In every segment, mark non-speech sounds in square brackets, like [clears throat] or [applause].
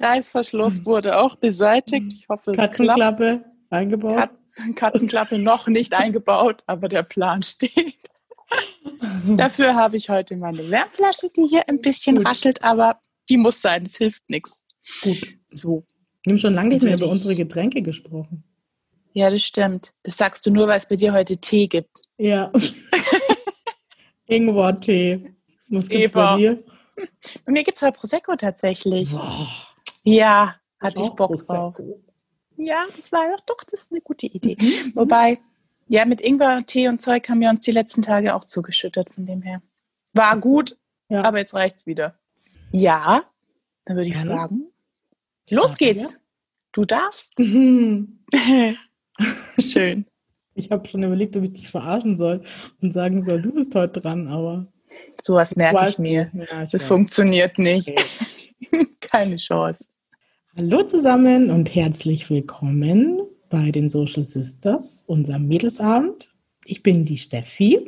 Reißverschluss? Wurde auch beseitigt. Ich hoffe, es Katzenklappe klappt. eingebaut? Katzen, Katzenklappe noch nicht eingebaut, aber der Plan [laughs] steht. Dafür habe ich heute meine Wärmflasche, die hier ein bisschen Gut. raschelt, aber die muss sein, es hilft nichts. Gut. So. Wir haben schon lange nicht mehr über unsere Getränke gesprochen. Ja, das stimmt. Das sagst du nur, weil es bei dir heute Tee gibt. Ja. [laughs] Ingwer-Tee. Was gibt's Eber. bei dir? Bei mir gibt es halt Prosecco tatsächlich. Boah. Ja, hatte ich, Bock drauf. Ja, das war doch, das ist eine gute Idee. Mhm. Wobei, ja, mit Ingwer, Tee und Zeug haben wir uns die letzten Tage auch zugeschüttet, von dem her. War gut, ja. aber jetzt reicht's wieder. Ja, dann würde ich ja. sagen, los geht's. Wir? Du darfst. Mhm. [laughs] Schön. Ich habe schon überlegt, ob ich dich verarschen soll und sagen soll, du bist heute dran, aber. Sowas merke ich mir. Ja, ich das weiß. funktioniert nicht. Okay. [laughs] Keine Chance. Hallo zusammen und herzlich willkommen bei den Social Sisters, unserem Mädelsabend. Ich bin die Steffi.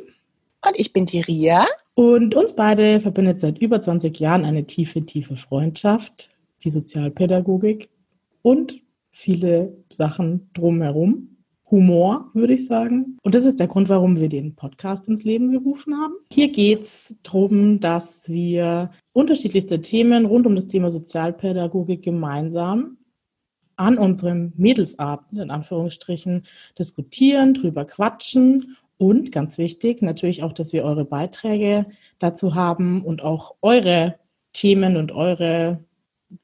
Und ich bin die Ria. Und uns beide verbindet seit über 20 Jahren eine tiefe, tiefe Freundschaft, die Sozialpädagogik und viele Sachen drumherum. Humor, würde ich sagen. Und das ist der Grund, warum wir den Podcast ins Leben gerufen haben. Hier geht es darum, dass wir unterschiedlichste Themen rund um das Thema Sozialpädagogik gemeinsam an unserem Mädelsabend, in Anführungsstrichen, diskutieren, drüber quatschen und ganz wichtig natürlich auch, dass wir eure Beiträge dazu haben und auch eure Themen und eure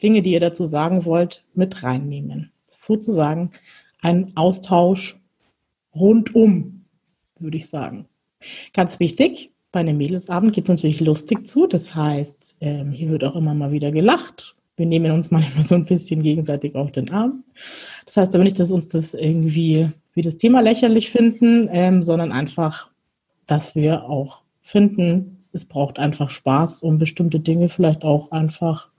Dinge, die ihr dazu sagen wollt, mit reinnehmen. Sozusagen ein Austausch rundum, würde ich sagen. Ganz wichtig, bei einem Mädelsabend geht es natürlich lustig zu. Das heißt, ähm, hier wird auch immer mal wieder gelacht. Wir nehmen uns [laughs] manchmal so ein bisschen gegenseitig auf den Arm. Das heißt aber nicht, dass uns das irgendwie wie das Thema lächerlich finden, ähm, sondern einfach, dass wir auch finden, es braucht einfach Spaß, um bestimmte Dinge vielleicht auch einfach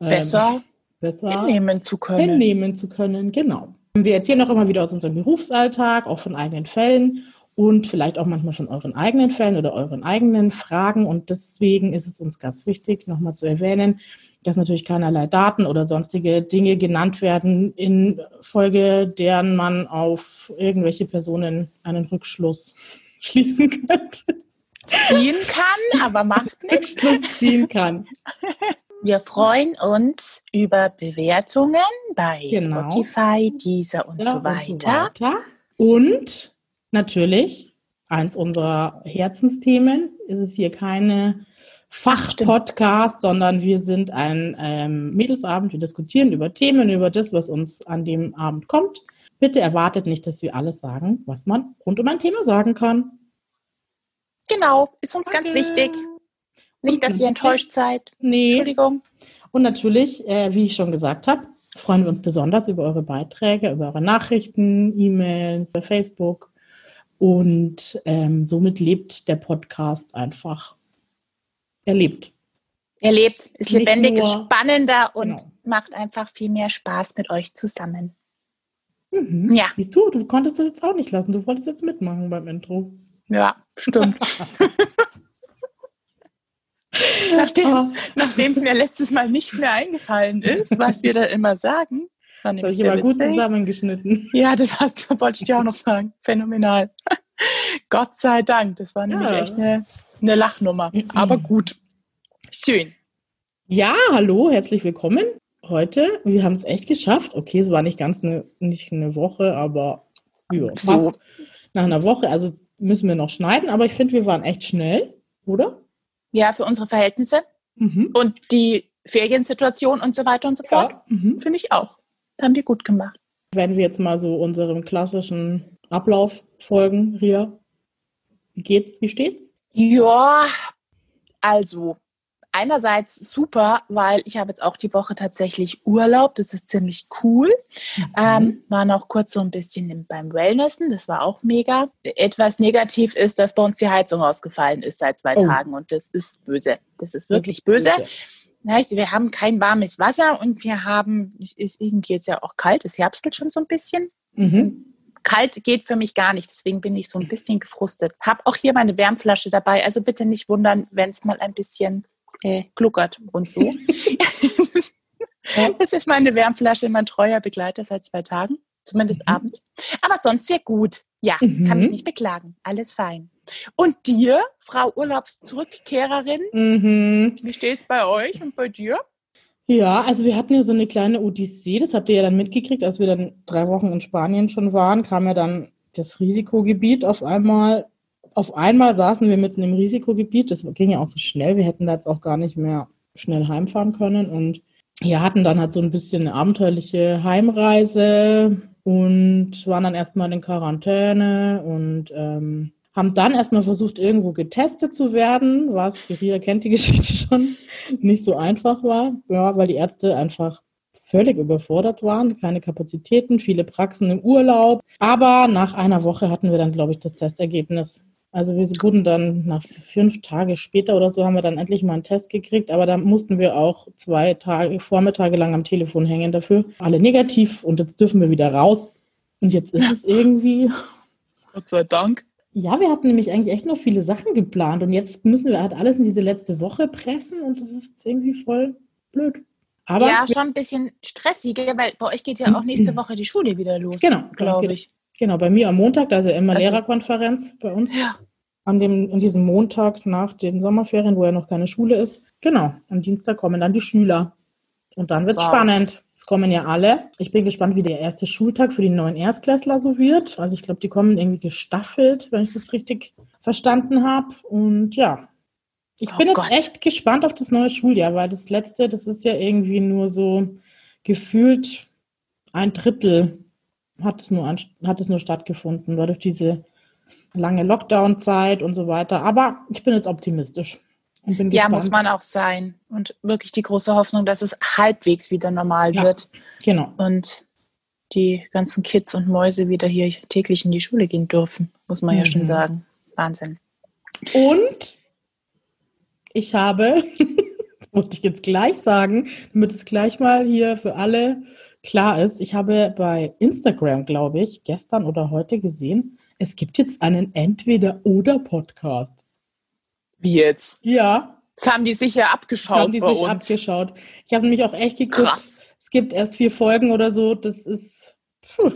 ähm, besser besser hinnehmen zu können. Hinnehmen zu können, genau. Wir erzählen auch immer wieder aus unserem Berufsalltag, auch von eigenen Fällen und vielleicht auch manchmal von euren eigenen Fällen oder euren eigenen Fragen. Und deswegen ist es uns ganz wichtig, nochmal zu erwähnen, dass natürlich keinerlei Daten oder sonstige Dinge genannt werden, in Folge deren man auf irgendwelche Personen einen Rückschluss [laughs] schließen könnte. Ziehen kann, aber macht nichts. Rückschluss ziehen kann. Wir freuen uns über Bewertungen bei genau. Spotify, Deezer und, ja, so weiter. und so weiter. Und natürlich, eins unserer Herzensthemen, ist es hier keine Fachpodcast, sondern wir sind ein ähm, Mädelsabend. Wir diskutieren über Themen, über das, was uns an dem Abend kommt. Bitte erwartet nicht, dass wir alles sagen, was man rund um ein Thema sagen kann. Genau, ist uns Danke. ganz wichtig. Nicht, dass ihr enttäuscht seid. Nee. Entschuldigung. Und natürlich, äh, wie ich schon gesagt habe, freuen wir uns besonders über eure Beiträge, über eure Nachrichten, E-Mails, Facebook. Und ähm, somit lebt der Podcast einfach. Er lebt. Er lebt, ist Nicht lebendig, ist spannender und genau. macht einfach viel mehr Spaß mit euch zusammen. Mhm. Ja. Siehst du, du konntest das jetzt auch nicht lassen. Du wolltest jetzt mitmachen beim Intro. Ja, stimmt. [laughs] Nachdem es mir letztes Mal nicht mehr eingefallen ist, was wir da immer sagen. Das war nämlich das gut zusammengeschnitten. Ja, das hast, wollte ich dir auch noch sagen. Phänomenal. Gott sei Dank. Das war nämlich ja. echt eine, eine Lachnummer. Aber gut. Schön. Ja, hallo, herzlich willkommen. Heute, wir haben es echt geschafft. Okay, es war nicht ganz eine, nicht eine Woche, aber ja, so. nach einer Woche. Also müssen wir noch schneiden, aber ich finde, wir waren echt schnell, oder? Ja, für unsere Verhältnisse. Mhm. Und die Feriensituation und so weiter und so fort. Ja. Mhm. Finde ich auch. Haben die gut gemacht. Wenn wir jetzt mal so unserem klassischen Ablauf folgen, Ria, wie geht's, wie steht's? Ja, also einerseits super, weil ich habe jetzt auch die Woche tatsächlich Urlaub. Das ist ziemlich cool. Mhm. Ähm, war noch kurz so ein bisschen beim Wellnessen. Das war auch mega. Etwas negativ ist, dass bei uns die Heizung ausgefallen ist seit zwei oh. Tagen. Und das ist böse. Das ist wirklich das ist böse. böse. Heißt, wir haben kein warmes Wasser und wir haben, es ist irgendwie jetzt ja auch kalt, es herbstelt schon so ein bisschen. Mhm. Kalt geht für mich gar nicht, deswegen bin ich so ein bisschen gefrustet. Hab auch hier meine Wärmflasche dabei, also bitte nicht wundern, wenn es mal ein bisschen äh, gluckert und so. [laughs] [laughs] das ist meine Wärmflasche, mein treuer Begleiter seit zwei Tagen, zumindest mhm. abends. Aber sonst sehr gut. Ja, mhm. kann mich nicht beklagen. Alles fein. Und dir, Frau Urlaubszurückkehrerin, mhm. wie steht es bei euch und bei dir? Ja, also wir hatten ja so eine kleine Odyssee, das habt ihr ja dann mitgekriegt, als wir dann drei Wochen in Spanien schon waren, kam ja dann das Risikogebiet auf einmal. Auf einmal saßen wir mitten im Risikogebiet, das ging ja auch so schnell, wir hätten da jetzt auch gar nicht mehr schnell heimfahren können und ja, hatten dann halt so ein bisschen eine abenteuerliche Heimreise und waren dann erstmal in Quarantäne und ähm, haben dann erstmal versucht, irgendwo getestet zu werden, was, Ria kennt die [laughs] Geschichte schon, nicht so einfach war, ja, weil die Ärzte einfach völlig überfordert waren, keine Kapazitäten, viele Praxen im Urlaub. Aber nach einer Woche hatten wir dann, glaube ich, das Testergebnis. Also wir wurden dann nach fünf Tage später oder so haben wir dann endlich mal einen Test gekriegt, aber da mussten wir auch zwei Tage, Vormittage lang am Telefon hängen dafür. Alle negativ und jetzt dürfen wir wieder raus. Und jetzt ist es irgendwie. [laughs] Gott sei Dank. Ja, wir hatten nämlich eigentlich echt noch viele Sachen geplant und jetzt müssen wir halt alles in diese letzte Woche pressen und das ist irgendwie voll blöd. Aber ja, schon ein bisschen stressiger, weil bei euch geht ja auch nächste [clears throat] Woche die Schule wieder los. Genau, glaube ich. Genau, bei mir am Montag, da ist ja immer also, Lehrerkonferenz bei uns. Ja. An dem, an diesem Montag nach den Sommerferien, wo ja noch keine Schule ist. Genau, am Dienstag kommen dann die Schüler. Und dann wird es wow. spannend. Es kommen ja alle. Ich bin gespannt, wie der erste Schultag für die neuen Erstklässler so wird. Also ich glaube, die kommen irgendwie gestaffelt, wenn ich das richtig verstanden habe. Und ja, ich oh bin jetzt echt gespannt auf das neue Schuljahr, weil das letzte, das ist ja irgendwie nur so gefühlt ein Drittel hat es nur, hat es nur stattgefunden, weil durch diese lange Lockdown-Zeit und so weiter. Aber ich bin jetzt optimistisch ja, muss man auch sein. Und wirklich die große Hoffnung, dass es halbwegs wieder normal ja, wird. Genau. Und die ganzen Kids und Mäuse wieder hier täglich in die Schule gehen dürfen, muss man mhm. ja schon mhm. sagen. Wahnsinn. Und ich habe, [laughs] das wollte ich jetzt gleich sagen, damit es gleich mal hier für alle klar ist, ich habe bei Instagram, glaube ich, gestern oder heute gesehen, es gibt jetzt einen Entweder-Oder-Podcast. Wie jetzt? Ja. Das haben die sicher abgeschaut. Haben die sich uns. abgeschaut. Ich habe nämlich auch echt geguckt. Krass. Es gibt erst vier Folgen oder so. Das ist. Pfuh,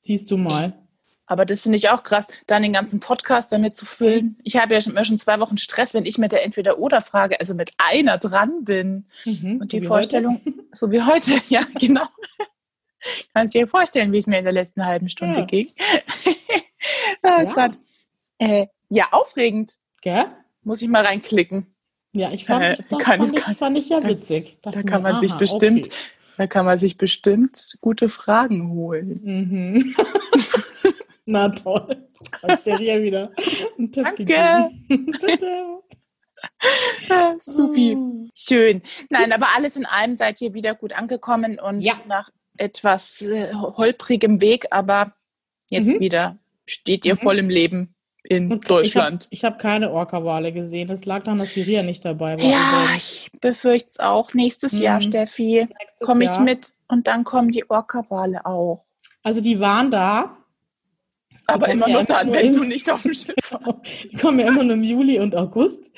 siehst du mal. Aber das finde ich auch krass, dann den ganzen Podcast damit zu füllen. Ich habe ja schon, schon zwei Wochen Stress, wenn ich mit der Entweder-Oder-Frage, also mit einer dran bin. Mhm, und die Vorstellung, heute. so wie heute, [laughs] ja, genau. Kannst dir vorstellen, wie es mir in der letzten halben Stunde ja. ging. [laughs] oh ja. Gott. Äh, ja, aufregend. Gell? Muss ich mal reinklicken. Ja, ich fand, äh, das kann, fand, ich, fand ich ja witzig. Da, da kann man aha, sich bestimmt, okay. da kann man sich bestimmt gute Fragen holen. Mhm. [laughs] Na toll. Hat der wieder einen Tipp Danke. [laughs] Bitte. Ah, supi. Oh. Schön. Nein, aber alles in allem seid ihr wieder gut angekommen und ja. nach etwas äh, holprigem Weg, aber jetzt mhm. wieder steht ihr mhm. voll im Leben in Und Deutschland. Ich habe hab keine Orca-Wale gesehen. Das lag daran, dass die Ria nicht dabei war. Ja, ich befürchte es auch. Nächstes mhm. Jahr, Steffi, komme ich Jahr. mit und dann kommen die Orca-Wale auch. Also die waren da. Aber immer nur dann, wenn du nicht auf dem Schiff [laughs] warst. Die kommen ja immer nur im Juli und August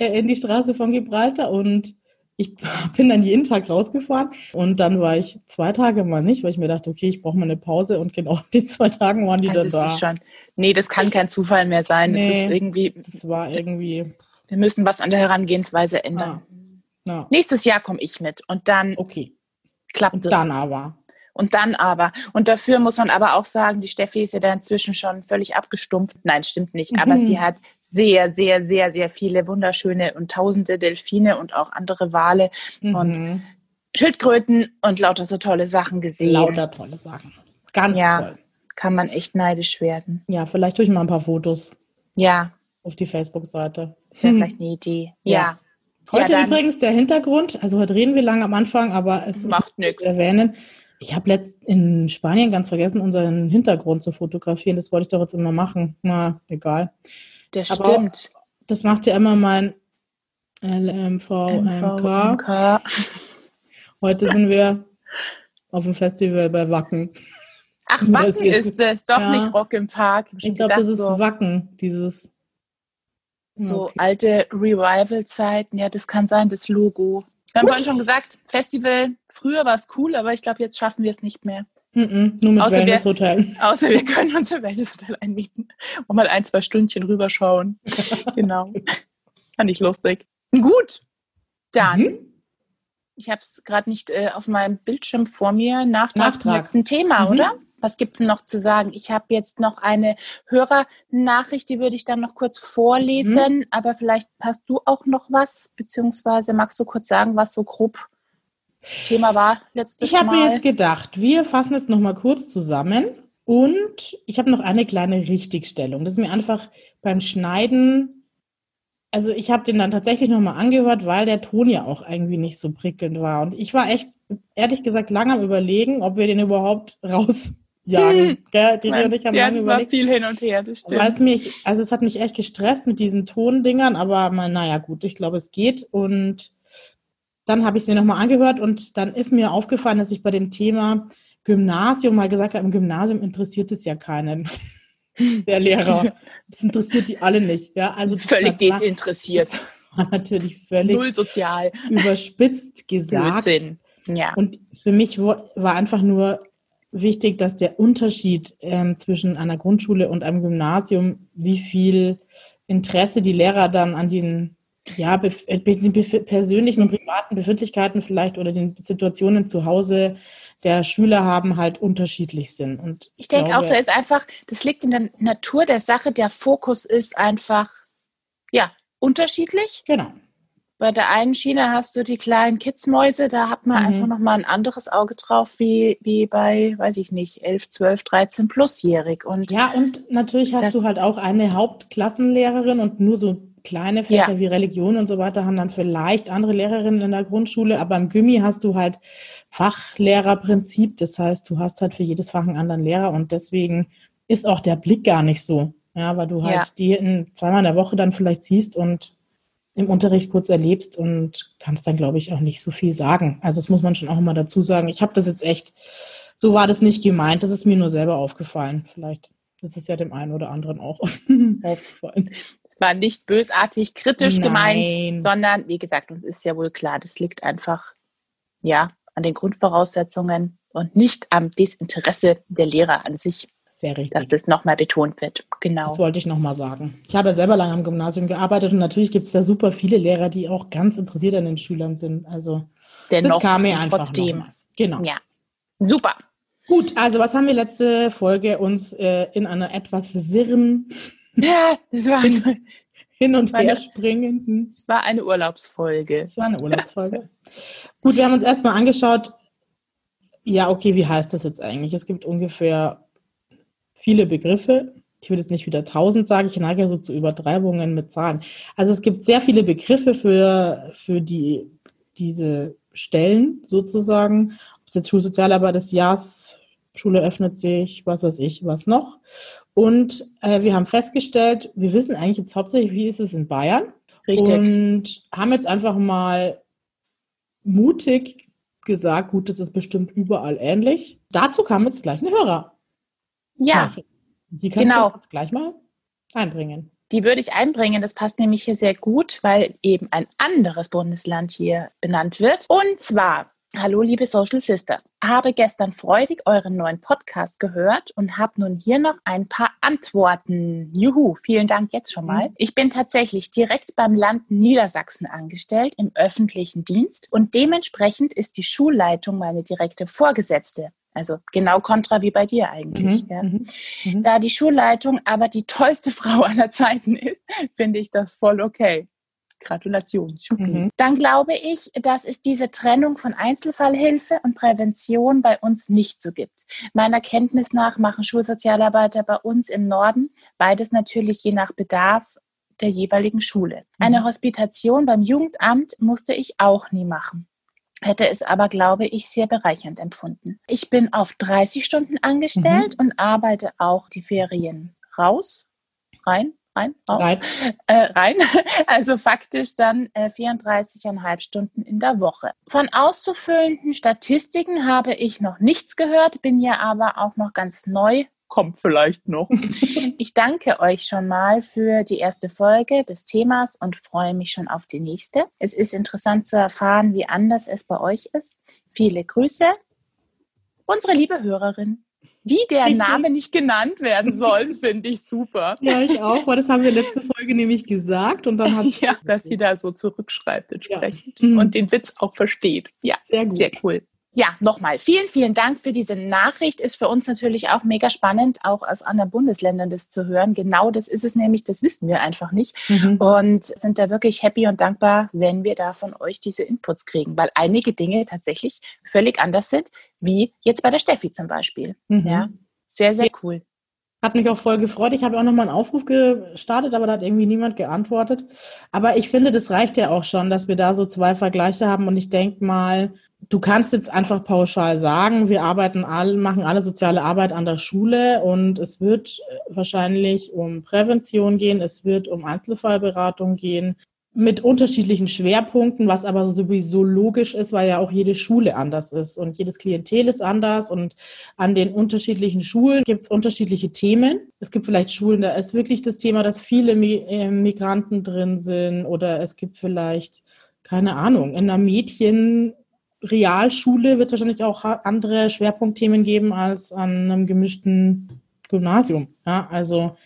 äh, in die Straße von Gibraltar und ich [laughs] bin dann jeden Tag rausgefahren und dann war ich zwei Tage mal nicht, weil ich mir dachte, okay, ich brauche mal eine Pause und genau [laughs] die zwei Tagen waren die also dann da. Ist schon, nee, das kann kein Zufall mehr sein. Nee, das ist irgendwie. Das war irgendwie. Wir müssen was an der Herangehensweise ändern. Ah, ja. Nächstes Jahr komme ich mit und dann okay. klappt und es. Dann aber. Und dann aber. Und dafür muss man aber auch sagen, die Steffi ist ja da inzwischen schon völlig abgestumpft. Nein, stimmt nicht. Mhm. Aber sie hat sehr, sehr, sehr, sehr viele wunderschöne und tausende Delfine und auch andere Wale mhm. und Schildkröten und lauter so tolle Sachen gesehen. Lauter tolle Sachen. Ganz ja, toll. Kann man echt neidisch werden. Ja, vielleicht durch mal ein paar Fotos. Ja. Auf die Facebook-Seite. Vielleicht eine Idee. Ja. ja. Heute ja, übrigens der Hintergrund, also heute reden wir lange am Anfang, aber es macht nichts erwähnen. Ich habe letzt in Spanien ganz vergessen, unseren Hintergrund zu fotografieren. Das wollte ich doch jetzt immer machen. Na, egal. Der stimmt. das macht ja immer mein LMVMK. Heute sind wir auf dem Festival bei Wacken. Ach, [laughs] Wacken ist es, doch ja. nicht Rock im Park. Ich, ich glaube, das ist so. Wacken, dieses So okay. alte Revival-Zeiten, ja, das kann sein, das Logo. Wir haben vorhin schon gesagt, Festival, früher war es cool, aber ich glaube, jetzt schaffen wir es nicht mehr. Mm -mm, nur mit außer Wellnesshotel. Wir, außer wir können uns ein Wellnesshotel einmieten und mal ein, zwei Stündchen rüberschauen. [laughs] genau. Fand ich lustig. Gut, dann, mhm. ich habe es gerade nicht äh, auf meinem Bildschirm vor mir, Nachtrag, Nachtrag. zum letzten Thema, mhm. oder? Was gibt es denn noch zu sagen? Ich habe jetzt noch eine Hörernachricht, die würde ich dann noch kurz vorlesen, mhm. aber vielleicht hast du auch noch was, beziehungsweise magst du kurz sagen, was so grob Thema war letztes ich Mal? Ich habe mir jetzt gedacht, wir fassen jetzt noch mal kurz zusammen und ich habe noch eine kleine Richtigstellung. Das ist mir einfach beim Schneiden also ich habe den dann tatsächlich nochmal angehört, weil der Ton ja auch irgendwie nicht so prickelnd war. Und ich war echt, ehrlich gesagt, lange am überlegen, ob wir den überhaupt [laughs] rausjagen. Hm. Gell? Die Nein, und ich haben ja, überlegt. war viel hin und her, das stimmt. Weil mich, also es hat mich echt gestresst mit diesen Tondingern, aber mal, naja, gut, ich glaube, es geht. Und dann habe ich es mir nochmal angehört und dann ist mir aufgefallen, dass ich bei dem Thema Gymnasium mal gesagt habe, im Gymnasium interessiert es ja keinen [laughs] der Lehrer. Das interessiert die alle nicht. Ja, also völlig desinteressiert. War natürlich völlig Null sozial. überspitzt gesagt. Blödsinn. Ja. Und für mich war einfach nur wichtig, dass der Unterschied ähm, zwischen einer Grundschule und einem Gymnasium, wie viel Interesse die Lehrer dann an den ja, äh, persönlichen und privaten Befindlichkeiten vielleicht oder den Situationen zu Hause der Schüler haben, halt unterschiedlich sind. Und ich denke glaube, auch, da ist einfach, das liegt in der Natur der Sache, der Fokus ist einfach, ja, unterschiedlich. Genau. Bei der einen Schiene hast du die kleinen Kidsmäuse, da hat man mhm. einfach nochmal ein anderes Auge drauf, wie, wie bei, weiß ich nicht, 11, 12, 13 plusjährig. Und ja, und natürlich hast du halt auch eine Hauptklassenlehrerin und nur so kleine Fächer ja. wie Religion und so weiter haben dann vielleicht andere Lehrerinnen in der Grundschule, aber im Gymi hast du halt Fachlehrerprinzip. Das heißt, du hast halt für jedes Fach einen anderen Lehrer und deswegen ist auch der Blick gar nicht so. Ja, weil du halt ja. die in zweimal in der Woche dann vielleicht siehst und im Unterricht kurz erlebst und kannst dann, glaube ich, auch nicht so viel sagen. Also das muss man schon auch immer dazu sagen. Ich habe das jetzt echt, so war das nicht gemeint. Das ist mir nur selber aufgefallen. Vielleicht das ist ja dem einen oder anderen auch [laughs] aufgefallen. Es war nicht bösartig kritisch Nein. gemeint, sondern wie gesagt, uns ist ja wohl klar, das liegt einfach ja an den Grundvoraussetzungen und nicht am Desinteresse der Lehrer an sich. Sehr richtig. Dass das nochmal betont wird. Genau. Das wollte ich nochmal sagen. Ich habe ja selber lange am Gymnasium gearbeitet und natürlich gibt es da super viele Lehrer, die auch ganz interessiert an den Schülern sind. Also Dennoch, das kam mir einfach trotzdem. Genau. Ja. Super. Gut, also was haben wir letzte Folge uns äh, in einer etwas wirren [laughs] ja, das war so hin und her springenden. Es war eine Urlaubsfolge. Es war eine Urlaubsfolge. Gut, wir haben uns erstmal angeschaut, ja, okay, wie heißt das jetzt eigentlich? Es gibt ungefähr viele Begriffe. Ich würde jetzt nicht wieder tausend sagen, ich neige ja so zu Übertreibungen mit Zahlen. Also es gibt sehr viele Begriffe für, für die, diese Stellen sozusagen. Ob es jetzt Schulsozialarbeit des Jahres, Schule öffnet sich, was weiß ich, was noch. Und äh, wir haben festgestellt, wir wissen eigentlich jetzt hauptsächlich, wie ist es in Bayern. Richtig. Und haben jetzt einfach mal mutig gesagt, gut, das ist bestimmt überall ähnlich. Dazu kam jetzt gleich ein Hörer. Ja, die kannst genau. du jetzt gleich mal einbringen. Die würde ich einbringen. Das passt nämlich hier sehr gut, weil eben ein anderes Bundesland hier benannt wird. Und zwar Hallo, liebe Social Sisters. Habe gestern freudig euren neuen Podcast gehört und habe nun hier noch ein paar Antworten. Juhu, vielen Dank jetzt schon mal. Mhm. Ich bin tatsächlich direkt beim Land Niedersachsen angestellt im öffentlichen Dienst und dementsprechend ist die Schulleitung meine direkte Vorgesetzte. Also genau kontra wie bei dir eigentlich. Mhm, ja. Mhm, mhm. Da die Schulleitung aber die tollste [laughs] Frau aller Zeiten ist, finde ich das voll okay. Gratulation. Mhm. Dann glaube ich, dass es diese Trennung von Einzelfallhilfe und Prävention bei uns nicht so gibt. Meiner Kenntnis nach machen Schulsozialarbeiter bei uns im Norden beides natürlich je nach Bedarf der jeweiligen Schule. Eine mhm. Hospitation beim Jugendamt musste ich auch nie machen hätte es aber, glaube ich, sehr bereichernd empfunden. Ich bin auf 30 Stunden angestellt mhm. und arbeite auch die Ferien raus, rein, rein, raus, rein. [laughs] Äh, rein. [laughs] Also faktisch dann äh, 34,5 Stunden in der Woche. Von auszufüllenden Statistiken habe ich noch nichts gehört, bin ja aber auch noch ganz neu kommt vielleicht noch. [laughs] Ich danke euch schon mal für die erste Folge des Themas und freue mich schon auf die nächste. Es ist interessant zu erfahren, wie anders es bei euch ist. Viele Grüße. Unsere liebe Hörerin. Die, deren Name nicht genannt werden [laughs] soll, finde ich super. Ja, ich auch, weil das haben wir letzte Folge nämlich gesagt und dann hat [laughs] ja, dass sie da so zurückschreibt entsprechend ja. und den Witz auch versteht. Ja, sehr, gut. sehr cool. Ja, nochmal vielen, vielen Dank für diese Nachricht. Ist für uns natürlich auch mega spannend, auch aus anderen Bundesländern das zu hören. Genau das ist es nämlich, das wissen wir einfach nicht. Mhm. Und sind da wirklich happy und dankbar, wenn wir da von euch diese Inputs kriegen, weil einige Dinge tatsächlich völlig anders sind, wie jetzt bei der Steffi zum Beispiel. Mhm. Ja, sehr, sehr cool. Hat mich auch voll gefreut. Ich habe auch nochmal einen Aufruf gestartet, aber da hat irgendwie niemand geantwortet. Aber ich finde, das reicht ja auch schon, dass wir da so zwei Vergleiche haben. Und ich denke mal, du kannst jetzt einfach pauschal sagen, wir arbeiten alle, machen alle soziale Arbeit an der Schule und es wird wahrscheinlich um Prävention gehen, es wird um Einzelfallberatung gehen mit unterschiedlichen Schwerpunkten, was aber sowieso logisch ist, weil ja auch jede Schule anders ist und jedes Klientel ist anders und an den unterschiedlichen Schulen gibt es unterschiedliche Themen. Es gibt vielleicht Schulen, da ist wirklich das Thema, dass viele äh, Migranten drin sind oder es gibt vielleicht keine Ahnung, in einer Mädchen Realschule wird es wahrscheinlich auch andere Schwerpunktthemen geben als an einem gemischten Gymnasium. Ja, also,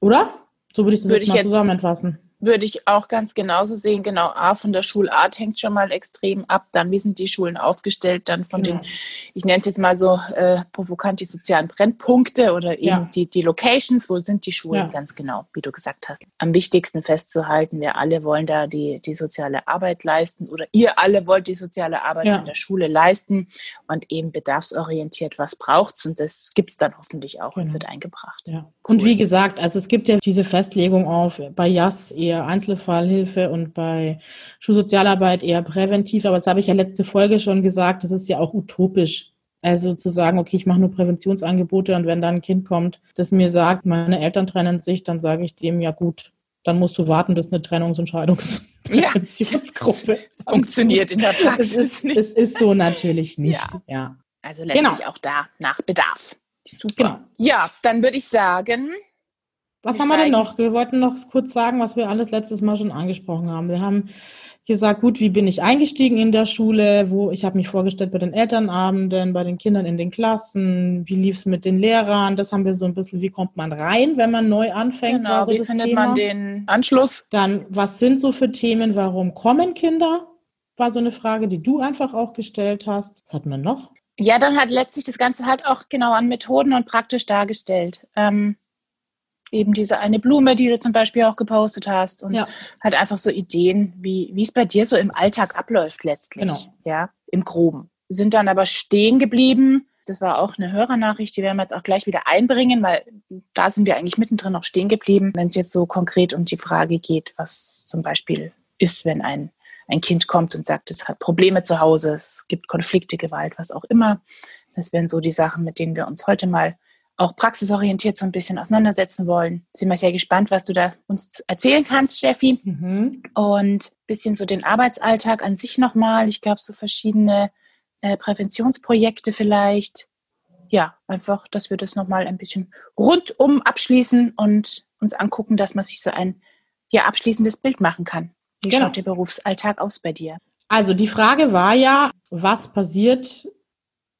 oder? So würde ich das würde jetzt mal zusammenfassen würde ich auch ganz genauso sehen. Genau, A, von der Schulart hängt schon mal extrem ab. Dann, wie sind die Schulen aufgestellt? Dann von genau. den, ich nenne es jetzt mal so äh, provokant, die sozialen Brennpunkte oder eben ja. die, die Locations. Wo sind die Schulen? Ja. Ganz genau, wie du gesagt hast. Am wichtigsten festzuhalten, wir alle wollen da die, die soziale Arbeit leisten oder ihr alle wollt die soziale Arbeit ja. in der Schule leisten und eben bedarfsorientiert, was braucht es? Und das gibt es dann hoffentlich auch genau. und wird eingebracht. Ja. Cool. Und wie gesagt, also es gibt ja diese Festlegung auf bei JAS eher Einzelfallhilfe und bei Schulsozialarbeit eher präventiv. Aber das habe ich ja letzte Folge schon gesagt, das ist ja auch utopisch. Also zu sagen, okay, ich mache nur Präventionsangebote und wenn dann ein Kind kommt, das mir sagt, meine Eltern trennen sich, dann sage ich dem, ja gut, dann musst du warten, bis eine Trennungs- und Scheidungspräventionsgruppe ja. [laughs] funktioniert in der Praxis. Es ist, es ist so natürlich nicht. Ja. ja. Also letztlich genau. auch da nach Bedarf. Super. Genau. Ja, dann würde ich sagen, was haben wir denn noch? Wir wollten noch kurz sagen, was wir alles letztes Mal schon angesprochen haben. Wir haben gesagt, gut, wie bin ich eingestiegen in der Schule? Wo ich habe mich vorgestellt bei den Elternabenden, bei den Kindern in den Klassen. Wie lief es mit den Lehrern? Das haben wir so ein bisschen. Wie kommt man rein, wenn man neu anfängt? Genau. So wie findet Thema. man den Anschluss? Dann, was sind so für Themen? Warum kommen Kinder? War so eine Frage, die du einfach auch gestellt hast. Was hatten wir noch? Ja, dann hat letztlich das Ganze halt auch genau an Methoden und praktisch dargestellt. Ähm, eben diese eine Blume, die du zum Beispiel auch gepostet hast und ja. halt einfach so Ideen, wie, es bei dir so im Alltag abläuft letztlich. Genau. Ja, im Groben. Sind dann aber stehen geblieben. Das war auch eine Hörernachricht, die werden wir jetzt auch gleich wieder einbringen, weil da sind wir eigentlich mittendrin noch stehen geblieben, wenn es jetzt so konkret um die Frage geht, was zum Beispiel ist, wenn ein, ein Kind kommt und sagt, es hat Probleme zu Hause, es gibt Konflikte, Gewalt, was auch immer. Das wären so die Sachen, mit denen wir uns heute mal auch praxisorientiert so ein bisschen auseinandersetzen wollen. Sind wir sehr gespannt, was du da uns erzählen kannst, Steffi. Mhm. Und ein bisschen so den Arbeitsalltag an sich nochmal. Ich glaube, so verschiedene äh, Präventionsprojekte vielleicht. Ja, einfach, dass wir das nochmal ein bisschen rundum abschließen und uns angucken, dass man sich so ein ja, abschließendes Bild machen kann. Wie genau. schaut der Berufsalltag aus bei dir? Also die Frage war ja, was passiert,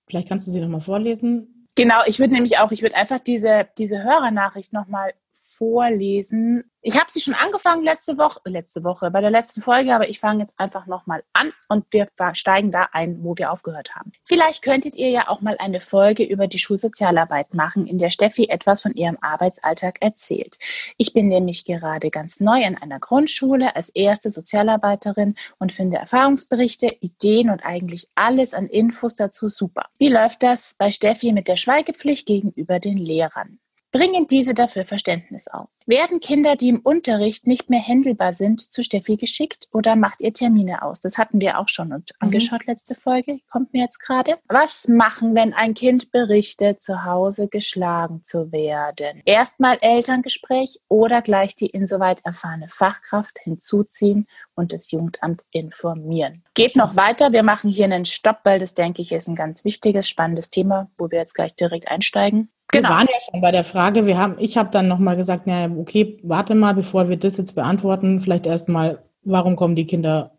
vielleicht kannst du sie nochmal vorlesen, Genau, ich würde nämlich auch, ich würde einfach diese, diese Hörernachricht nochmal vorlesen. Ich habe sie schon angefangen letzte Woche, letzte Woche, bei der letzten Folge, aber ich fange jetzt einfach nochmal an und wir steigen da ein, wo wir aufgehört haben. Vielleicht könntet ihr ja auch mal eine Folge über die Schulsozialarbeit machen, in der Steffi etwas von ihrem Arbeitsalltag erzählt. Ich bin nämlich gerade ganz neu in einer Grundschule als erste Sozialarbeiterin und finde Erfahrungsberichte, Ideen und eigentlich alles an Infos dazu super. Wie läuft das bei Steffi mit der Schweigepflicht gegenüber den Lehrern? Bringen diese dafür Verständnis auf. Werden Kinder, die im Unterricht nicht mehr händelbar sind, zu Steffi geschickt oder macht ihr Termine aus? Das hatten wir auch schon und mhm. angeschaut letzte Folge, kommt mir jetzt gerade. Was machen, wenn ein Kind berichtet, zu Hause geschlagen zu werden? Erstmal Elterngespräch oder gleich die insoweit erfahrene Fachkraft hinzuziehen und das Jugendamt informieren. Geht noch weiter. Wir machen hier einen Stopp, weil das, denke ich, ist ein ganz wichtiges, spannendes Thema, wo wir jetzt gleich direkt einsteigen. Genau. Wir waren ja schon bei der Frage, wir haben, ich habe dann nochmal gesagt, na okay, warte mal, bevor wir das jetzt beantworten, vielleicht erstmal, warum kommen die Kinder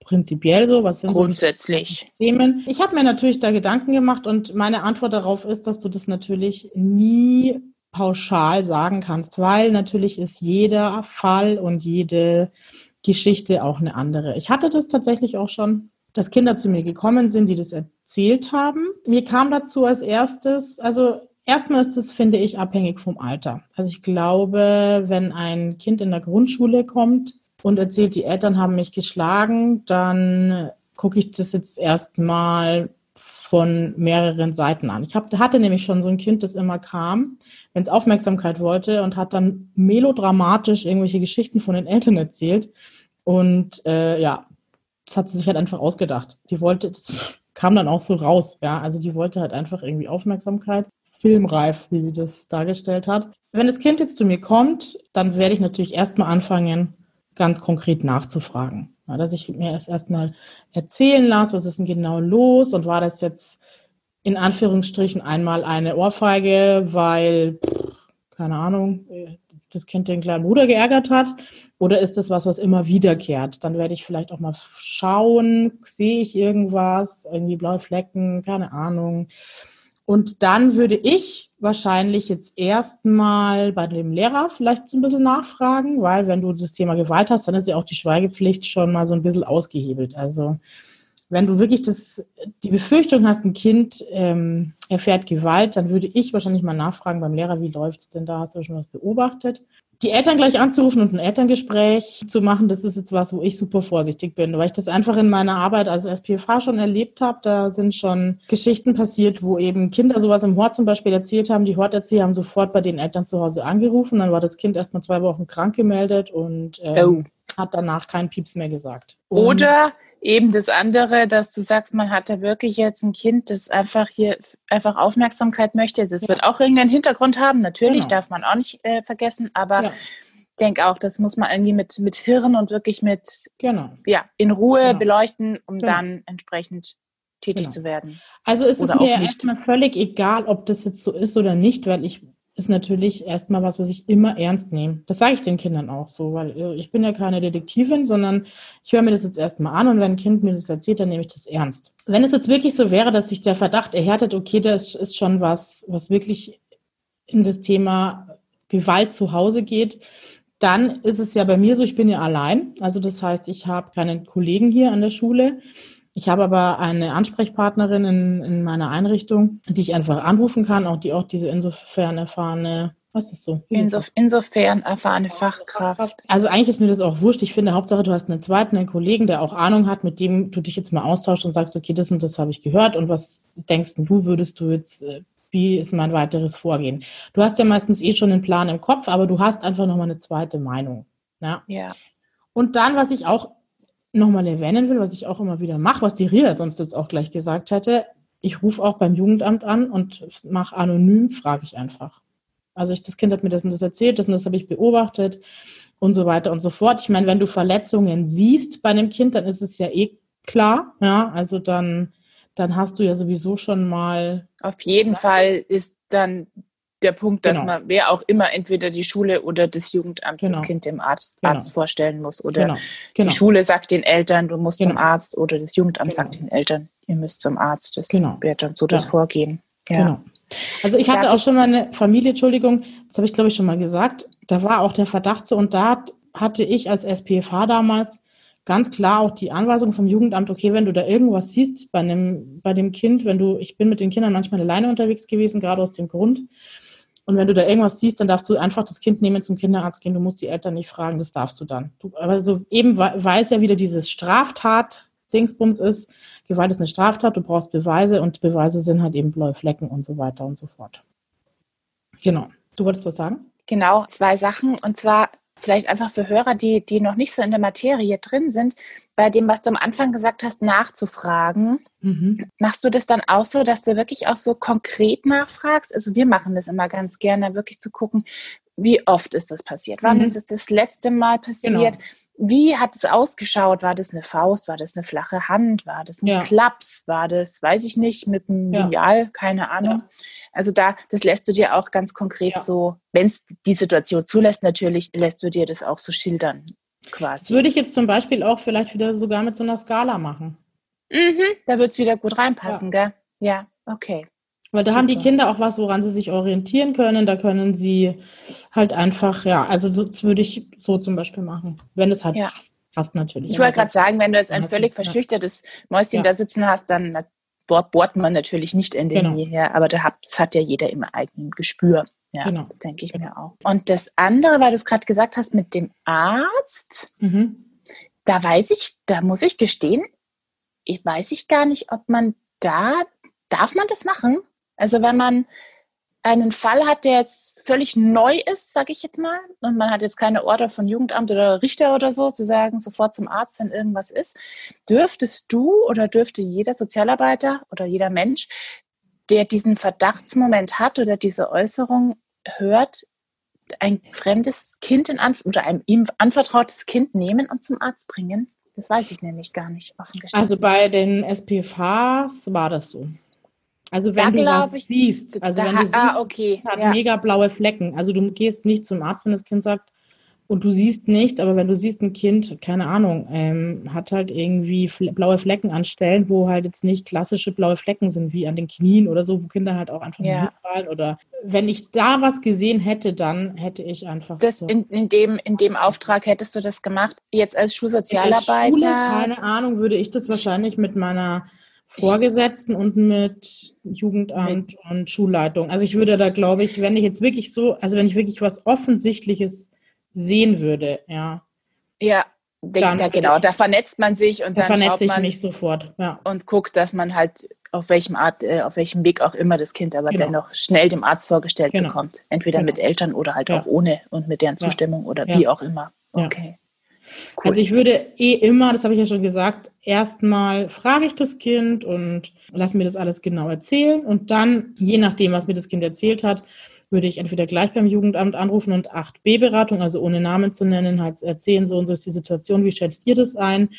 prinzipiell so? Was sind grundsätzlich so Themen? Ich habe mir natürlich da Gedanken gemacht und meine Antwort darauf ist, dass du das natürlich nie pauschal sagen kannst, weil natürlich ist jeder Fall und jede Geschichte auch eine andere. Ich hatte das tatsächlich auch schon, dass Kinder zu mir gekommen sind, die das erzählt haben. Mir kam dazu als erstes, also erstmal ist es, finde ich, abhängig vom Alter. Also ich glaube, wenn ein Kind in der Grundschule kommt und erzählt, die Eltern haben mich geschlagen, dann gucke ich das jetzt erstmal von mehreren Seiten an. Ich hab, hatte nämlich schon so ein Kind, das immer kam, wenn es Aufmerksamkeit wollte und hat dann melodramatisch irgendwelche Geschichten von den Eltern erzählt. Und äh, ja, das hat sie sich halt einfach ausgedacht. Die wollte, das [laughs] kam dann auch so raus, ja. Also die wollte halt einfach irgendwie Aufmerksamkeit. Filmreif, wie sie das dargestellt hat. Wenn das Kind jetzt zu mir kommt, dann werde ich natürlich erstmal anfangen, ganz konkret nachzufragen. Ja, dass ich mir erst erstmal erzählen lasse, was ist denn genau los und war das jetzt in Anführungsstrichen einmal eine Ohrfeige, weil, keine Ahnung, das Kind den kleinen Bruder geärgert hat? Oder ist das was, was immer wiederkehrt? Dann werde ich vielleicht auch mal schauen, sehe ich irgendwas, irgendwie blaue Flecken, keine Ahnung. Und dann würde ich wahrscheinlich jetzt erstmal bei dem Lehrer vielleicht so ein bisschen nachfragen, weil wenn du das Thema Gewalt hast, dann ist ja auch die Schweigepflicht schon mal so ein bisschen ausgehebelt. Also wenn du wirklich das, die Befürchtung hast, ein Kind ähm, erfährt Gewalt, dann würde ich wahrscheinlich mal nachfragen beim Lehrer, wie läuft es denn da? Hast du schon was beobachtet? Die Eltern gleich anzurufen und ein Elterngespräch zu machen, das ist jetzt was, wo ich super vorsichtig bin, weil ich das einfach in meiner Arbeit als SPFH schon erlebt habe. Da sind schon Geschichten passiert, wo eben Kinder sowas im Hort zum Beispiel erzählt haben. Die Horterzieher haben sofort bei den Eltern zu Hause angerufen. Dann war das Kind erst mal zwei Wochen krank gemeldet und ähm, oh. hat danach keinen Pieps mehr gesagt. Und Oder eben das andere, dass du sagst, man hat da wirklich jetzt ein Kind, das einfach hier einfach Aufmerksamkeit möchte. Das ja. wird auch irgendeinen Hintergrund haben. Natürlich genau. darf man auch nicht äh, vergessen, aber ja. ich denke auch, das muss man irgendwie mit, mit Hirn und wirklich mit genau. ja, in Ruhe genau. beleuchten, um genau. dann entsprechend tätig genau. zu werden. Also ist es mir erstmal völlig egal, ob das jetzt so ist oder nicht, weil ich ist natürlich erstmal was, was ich immer ernst nehme. Das sage ich den Kindern auch so, weil äh, ich bin ja keine Detektivin, sondern ich höre mir das jetzt erstmal an und wenn ein Kind mir das erzählt, dann nehme ich das ernst. Wenn es jetzt wirklich so wäre, dass sich der Verdacht erhärtet, okay, das ist schon was, was wirklich in das Thema Gewalt zu Hause geht, dann ist es ja bei mir so, ich bin ja allein. Also das heißt, ich habe keinen Kollegen hier an der Schule. Ich habe aber eine Ansprechpartnerin in, in meiner Einrichtung, die ich einfach anrufen kann, auch die auch diese insofern erfahrene was ist so? Insof insofern erfahrene Fachkraft. Also eigentlich ist mir das auch wurscht. Ich finde, Hauptsache, du hast einen zweiten, einen Kollegen, der auch Ahnung hat, mit dem du dich jetzt mal austauschst und sagst, okay, das und das habe ich gehört und was denkst du, würdest du jetzt, äh, wie ist mein weiteres Vorgehen? Du hast ja meistens eh schon einen Plan im Kopf, aber du hast einfach nochmal eine zweite Meinung. Ja. ja. Und dann, was ich auch nochmal erwähnen will, was ich auch immer wieder mache, was die Ria sonst jetzt auch gleich gesagt hätte, ich rufe auch beim Jugendamt an und mache anonym, frage ich einfach. Also ich, das Kind hat mir das und das erzählt, das und das habe ich beobachtet und so weiter und so fort. Ich meine, wenn du Verletzungen siehst bei einem Kind, dann ist es ja eh klar, ja, also dann, dann hast du ja sowieso schon mal. Auf jeden Fall ist dann der Punkt, dass genau. man, wer auch immer, entweder die Schule oder das Jugendamt genau. das Kind dem Arzt, genau. Arzt vorstellen muss. Oder genau. die genau. Schule sagt den Eltern, du musst zum. Arzt oder das Jugendamt sagt den Eltern, ihr müsst zum Arzt. Das wird dann so das Vorgehen. Ja. Also ich hatte Darf auch schon mal eine Familie, Entschuldigung, das habe ich glaube ich schon mal gesagt, da war auch der Verdacht so und da hatte ich als SPFH damals ganz klar auch die Anweisung vom Jugendamt, okay, wenn du da irgendwas siehst bei einem, bei dem Kind, wenn du, ich bin mit den Kindern manchmal alleine unterwegs gewesen, gerade aus dem Grund, und wenn du da irgendwas siehst, dann darfst du einfach das Kind nehmen, zum Kinderarzt gehen. Du musst die Eltern nicht fragen, das darfst du dann. Du, aber eben, weil es ja wieder dieses Straftat-Dingsbums ist, Gewalt ist eine Straftat, du brauchst Beweise und Beweise sind halt eben blaue Flecken und so weiter und so fort. Genau. Du wolltest was sagen? Genau, zwei Sachen. Und zwar vielleicht einfach für Hörer, die, die noch nicht so in der Materie drin sind, bei dem, was du am Anfang gesagt hast, nachzufragen. Mhm. Machst du das dann auch so, dass du wirklich auch so konkret nachfragst? Also wir machen das immer ganz gerne, wirklich zu gucken, wie oft ist das passiert? Wann mhm. ist es das letzte Mal passiert? Genau. wie hat es ausgeschaut? War das eine Faust? War das eine flache Hand? War das ein ja. Klaps? War das, weiß ich nicht, mit einem ja. Lineal? Keine Ahnung. Ja. Also da, das lässt du dir auch ganz konkret ja. so, wenn es die Situation zulässt, natürlich, lässt du dir das auch so schildern, quasi. Das würde ich jetzt zum Beispiel auch vielleicht wieder sogar mit so einer Skala machen. Mhm, da wird es wieder gut reinpassen, gell? Ja, okay. Weil da Super. haben die Kinder auch was, woran sie sich orientieren können. Da können sie halt einfach, ja, also das würde ich so zum Beispiel machen, wenn es halt ja. passt. Passt natürlich. Ich wollte gerade sagen, wenn du jetzt ein völlig verschüchtertes Mäuschen ja. da sitzen hast, dann bohrt, man natürlich nicht in den genau. ja, aber da hat, das hat ja jeder im eigenen Gespür. Ja, genau. denke ich genau. mir auch. Und das andere, weil du es gerade gesagt hast mit dem Arzt, mhm. da weiß ich, da muss ich gestehen, ich weiß ich gar nicht, ob man da, darf man das machen? Also wenn man einen Fall hat, der jetzt völlig neu ist, sage ich jetzt mal, und man hat jetzt keine Order von Jugendamt oder Richter oder so, zu sagen, sofort zum Arzt, wenn irgendwas ist, dürftest du oder dürfte jeder Sozialarbeiter oder jeder Mensch, der diesen Verdachtsmoment hat oder diese Äußerung hört, ein fremdes Kind in Anf oder ein ihm anvertrautes Kind nehmen und zum Arzt bringen? Das weiß ich nämlich gar nicht, offen gestanden. Also bei den SPVs war das so. Also wenn da du was ich, siehst, also wenn du siehst, ah, okay. hat ja. mega blaue Flecken. Also du gehst nicht zum Arzt, wenn das Kind sagt, und du siehst nicht, aber wenn du siehst, ein Kind, keine Ahnung, ähm, hat halt irgendwie blaue Flecken an Stellen, wo halt jetzt nicht klassische blaue Flecken sind, wie an den Knien oder so, wo Kinder halt auch einfach ja. fallen. Oder wenn ich da was gesehen hätte, dann hätte ich einfach. Das so. in, in, dem, in dem Auftrag hättest du das gemacht, jetzt als Schulsozialarbeiter? Schule, keine Ahnung, würde ich das wahrscheinlich mit meiner Vorgesetzten und mit Jugendamt und Schulleitung. Also ich würde da, glaube ich, wenn ich jetzt wirklich so, also wenn ich wirklich was Offensichtliches sehen würde, ja. Ja, dann, da, genau, da vernetzt man sich und da dann vernetze ich mich sofort, ja. Und guckt, dass man halt auf welchem Art, äh, auf welchem Weg auch immer das Kind aber genau. dennoch schnell dem Arzt vorgestellt genau. bekommt. Entweder genau. mit Eltern oder halt ja. auch ohne und mit deren Zustimmung ja. oder wie auch immer. Okay. Cool. Also ich würde eh immer, das habe ich ja schon gesagt, erstmal frage ich das Kind und lass mir das alles genau erzählen und dann, je nachdem, was mir das Kind erzählt hat, würde ich entweder gleich beim Jugendamt anrufen und 8b-Beratung, also ohne Namen zu nennen, halt erzählen, so und so ist die Situation, wie schätzt ihr das ein?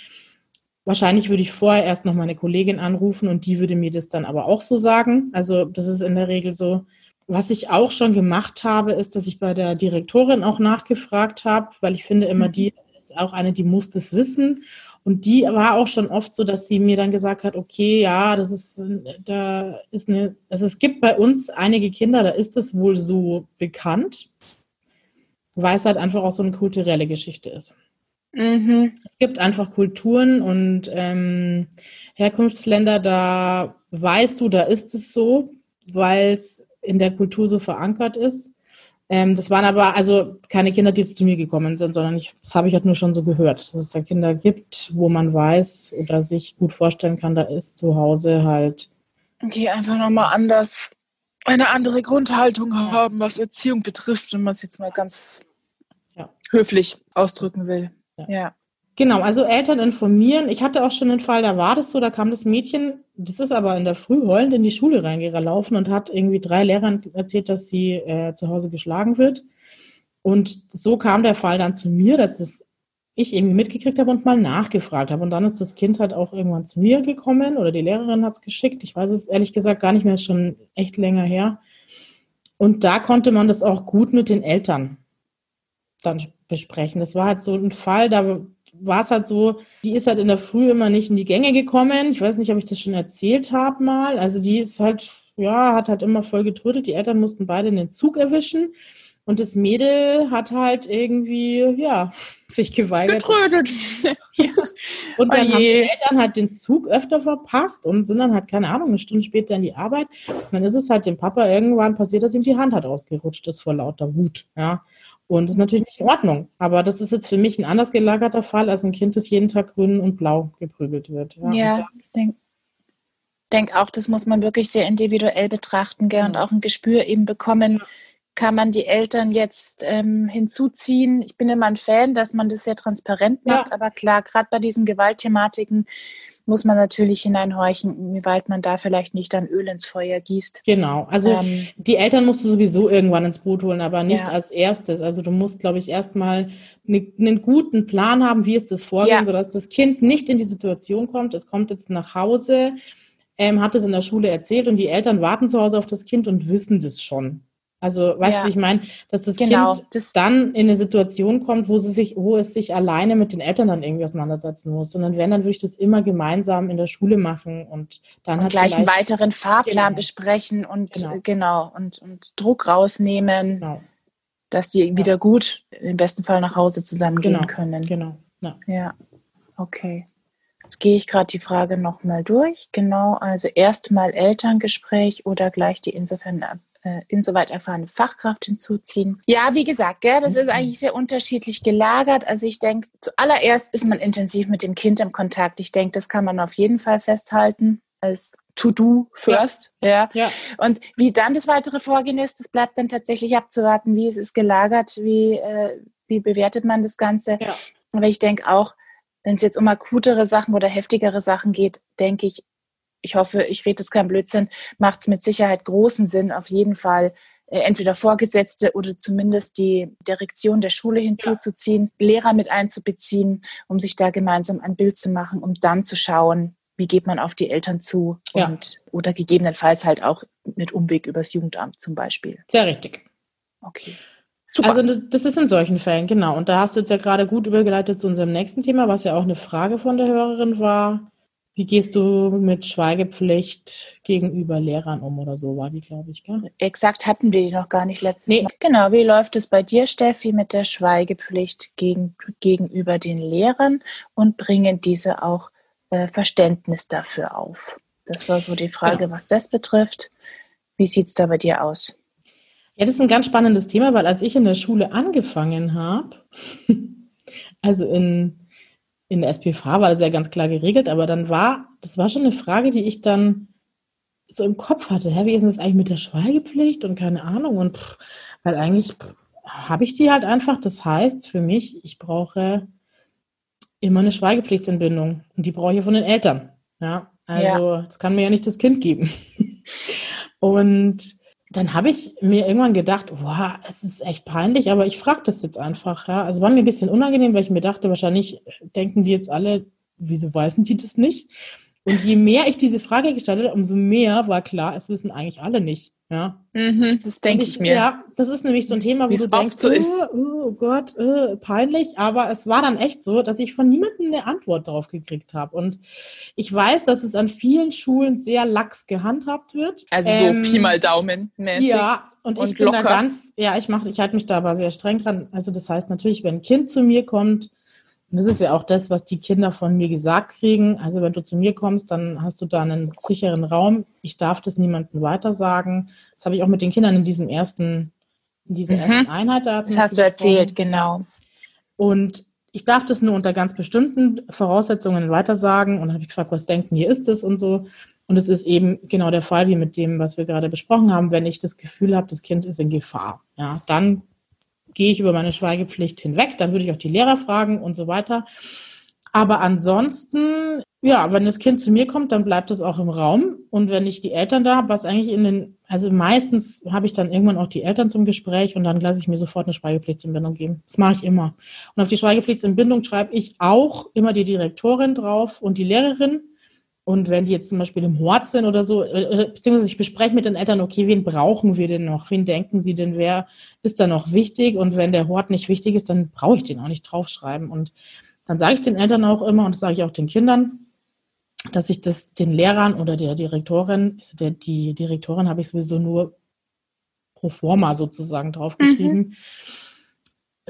Wahrscheinlich würde ich vorher erst noch meine Kollegin anrufen und die würde mir das dann aber auch so sagen. Also das ist in der Regel so. Was ich auch schon gemacht habe, ist, dass ich bei der Direktorin auch nachgefragt habe, weil ich finde immer, mhm. die ist auch eine, die muss das wissen. Und die war auch schon oft so, dass sie mir dann gesagt hat, okay, ja, das ist, da ist eine, also es gibt bei uns einige Kinder, da ist es wohl so bekannt, weil es halt einfach auch so eine kulturelle Geschichte ist. Mhm. Es gibt einfach Kulturen und ähm, Herkunftsländer, da weißt du, da ist es so, weil es in der Kultur so verankert ist. Ähm, das waren aber also keine Kinder, die jetzt zu mir gekommen sind, sondern ich, das habe ich halt nur schon so gehört, dass es da Kinder gibt, wo man weiß oder sich gut vorstellen kann, da ist zu Hause halt. Die einfach nochmal anders, eine andere Grundhaltung haben, was Erziehung betrifft, wenn man es jetzt mal ganz ja. höflich ausdrücken will. ja. ja. Genau, also Eltern informieren. Ich hatte auch schon einen Fall, da war das so, da kam das Mädchen, das ist aber in der Früh heulend in die Schule reingelaufen und hat irgendwie drei Lehrern erzählt, dass sie äh, zu Hause geschlagen wird. Und so kam der Fall dann zu mir, dass es ich irgendwie mitgekriegt habe und mal nachgefragt habe. Und dann ist das Kind halt auch irgendwann zu mir gekommen oder die Lehrerin hat es geschickt. Ich weiß es ehrlich gesagt gar nicht mehr, ist schon echt länger her. Und da konnte man das auch gut mit den Eltern dann besprechen. Das war halt so ein Fall, da war es halt so, die ist halt in der Früh immer nicht in die Gänge gekommen. Ich weiß nicht, ob ich das schon erzählt habe mal. Also die ist halt, ja, hat halt immer voll getrödelt. Die Eltern mussten beide den Zug erwischen. Und das Mädel hat halt irgendwie, ja, [laughs] sich geweigert. Getrödelt. [laughs] ja. Und dann oh haben die Eltern halt den Zug öfter verpasst und sind dann halt, keine Ahnung, eine Stunde später in die Arbeit. Und dann ist es halt dem Papa irgendwann passiert, dass ihm die Hand hat ausgerutscht ist vor lauter Wut. Ja. Und das ist natürlich nicht in Ordnung. Aber das ist jetzt für mich ein anders gelagerter Fall als ein Kind, das jeden Tag grün und blau geprügelt wird. Ja, ja ich denke denk auch, das muss man wirklich sehr individuell betrachten gell? und auch ein Gespür eben bekommen. Kann man die Eltern jetzt ähm, hinzuziehen? Ich bin immer ein Fan, dass man das sehr transparent macht, ja. aber klar, gerade bei diesen Gewaltthematiken muss man natürlich hineinhorchen, inwieweit man da vielleicht nicht dann Öl ins Feuer gießt. Genau, also ähm, die Eltern musst du sowieso irgendwann ins Boot holen, aber nicht ja. als erstes. Also du musst, glaube ich, erstmal ne, einen guten Plan haben, wie ist das Vorgehen, ja. sodass das Kind nicht in die Situation kommt, es kommt jetzt nach Hause, ähm, hat es in der Schule erzählt und die Eltern warten zu Hause auf das Kind und wissen das schon. Also, weißt ja. du, wie ich meine, dass das genau, Kind das dann in eine Situation kommt, wo sie sich, wo es sich alleine mit den Eltern dann irgendwie auseinandersetzen muss. Und dann werden dann würde ich das immer gemeinsam in der Schule machen und dann und hat gleich einen weiteren Fahrplan genau. besprechen und genau, genau und, und Druck rausnehmen, genau. dass die wieder gut im besten Fall nach Hause zusammengehen genau. können. Genau. Ja. ja. Okay. Jetzt gehe ich gerade die Frage nochmal durch. Genau, also erstmal Elterngespräch oder gleich die insofern äh, insoweit erfahrene Fachkraft hinzuziehen. Ja, wie gesagt, gell, das ist mhm. eigentlich sehr unterschiedlich gelagert. Also ich denke, zuallererst ist man intensiv mit dem Kind im Kontakt. Ich denke, das kann man auf jeden Fall festhalten als To-Do first. Ja. ja. Und wie dann das weitere Vorgehen ist, das bleibt dann tatsächlich abzuwarten, wie es ist gelagert, wie, äh, wie bewertet man das Ganze. Ja. Aber ich denke auch, wenn es jetzt um akutere Sachen oder heftigere Sachen geht, denke ich, ich hoffe, ich rede jetzt kein Blödsinn, macht es mit Sicherheit großen Sinn, auf jeden Fall äh, entweder Vorgesetzte oder zumindest die Direktion der Schule hinzuzuziehen, ja. Lehrer mit einzubeziehen, um sich da gemeinsam ein Bild zu machen, um dann zu schauen, wie geht man auf die Eltern zu ja. und oder gegebenenfalls halt auch mit Umweg übers Jugendamt zum Beispiel. Sehr richtig. Okay. Super. Also das, das, ist in solchen Fällen, genau. Und da hast du jetzt ja gerade gut übergeleitet zu unserem nächsten Thema, was ja auch eine Frage von der Hörerin war. Wie gehst du mit Schweigepflicht gegenüber Lehrern um oder so, war die, glaube ich, gell? Exakt hatten wir die noch gar nicht letztes nee. Mal. Genau, wie läuft es bei dir, Steffi, mit der Schweigepflicht gegen, gegenüber den Lehrern und bringen diese auch äh, Verständnis dafür auf? Das war so die Frage, genau. was das betrifft. Wie sieht es da bei dir aus? Ja, das ist ein ganz spannendes Thema, weil als ich in der Schule angefangen habe, [laughs] also in in der SPV war das ja ganz klar geregelt, aber dann war, das war schon eine Frage, die ich dann so im Kopf hatte. Hä, wie ist das eigentlich mit der Schweigepflicht und keine Ahnung? Und pff, weil eigentlich habe ich die halt einfach. Das heißt für mich, ich brauche immer eine Schweigepflichtsentbindung und die brauche ich von den Eltern. Ja, also ja. kann mir ja nicht das Kind geben. [laughs] und dann habe ich mir irgendwann gedacht, wow, es ist echt peinlich, aber ich frage das jetzt einfach. Ja? Also war mir ein bisschen unangenehm, weil ich mir dachte, wahrscheinlich denken die jetzt alle, wieso weißen die das nicht? Und je mehr ich diese Frage gestellt habe, umso mehr war klar, es wissen eigentlich alle nicht. Ja, mhm, das denke ich, ich, mir. Ja, das ist nämlich so ein Thema, wo Wie's du denkst, so oh, oh, Gott, äh, peinlich. Aber es war dann echt so, dass ich von niemandem eine Antwort darauf gekriegt habe. Und ich weiß, dass es an vielen Schulen sehr lax gehandhabt wird. Also ähm, so Pi mal Daumen mäßig. Ja, und, und ich locker. bin da ganz, ja, ich mache, ich halte mich da aber sehr streng dran. Also das heißt natürlich, wenn ein Kind zu mir kommt, und das ist ja auch das, was die Kinder von mir gesagt kriegen. Also wenn du zu mir kommst, dann hast du da einen sicheren Raum. Ich darf das niemandem weitersagen. Das habe ich auch mit den Kindern in diesem ersten, in dieser mhm. ersten Einheit. Da das hast du erzählt, genau. Und ich darf das nur unter ganz bestimmten Voraussetzungen weitersagen. Und habe ich gefragt, was denken ihr ist es und so. Und es ist eben genau der Fall wie mit dem, was wir gerade besprochen haben. Wenn ich das Gefühl habe, das Kind ist in Gefahr, ja, dann gehe ich über meine Schweigepflicht hinweg, dann würde ich auch die Lehrer fragen und so weiter. Aber ansonsten, ja, wenn das Kind zu mir kommt, dann bleibt es auch im Raum. Und wenn ich die Eltern da habe, was eigentlich in den, also meistens habe ich dann irgendwann auch die Eltern zum Gespräch und dann lasse ich mir sofort eine Schweigepflichtsentbindung geben. Das mache ich immer. Und auf die Schweigepflichtsentbindung schreibe ich auch immer die Direktorin drauf und die Lehrerin. Und wenn die jetzt zum Beispiel im Hort sind oder so, äh, äh, beziehungsweise ich bespreche mit den Eltern, okay, wen brauchen wir denn noch? Wen denken sie denn, wer ist da noch wichtig? Und wenn der Hort nicht wichtig ist, dann brauche ich den auch nicht draufschreiben. Und dann sage ich den Eltern auch immer, und das sage ich auch den Kindern, dass ich das den Lehrern oder der Direktorin, der, die Direktorin habe ich sowieso nur pro forma sozusagen draufgeschrieben. Mhm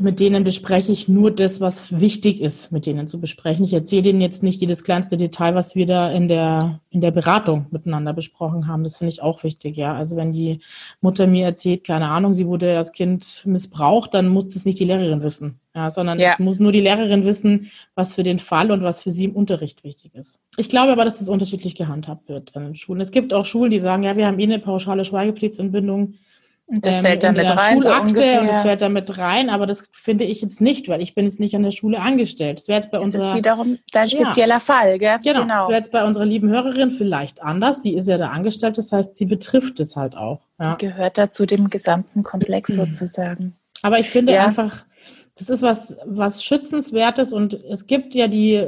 mit denen bespreche ich nur das, was wichtig ist, mit denen zu besprechen. Ich erzähle denen jetzt nicht jedes kleinste Detail, was wir da in der, in der Beratung miteinander besprochen haben. Das finde ich auch wichtig, ja. Also wenn die Mutter mir erzählt, keine Ahnung, sie wurde als Kind missbraucht, dann muss das nicht die Lehrerin wissen, ja, sondern ja. es muss nur die Lehrerin wissen, was für den Fall und was für sie im Unterricht wichtig ist. Ich glaube aber, dass das unterschiedlich gehandhabt wird an den Schulen. Es gibt auch Schulen, die sagen, ja, wir haben eh eine pauschale Schweigepflichtsentbindung Das ähm, fällt da mit rein, so ungefähr. Und das fällt da mit rein, aber das finde ich jetzt nicht, weil ich bin jetzt nicht an der Schule angestellt. Das wäre jetzt bei das unserer... Ist wiederum dein spezieller ja. Fall, gell? Genau, genau. das wäre jetzt bei unserer lieben Hörerin vielleicht anders. Die ist ja da angestellt, das heißt, sie betrifft es halt auch. Ja. Die gehört da zu dem gesamten Komplex sozusagen. Aber ich finde ja. einfach, das ist was, was Schützenswertes und es gibt ja die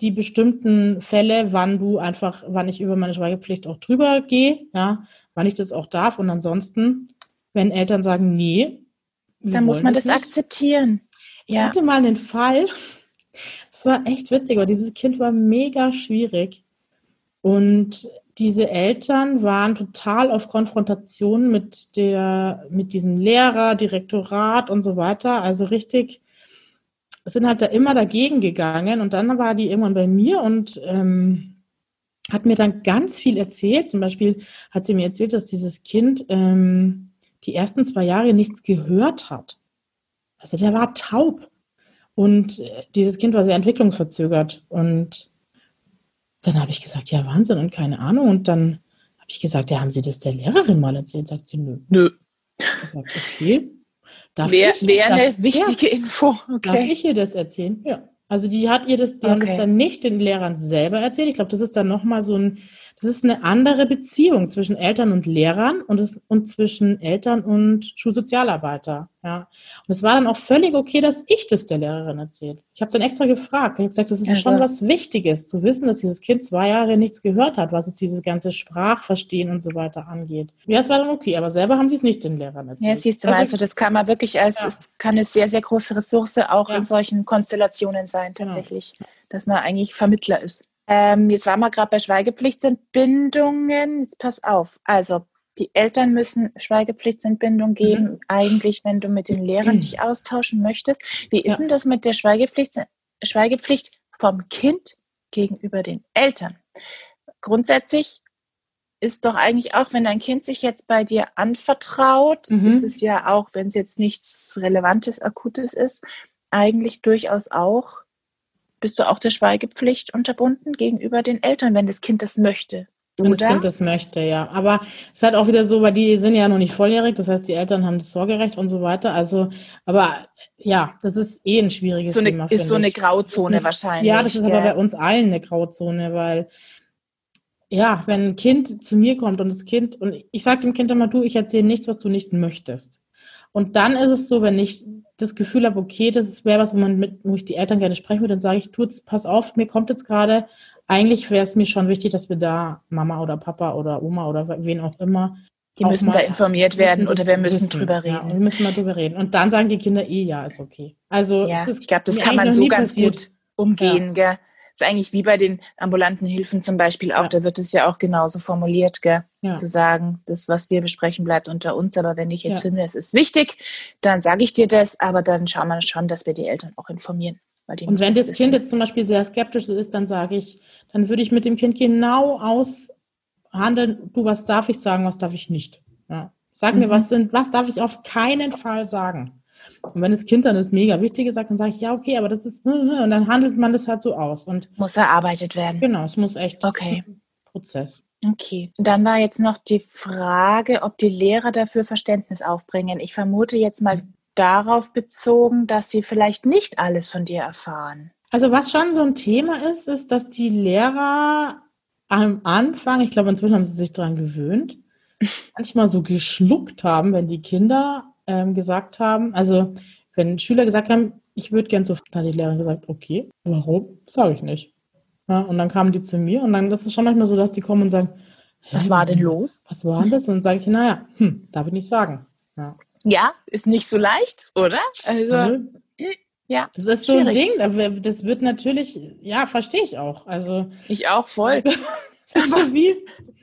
die bestimmten Fälle, wann du einfach, wann ich über meine Schweigepflicht auch drüber gehe, ja, wann ich das auch darf. Und ansonsten wenn Eltern sagen, nee. Dann muss man das, das akzeptieren. Ich ja. hatte mal einen Fall, [laughs] das war echt witzig, aber dieses Kind war mega schwierig. Und diese Eltern waren total auf Konfrontation mit der, mit diesem Lehrer, Direktorat und so weiter. Also richtig, sind halt da immer dagegen gegangen. Und dann war die irgendwann bei mir und ähm, hat mir dann ganz viel erzählt. Zum Beispiel hat sie mir erzählt, dass dieses Kind ähm, die ersten zwei Jahre nichts gehört hat. Also der war taub. Und äh, dieses Kind war sehr entwicklungsverzögert. Und dann habe ich gesagt, ja, Wahnsinn und keine Ahnung. Und dann habe ich gesagt, ja, haben Sie das der Lehrerin mal erzählt? Sagt sie, nö. Nö. Ich gesagt, okay. Wäre wär eine wichtige ja, Info. Okay. Darf ich ihr das erzählen? Ja. Also die hat ihr das, die okay. haben das dann nicht den Lehrern selber erzählt. Ich glaube, das ist dann nochmal so ein das ist eine andere Beziehung zwischen Eltern und Lehrern und, es, und zwischen Eltern und Schulsozialarbeiter. Ja. Und es war dann auch völlig okay, dass ich das der Lehrerin erzählt. Ich habe dann extra gefragt. Ich habe gesagt, das ist also. schon was Wichtiges, zu wissen, dass dieses Kind zwei Jahre nichts gehört hat, was jetzt dieses ganze Sprachverstehen und so weiter angeht. Ja, es war dann okay, aber selber haben sie es nicht den Lehrern erzählt. Ja, siehst du mal, also das kann man wirklich als, ja. es kann eine sehr, sehr große Ressource auch ja. in solchen Konstellationen sein, genau. tatsächlich, ja. dass man eigentlich Vermittler ist. Ähm, jetzt waren wir gerade bei Schweigepflichtsentbindungen. Jetzt pass auf. Also, die Eltern müssen Schweigepflichtsentbindung mhm. geben, mhm. eigentlich, wenn du mit den Lehrern dich [clears throat] austauschen möchtest. Wie ist ja. denn das mit der Schweigepflicht, Schweigepflicht vom Kind gegenüber den Eltern? Grundsätzlich ist doch eigentlich auch, wenn dein Kind sich jetzt bei dir anvertraut, mhm. ist es ja auch, wenn es jetzt nichts Relevantes, Akutes ist, eigentlich durchaus auch bist du auch der Schweigepflicht unterbunden gegenüber den Eltern, wenn das Kind das möchte. Wenn das Kind das möchte, ja. Aber es ist halt auch wieder so, weil die sind ja noch nicht volljährig, das heißt, die Eltern haben das Sorgerecht und so weiter. Also, aber ja, das ist eh ein schwieriges so eine, Thema. Ist so eine Grauzone eine, wahrscheinlich. Ja, das ist ja. aber bei uns allen eine Grauzone, weil ja, wenn ein Kind zu mir kommt und das Kind, und ich sage dem Kind immer, du, ich erzähle nichts, was du nicht möchtest. Und dann ist es so, wenn ich das Gefühl habe, okay, das wäre was, wo man mit, wo ich die Eltern gerne sprechen würde, dann sage ich, tu pass auf, mir kommt jetzt gerade, eigentlich wäre es mir schon wichtig, dass wir da Mama oder Papa oder Oma oder wen auch immer. Die müssen da informiert werden oder wir müssen wissen. drüber reden. Ja, wir müssen mal drüber reden. Und dann sagen die Kinder eh, ja, ist okay. Also ja, ist ich glaube, das kann man so ganz passiert. gut umgehen, ja. gell? Ist eigentlich wie bei den ambulanten Hilfen zum Beispiel auch, ja. da wird es ja auch genauso formuliert, gell? Ja. zu sagen, das, was wir besprechen, bleibt unter uns, aber wenn ich jetzt finde, es ist wichtig, dann sage ich dir das, aber dann schauen wir schon, dass wir die Eltern auch informieren. Und wenn das, das Kind jetzt zum Beispiel sehr skeptisch ist, dann sage ich, dann würde ich mit dem Kind genau aushandeln, du, was darf ich sagen, was darf ich nicht. Ja. Sag mhm. mir, was sind, was darf ich auf keinen Fall sagen? Und wenn das Kind dann das mega Wichtige sagt, dann sage ich, ja, okay, aber das ist, und dann handelt man das halt so aus. Und muss erarbeitet werden. Genau, es muss echt okay. Prozess. Okay. Dann war jetzt noch die Frage, ob die Lehrer dafür Verständnis aufbringen. Ich vermute jetzt mal darauf bezogen, dass sie vielleicht nicht alles von dir erfahren. Also was schon so ein Thema ist, ist, dass die Lehrer am Anfang, ich glaube inzwischen haben sie sich daran gewöhnt, [laughs] manchmal so geschluckt haben, wenn die Kinder ähm, gesagt haben, also wenn Schüler gesagt haben, ich würde gern so, dann hat die Lehrerin gesagt, okay, warum? Sage ich nicht. Ja, und dann kamen die zu mir und dann, das ist schon manchmal so, dass die kommen und sagen, was war denn los? Was war denn das? Und dann sage ich, naja, hm, darf ich nicht sagen. Ja. ja, ist nicht so leicht, oder? Also, hm, ja. Das ist so ein Ding, das wird natürlich, ja, verstehe ich auch. Also, ich auch voll. [laughs] so wie,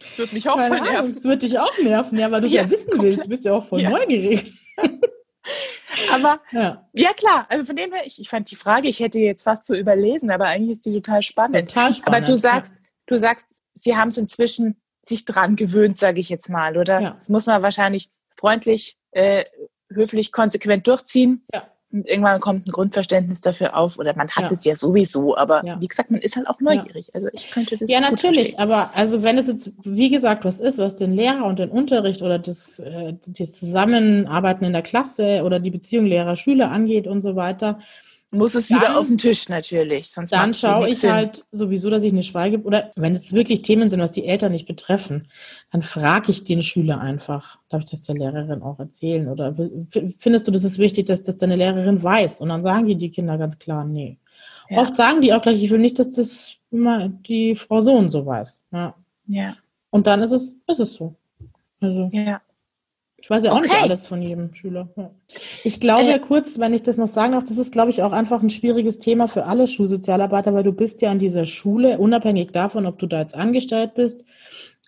das wird mich auch voll nerven. Das wird dich auch nerven, ja, weil du ja, ja wissen komplett. willst. Du bist ja auch voll ja. neugierig. [laughs] aber ja. ja. klar, also von dem her, ich, ich fand die Frage, ich hätte jetzt fast so überlesen, aber eigentlich ist die total spannend. Total spannend. Aber du sagst, du sagst, sie haben es inzwischen sich dran gewöhnt, sage ich jetzt mal, oder? Ja. Das muss man wahrscheinlich freundlich, äh, höflich, konsequent durchziehen. Ja. Und irgendwann kommt ein Grundverständnis dafür auf oder man hat ja. es ja sowieso, aber ja. wie gesagt, man ist halt auch neugierig. Ja. Also ich könnte das Ja, natürlich, aber also wenn es jetzt, wie gesagt, was ist, was den Lehrer und den Unterricht oder das, äh, das Zusammenarbeiten in der Klasse oder die Beziehung Lehrer-Schüler angeht und so weiter, muss es dann, wieder auf den Tisch natürlich. Sonst dann schaue ich Sinn. halt sowieso, dass ich eine Schweige oder wenn es wirklich Themen sind, was die Eltern nicht betreffen, dann frage ich den Schüler einfach. Darf ich das der Lehrerin auch erzählen? Oder findest du, das ist wichtig, dass das deine Lehrerin weiß? Und dann sagen die die Kinder ganz klar, nee. Ja. Oft sagen die auch gleich, ich will nicht, dass das immer die Frau Sohn so weiß. Ja. ja. Und dann ist es, ist es so. Also. Ja. Ich weiß ja auch okay. nicht alles von jedem Schüler. Ja. Ich glaube äh, kurz, wenn ich das noch sagen darf, das ist, glaube ich, auch einfach ein schwieriges Thema für alle Schulsozialarbeiter, weil du bist ja an dieser Schule, unabhängig davon, ob du da jetzt angestellt bist,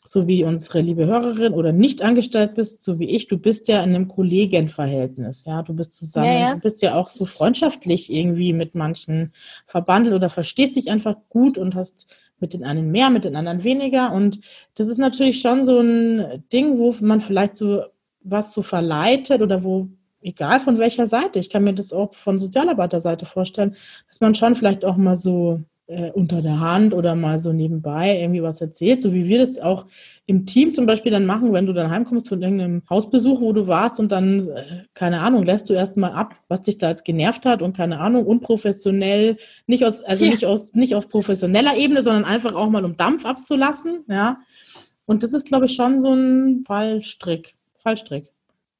so wie unsere liebe Hörerin oder nicht angestellt bist, so wie ich, du bist ja in einem Kollegenverhältnis, ja, du bist zusammen, ja, ja. du bist ja auch so freundschaftlich irgendwie mit manchen verbandelt oder verstehst dich einfach gut und hast mit den einen mehr, mit den anderen weniger und das ist natürlich schon so ein Ding, wo man vielleicht so was so verleitet oder wo, egal von welcher Seite, ich kann mir das auch von Sozialarbeiterseite vorstellen, dass man schon vielleicht auch mal so äh, unter der Hand oder mal so nebenbei irgendwie was erzählt, so wie wir das auch im Team zum Beispiel dann machen, wenn du dann heimkommst von irgendeinem Hausbesuch, wo du warst und dann, äh, keine Ahnung, lässt du erstmal ab, was dich da jetzt genervt hat und keine Ahnung, unprofessionell, nicht aus, also ja. nicht aus, nicht auf professioneller Ebene, sondern einfach auch mal um Dampf abzulassen, ja. Und das ist, glaube ich, schon so ein Fallstrick. Fallstrick.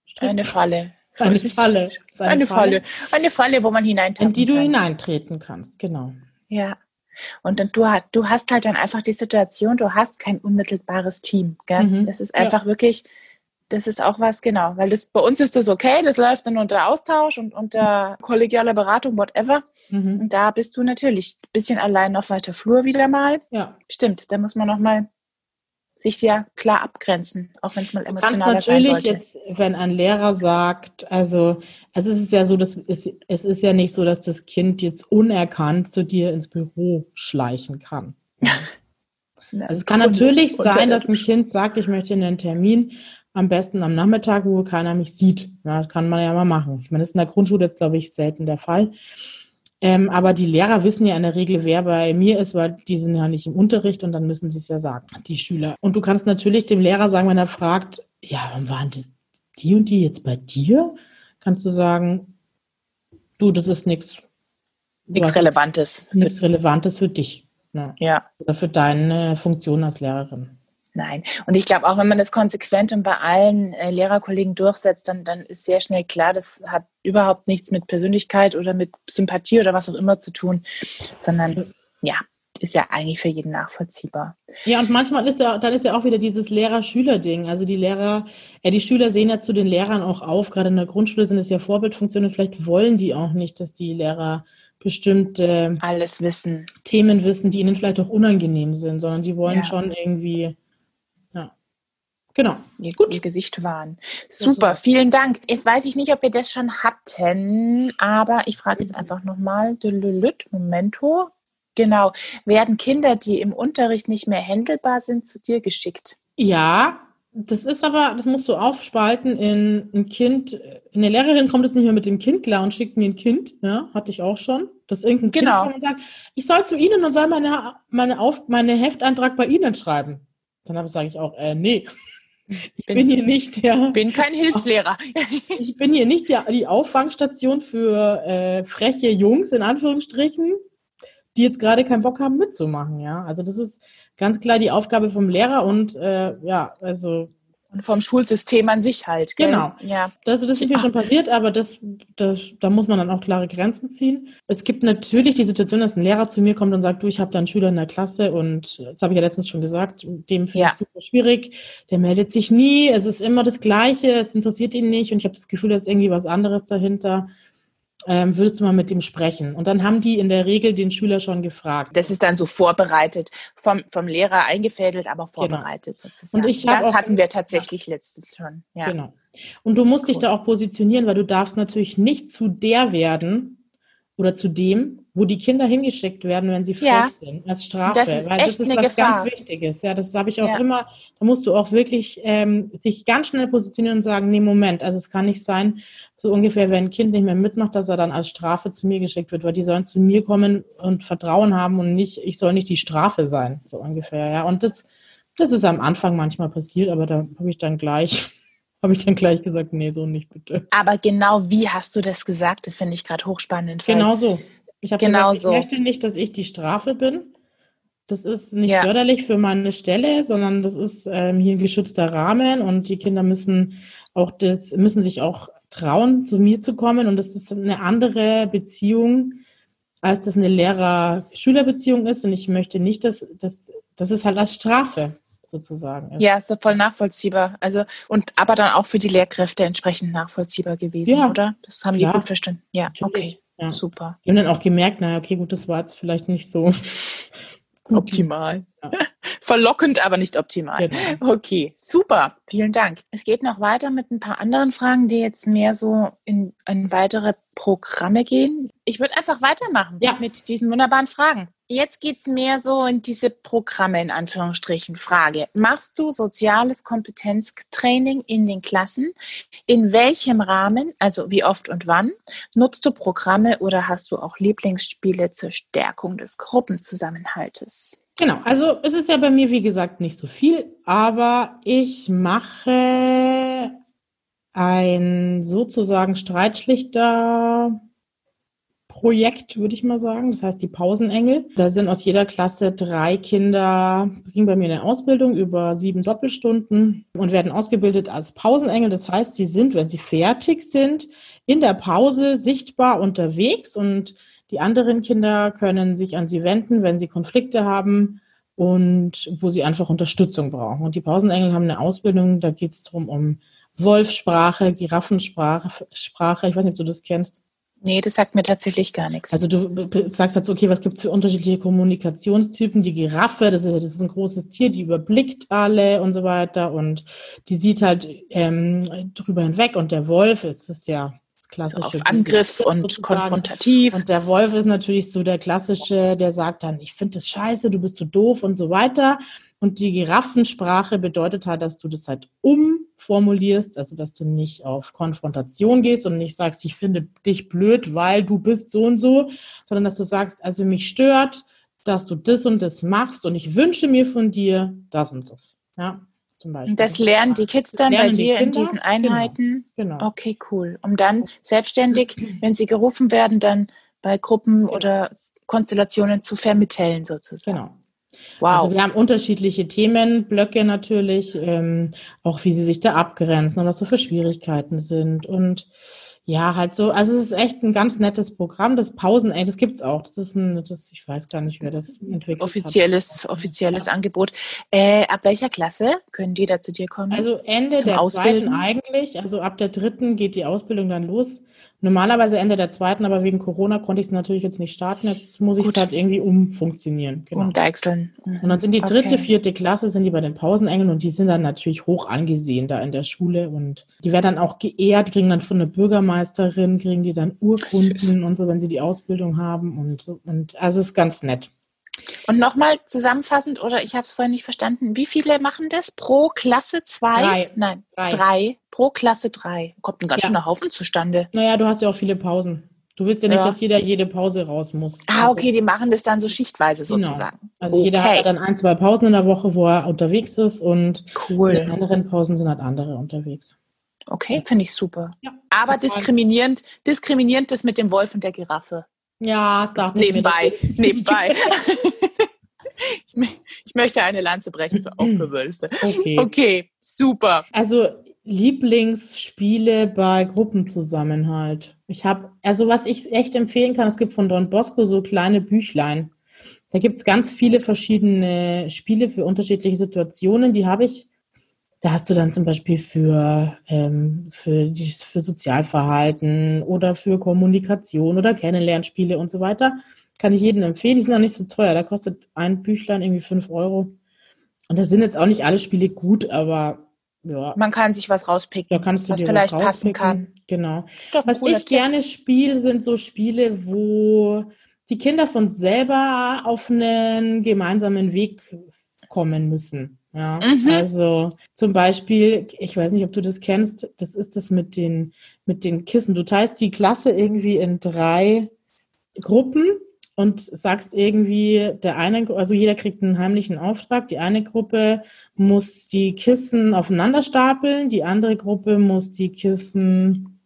Strick. Eine Falle. Eine Falle. Eine, eine Falle. Eine Falle, wo man hineintreten In die du kann. hineintreten kannst, genau. Ja. Und dann, du, du hast halt dann einfach die Situation, du hast kein unmittelbares Team. Gell? Mhm. Das ist einfach ja. wirklich, das ist auch was, genau, weil das bei uns ist das okay, das läuft dann unter Austausch und unter kollegialer Beratung, whatever. Mhm. Und da bist du natürlich ein bisschen allein auf weiter Flur wieder mal. Ja. Stimmt, da muss man nochmal sich sehr klar abgrenzen, auch wenn es mal emotionaler sein sollte. Jetzt, wenn ein Lehrer sagt, also, also es ist ja so, dass es, es ist ja nicht so, dass das Kind jetzt unerkannt zu dir ins Büro schleichen kann. [laughs] also es kann natürlich sein, dass ein Kind sagt, ich möchte einen Termin, am besten am Nachmittag, wo keiner mich sieht. Ja, das kann man ja mal machen. Ich meine, das ist in der Grundschule jetzt, glaube ich, selten der Fall. Ähm, aber die Lehrer wissen ja in der Regel, wer bei mir ist, weil die sind ja nicht im Unterricht und dann müssen sie es ja sagen, die Schüler. Und du kannst natürlich dem Lehrer sagen, wenn er fragt, ja, wann waren das, die und die jetzt bei dir? Kannst du sagen, du, das ist nichts. Nichts Relevantes. Nichts Relevantes für dich. Ne? Ja. Oder für deine Funktion als Lehrerin. Nein. Und ich glaube auch, wenn man das konsequent und bei allen äh, Lehrerkollegen durchsetzt, dann, dann ist sehr schnell klar, das hat überhaupt nichts mit Persönlichkeit oder mit Sympathie oder was auch immer zu tun, sondern ja, ist ja eigentlich für jeden nachvollziehbar. Ja, und manchmal ist ja, dann ist ja auch wieder dieses Lehrer-Schüler-Ding. Also die Lehrer, ja, die Schüler sehen ja zu den Lehrern auch auf. Gerade in der Grundschule sind es ja Vorbildfunktionen. Vielleicht wollen die auch nicht, dass die Lehrer bestimmte alles wissen, Themen wissen, die ihnen vielleicht auch unangenehm sind, sondern sie wollen ja. schon irgendwie Genau. Ihr, Gut. Ihr Gesicht wahren. Super, vielen Dank. Jetzt weiß ich nicht, ob wir das schon hatten, aber ich frage jetzt einfach nochmal. Momento. Genau. Werden Kinder, die im Unterricht nicht mehr händelbar sind, zu dir geschickt? Ja, das ist aber, das musst du aufspalten in ein Kind. Eine Lehrerin kommt jetzt nicht mehr mit dem Kind klar und schickt mir ein Kind. Ja, hatte ich auch schon. Dass irgendein genau. Kind kommt und sagt, ich soll zu Ihnen und soll meine, meine, Auf, meine Heftantrag bei Ihnen schreiben. Dann sage ich auch, äh, nee. Ich bin, bin, hier [laughs] nicht der. Bin kein Hilfslehrer. [laughs] ich bin hier nicht der, die Auffangstation für äh, freche Jungs, in Anführungsstrichen, die jetzt gerade keinen Bock haben mitzumachen, ja. Also das ist ganz klar die Aufgabe vom Lehrer und äh, ja, also und vom Schulsystem an sich halt. Gell? Genau. Ja. Also das ist mir schon passiert, aber das, das, da muss man dann auch klare Grenzen ziehen. Es gibt natürlich die Situation, dass ein Lehrer zu mir kommt und sagt, du, ich habe da einen Schüler in der Klasse und das habe ich ja letztens schon gesagt, dem finde ja. ich super schwierig. Der meldet sich nie, es ist immer das Gleiche, es interessiert ihn nicht und ich habe das Gefühl, da ist irgendwie was anderes dahinter ähm, würdest du mal mit ihm sprechen? Und dann haben die in der Regel den Schüler schon gefragt. Das ist dann so vorbereitet, vom, vom Lehrer eingefädelt, aber genau. vorbereitet genau. sozusagen. Und ich das hatten wir tatsächlich ja. letztens schon. Ja. Genau. Und du musst cool. dich da auch positionieren, weil du darfst natürlich nicht zu der werden, oder zu dem, wo die Kinder hingeschickt werden, wenn sie frech Ja. sind, als Strafe. Das ist Weil das ist was Gefahr. ganz Wichtiges. Ja, das habe ich auch Ja. immer, da musst du auch wirklich ähm, dich ganz schnell positionieren und sagen, nee, Moment, also es kann nicht sein, so ungefähr, wenn ein Kind nicht mehr mitmacht, dass er dann als Strafe zu mir geschickt wird, weil die sollen zu mir kommen und Vertrauen haben und nicht, ich soll nicht die Strafe sein, so ungefähr, ja. Und das, das ist am Anfang manchmal passiert, aber da habe ich dann gleich, habe ich dann gleich gesagt, nee, so nicht bitte. Aber genau wie hast du das gesagt? Das finde ich gerade hochspannend. Genau so. Ich habe Genau gesagt, so. ich möchte nicht, dass ich die Strafe bin. Das ist nicht Ja. förderlich für meine Stelle, sondern das ist ähm, hier ein geschützter Rahmen und die Kinder müssen auch das, müssen sich auch trauen, zu mir zu kommen und das ist eine andere Beziehung, als das eine Lehrer-Schüler-Beziehung ist und ich möchte nicht, dass, dass das ist halt als Strafe sozusagen ist. Ja, ist doch voll nachvollziehbar. Also, und aber dann auch für die Lehrkräfte entsprechend nachvollziehbar gewesen, Ja. oder? Das haben die gut verstanden. Ja, Natürlich. okay. Ja. Super. Die haben dann auch gemerkt, naja, okay, gut, das war jetzt vielleicht nicht so. [laughs] Optimal. Ja. [laughs] Verlockend, aber nicht optimal. Genau. Okay, super. Vielen Dank. Es geht noch weiter mit ein paar anderen Fragen, die jetzt mehr so in, in weitere Programme gehen. Ich würde einfach weitermachen Ja. mit diesen wunderbaren Fragen. Jetzt geht es mehr so in diese Programme in Anführungsstrichen. Frage. Machst du soziales Kompetenztraining in den Klassen? In welchem Rahmen, also wie oft und wann? Nutzt du Programme oder hast du auch Lieblingsspiele zur Stärkung des Gruppenzusammenhaltes? Genau, also es ist ja bei mir, wie gesagt, nicht so viel, aber ich mache ein sozusagen Streitschlichter Projekt, würde ich mal sagen. Das heißt die Pausenengel. Da sind aus jeder Klasse drei Kinder, bringen bei mir eine Ausbildung über sieben Doppelstunden und werden ausgebildet als Pausenengel. Das heißt, sie sind, wenn sie fertig sind, in der Pause sichtbar unterwegs und die anderen Kinder können sich an sie wenden, wenn sie Konflikte haben und wo sie einfach Unterstützung brauchen. Und die Pausenengel haben eine Ausbildung, da geht es darum um Wolfsprache, Giraffensprache, Sprache. Ich weiß nicht, ob du das kennst. Nee, das sagt mir tatsächlich gar nichts. Also du sagst jetzt, okay, was gibt es für unterschiedliche Kommunikationstypen? Die Giraffe, das ist, das ist ein großes Tier, die überblickt alle und so weiter und die sieht halt ähm, drüber hinweg. Und der Wolf, es ist ja das so klassische auf Angriff und sozusagen. konfrontativ. Und der Wolf ist natürlich so der klassische, der sagt dann, ich finde das scheiße, du bist so doof und so weiter. Und die Giraffensprache bedeutet halt, dass du das halt umformulierst, also dass du nicht auf Konfrontation gehst und nicht sagst, ich finde dich blöd, weil du bist so und so, sondern dass du sagst, also mich stört, dass du das und das machst und ich wünsche mir von dir das und das. Ja, zum Beispiel. Das lernen die Kids dann bei dir in diesen Einheiten. Genau. Okay, cool. Um dann selbstständig, [clears throat] wenn sie gerufen werden, dann bei Gruppen oder Konstellationen zu vermitteln sozusagen. Genau. Wow. Also wir haben unterschiedliche Themenblöcke natürlich, ähm, auch wie sie sich da abgrenzen und was so für Schwierigkeiten sind. Und ja, halt so, also es ist echt ein ganz nettes Programm. Das Pausen, ey, das gibt's auch. Das ist ein, das, ich weiß gar nicht, wer das entwickelt offizielles, hat. offizielles Angebot. Äh, ab welcher Klasse können die da zu dir kommen? Also Ende der Ausbilden? zweiten eigentlich, also ab der dritten geht die Ausbildung dann los. Normalerweise Ende der zweiten, aber wegen Corona konnte ich es natürlich jetzt nicht starten. Jetzt muss ich es halt irgendwie umfunktionieren. Genau. Umdeichseln. Und dann sind die dritte, Okay. vierte Klasse, sind die bei den Pausenengeln und die sind dann natürlich hoch angesehen da in der Schule und die werden dann auch geehrt, kriegen dann von der Bürgermeisterin, kriegen die dann Urkunden Süß. und so, wenn sie die Ausbildung haben und so. Und also es ist ganz nett. Und nochmal zusammenfassend, oder ich habe es vorhin nicht verstanden, wie viele machen das? Pro Klasse zwei? Drei. Nein, Drei. drei. Pro Klasse drei. Kommt ein ganz Ja. schöner Haufen zustande. Naja, du hast ja auch viele Pausen. Du willst ja nicht, Ja. dass jeder jede Pause raus muss. Ah, okay, die machen das dann so schichtweise Genau. sozusagen. Also jeder hat okay, dann ein, zwei Pausen in der Woche, wo er unterwegs ist und in den cool. anderen Pausen sind halt andere unterwegs. Okay, finde ich super. Ja. Aber diskriminierend, diskriminierend das mit dem Wolf und der Giraffe. Ja, [laughs] [laughs] ich mir, Nebenbei, nebenbei. ich, ich möchte eine Lanze brechen, für, auch für Wölfe. Okay. Okay, super. Also Lieblingsspiele bei Gruppenzusammenhalt. Ich habe, also was ich echt empfehlen kann, es gibt von Don Bosco so kleine Büchlein. Da gibt es ganz viele verschiedene Spiele für unterschiedliche Situationen. Die habe ich, da hast du dann zum Beispiel für, ähm, für, die, für Sozialverhalten oder für Kommunikation oder Kennenlernspiele und so weiter. Kann ich jedem empfehlen. Die sind auch nicht so teuer. Da kostet ein Büchlein irgendwie fünf Euro. Und da sind jetzt auch nicht alle Spiele gut, aber ja. Man kann sich was rauspicken, was vielleicht was passen kann. Genau. Was ich Tipp. gerne spiele, sind so Spiele, wo die Kinder von selber auf einen gemeinsamen Weg kommen müssen. Ja, Mhm. also zum Beispiel, ich weiß nicht, ob du das kennst, das ist das mit den, mit den Kissen. Du teilst die Klasse irgendwie in drei Gruppen und sagst irgendwie, der eine, also jeder kriegt einen heimlichen Auftrag. Die eine Gruppe muss die Kissen aufeinander stapeln, die andere Gruppe muss die Kissen,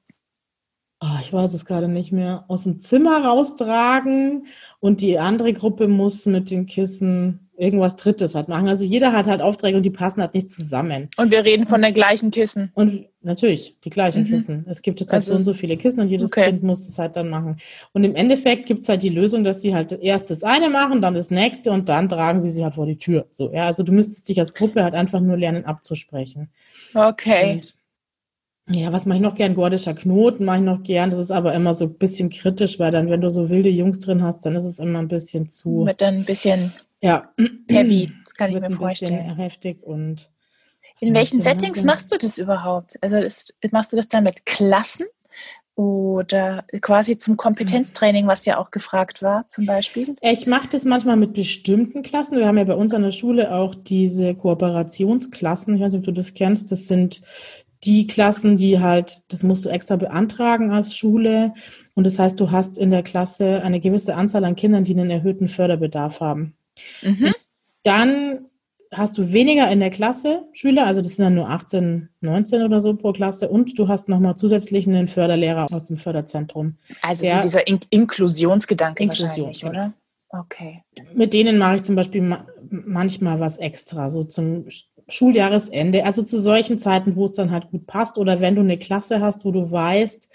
ah, ich weiß es gerade nicht mehr, aus dem Zimmer raustragen und die andere Gruppe muss mit den Kissen irgendwas Drittes halt machen. Also jeder hat halt Aufträge und die passen halt nicht zusammen. Und wir reden von den gleichen Kissen. Und natürlich die gleichen Mhm. Kissen. Es gibt jetzt halt Also so und so viele Kissen und jedes okay. Kind muss es halt dann machen. Und im Endeffekt gibt es halt die Lösung, dass sie halt erst das eine machen, dann das nächste und dann tragen sie sie halt vor die Tür. So, ja, also du müsstest dich als Gruppe halt einfach nur lernen abzusprechen. Okay. Und ja, was mache ich noch gern? Gordischer Knoten mache ich noch gern. Das ist aber immer so ein bisschen kritisch, weil dann, wenn du so wilde Jungs drin hast, dann ist es immer ein bisschen zu Mit ein bisschen ja, heavy. [clears throat] Das kann ich mir vorstellen. heftig und In welchen Settings noch? machst du das überhaupt? Also ist, machst du das dann mit Klassen oder quasi zum Kompetenztraining, was ja auch gefragt war, zum Beispiel? Ich mache das manchmal mit bestimmten Klassen. Wir haben ja bei uns an der Schule auch diese Kooperationsklassen. Ich weiß nicht, ob du das kennst. Das sind die Klassen, die halt, das musst du extra beantragen als Schule. Und das heißt, du hast in der Klasse eine gewisse Anzahl an Kindern, die einen erhöhten Förderbedarf haben. Mhm. Dann hast du weniger in der Klasse Schüler, also das sind dann nur 18, 19 oder so pro Klasse. Und du hast nochmal zusätzlich einen Förderlehrer aus dem Förderzentrum. Also so dieser In Inklusionsgedanke Inklusion, wahrscheinlich, oder? Okay. Mit denen mache ich zum Beispiel ma manchmal was extra, so zum Sch- Schuljahresende, also zu solchen Zeiten, wo es dann halt gut passt oder wenn du eine Klasse hast, wo du weißt,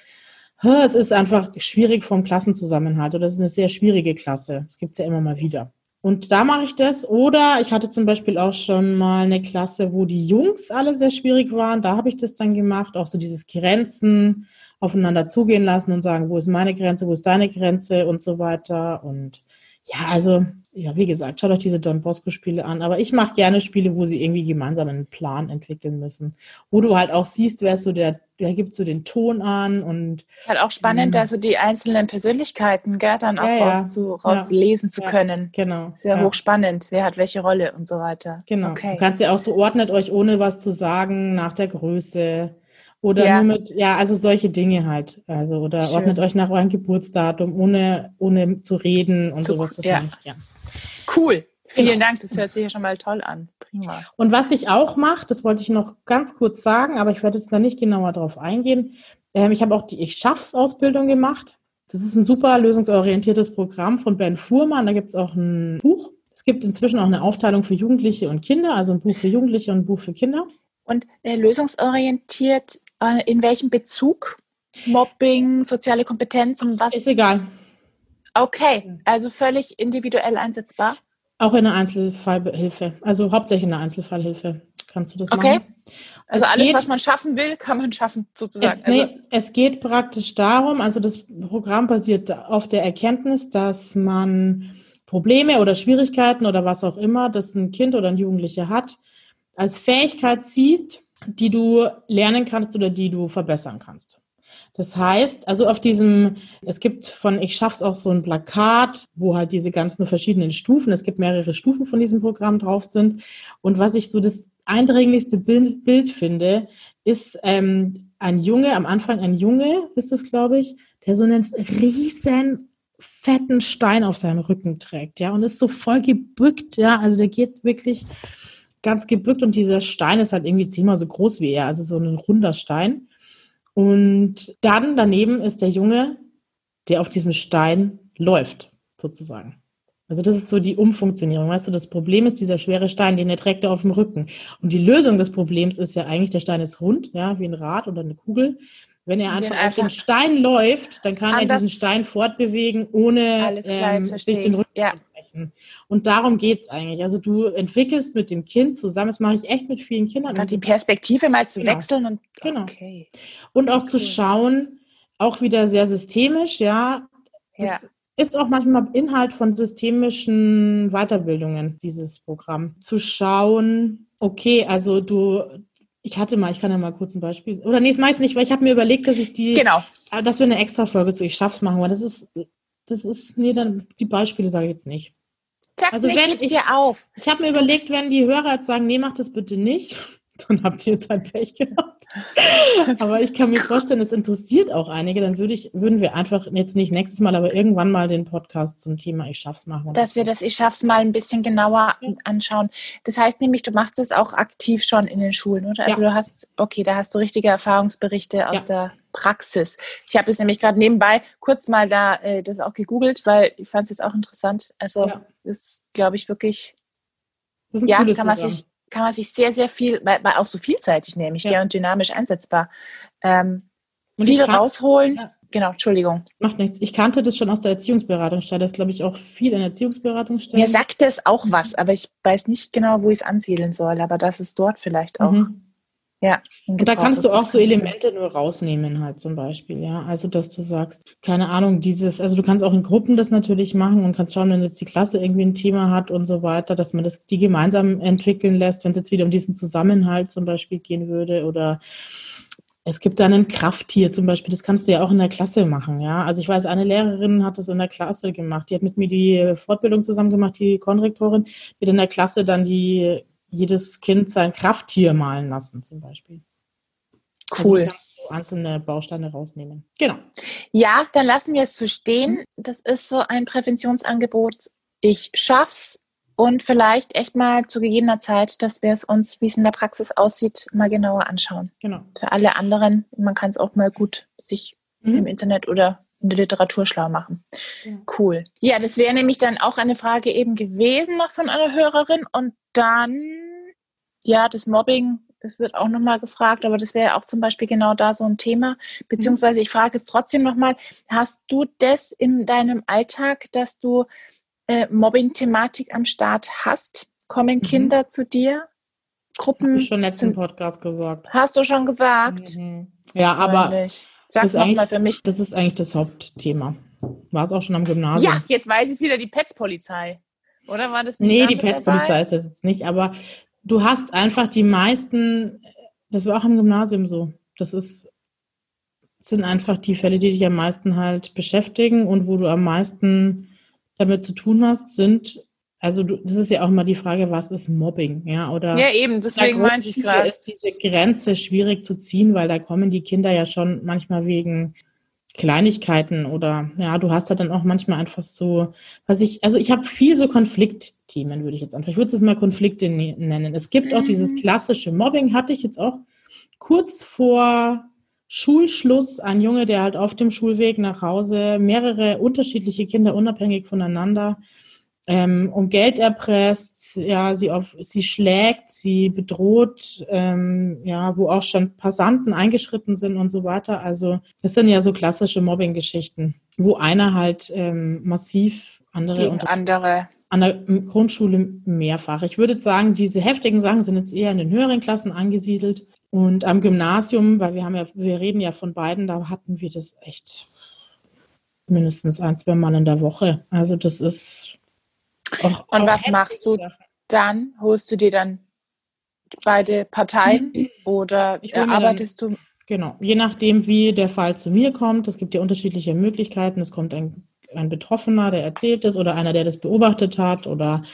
"Hä, es ist einfach schwierig vom Klassenzusammenhalt oder es ist eine sehr schwierige Klasse. Das gibt es ja immer mal wieder. Und da mache ich das. Oder ich hatte zum Beispiel auch schon mal eine Klasse, wo die Jungs alle sehr schwierig waren. Da habe ich das dann gemacht. Auch so dieses Grenzen aufeinander zugehen lassen und sagen, wo ist meine Grenze, wo ist deine Grenze und so weiter. Und ja, also, ja, wie gesagt, schaut euch diese Don Bosco-Spiele an. Aber ich mache gerne Spiele, wo sie irgendwie gemeinsam einen Plan entwickeln müssen. Wo du halt auch siehst, wer ist so der, wer gibt so den Ton an und Halt auch spannend, Mhm. also die einzelnen Persönlichkeiten, gell, dann auch Ja, ja. raus zu, rauslesen zu Ja. können. genau. Sehr ja. hochspannend, wer hat welche Rolle und so weiter. Genau. Okay. Du kannst ja auch so ordnet euch, ohne was zu sagen, nach der Größe. Oder Ja. nur mit, ja, also solche Dinge halt. Also, oder Schön. ordnet euch nach eurem Geburtsdatum, ohne, ohne zu reden und Zu- sowas. Das ja. ich gern. Cool. Vielen Genau. Dank, das hört sich ja schon mal toll an. Prima. Und was ich auch mache, das wollte ich noch ganz kurz sagen, aber ich werde jetzt da nicht genauer drauf eingehen. Ähm, ich habe auch die Ich schaff's Ausbildung gemacht. Das ist ein super lösungsorientiertes Programm von Ben Fuhrmann. Da gibt es auch ein Buch. Es gibt inzwischen auch eine Aufteilung für Jugendliche und Kinder, also ein Buch für Jugendliche und ein Buch für Kinder. Und äh, lösungsorientiert, äh, in welchem Bezug? Mobbing, soziale Kompetenz und was? Ist egal. Okay, also völlig individuell einsetzbar. Auch in der Einzelfallhilfe, also hauptsächlich in der Einzelfallhilfe kannst du das Okay. machen. Also Es alles, geht- was man schaffen will, kann man schaffen, sozusagen. Es, also, nee, es geht praktisch darum, also das Programm basiert auf der Erkenntnis, dass man Probleme oder Schwierigkeiten oder was auch immer, das ein Kind oder ein Jugendlicher hat, als Fähigkeit siehst, die du lernen kannst oder die du verbessern kannst. Das heißt, also auf diesem, es gibt von Ich schaff's auch so ein Plakat, wo halt diese ganzen verschiedenen Stufen, es gibt mehrere Stufen von diesem Programm drauf sind. Und was ich so das eindringlichste Bild, Bild finde, ist ähm, ein Junge, am Anfang ein Junge ist es, glaube ich, der so einen riesen fetten Stein auf seinem Rücken trägt, ja, und ist so voll gebückt, ja, also der geht wirklich ganz gebückt und dieser Stein ist halt irgendwie zehnmal so groß wie er, also so ein runder Stein. Und dann daneben ist der Junge, der auf diesem Stein läuft, sozusagen. Also das ist so die Umfunktionierung. Weißt du, das Problem ist dieser schwere Stein, den er trägt er auf dem Rücken. Und die Lösung des Problems ist ja eigentlich, der Stein ist rund, ja, wie ein Rad oder eine Kugel. Wenn er Den einfach auf einfach dem Stein läuft, dann kann er diesen Stein fortbewegen, ohne ähm, sich den. Rücken Ja, zu brechen. Und darum geht's eigentlich. Also du entwickelst mit dem Kind zusammen, das mache ich echt mit vielen Kindern. einfach die Perspektive mal zu Genau. wechseln und Genau. okay. Und auch zu Cool. schauen, auch wieder sehr systemisch, ja. Ja. Das ist auch manchmal Inhalt von systemischen Weiterbildungen, dieses Programm. Zu schauen, okay, also du, ich hatte mal, ich kann ja mal kurz ein Beispiel, oder nee, das meins nicht, weil ich habe mir überlegt, dass ich die, genau. Äh, dass wir eine extra Folge zu Ich schaff's machen, weil das ist, das ist, nee, dann, die Beispiele sage ich jetzt nicht. Sag's also, wenn, ich dir auf. Ich habe mir überlegt, wenn die Hörer jetzt sagen, nee, mach das bitte nicht, [laughs] dann habt ihr jetzt ein Pech gehabt. aber ich kann mir vorstellen, es interessiert auch einige. Dann würde ich, würden wir einfach jetzt nicht nächstes Mal, aber irgendwann mal den Podcast zum Thema Ich schaff's machen. Dass wir das Ich schaff's mal ein bisschen genauer anschauen. Das heißt nämlich, du machst es auch aktiv schon in den Schulen, oder? Also ja. du hast, okay, da hast du richtige Erfahrungsberichte aus ja. der Praxis. Ich habe es nämlich gerade nebenbei kurz mal da äh, das auch gegoogelt, weil ich fand es jetzt auch interessant. Also ja. ist, glaube ich, wirklich ja, kann man sich kann man sich sehr, sehr viel, weil, weil auch so vielseitig nämlich, ja. und dynamisch einsetzbar, ähm, viel kann, rausholen. Ja. Genau, Entschuldigung. Macht nichts. Ich kannte das schon aus der Erziehungsberatungsstelle. Das ist, glaube ich, auch viel in der Erziehungsberatungsstelle. Mir sagt es auch was, aber ich weiß nicht genau, wo ich es ansiedeln soll. Aber das ist dort vielleicht auch. Mhm. Ja. Und da kannst du auch so Elemente nur rausnehmen, halt zum Beispiel, ja. Also, dass du sagst, keine Ahnung, dieses, also du kannst auch in Gruppen das natürlich machen und kannst schauen, wenn jetzt die Klasse irgendwie ein Thema hat und so weiter, dass man das, die gemeinsam entwickeln lässt, wenn es jetzt wieder um diesen Zusammenhalt zum Beispiel gehen würde oder es gibt da ein Krafttier zum Beispiel, das kannst du ja auch in der Klasse machen, ja. Also ich weiß, eine Lehrerin hat das in der Klasse gemacht, die hat mit mir die Fortbildung zusammen gemacht, die Konrektorin, mit in der Klasse dann die jedes Kind sein Krafttier malen lassen, zum Beispiel. Cool. Also einzelne Bausteine rausnehmen. Genau. Ja, dann lassen wir es so stehen. Das ist so ein Präventionsangebot. Ich schaff's und vielleicht echt mal zu gegebener Zeit, dass wir es uns, wie es in der Praxis aussieht, mal genauer anschauen. Genau. Für alle anderen, man kann es auch mal gut sich mhm. im Internet oder in der Literatur schlau machen. Ja. Cool. Ja, das wäre nämlich dann auch eine Frage eben gewesen noch von einer Hörerin. Und dann, ja, das Mobbing, das wird auch nochmal gefragt, aber das wäre auch zum Beispiel genau da so ein Thema. Beziehungsweise ich frage jetzt trotzdem nochmal, hast du das in deinem Alltag, dass du äh, Mobbing-Thematik am Start hast? Kommen mhm. Kinder zu dir? Gruppen? Hab ich schon letzten Podcast gesagt. Hast du schon gesagt? Mhm. Ja, aber Sag nochmal für mich. Das ist eigentlich das Hauptthema. War es auch schon am Gymnasium? Ja, jetzt weiß ich wieder die Pets-Polizei. Oder war das nicht? Nee, die Pets-Polizei ist das jetzt nicht, aber du hast einfach die meisten, das war auch am Gymnasium so. Das ist, sind einfach die Fälle, die dich am meisten halt beschäftigen und wo du am meisten damit zu tun hast, sind also du, das ist ja auch immer die Frage, was ist Mobbing, ja? Oder ja, eben, deswegen meinte ich gerade. Ist diese Grenze schwierig zu ziehen, weil da kommen die Kinder ja schon manchmal wegen Kleinigkeiten oder ja, du hast ja dann auch manchmal einfach so, was ich, also ich habe viel so Konfliktthemen, würde ich jetzt einfach, ich würde es mal Konflikte ne-, nennen. Es gibt auch dieses mhm. klassische Mobbing, hatte ich jetzt auch kurz vor Schulschluss, ein Junge, der halt auf dem Schulweg nach Hause mehrere unterschiedliche Kinder unabhängig voneinander ähm, um Geld erpresst, ja, sie auf, sie schlägt, sie bedroht, ähm, ja, wo auch schon Passanten eingeschritten sind und so weiter. Also das sind ja so klassische Mobbing-Geschichten, wo einer halt ähm, massiv andere Gegen andere an der Grundschule mehrfach. Ich würde sagen, diese heftigen Sachen sind jetzt eher in den höheren Klassen angesiedelt. Und am Gymnasium, weil wir haben ja, wir reden ja von beiden, da hatten wir das echt mindestens ein, zwei Mal in der Woche. Also das ist Och, und was machst du dann? Holst du dir dann beide Parteien oder erarbeitest du? Genau, je nachdem, wie der Fall zu mir kommt. Es gibt ja unterschiedliche Möglichkeiten. Es kommt ein, ein Betroffener, der erzählt es, oder einer, der das beobachtet hat, oder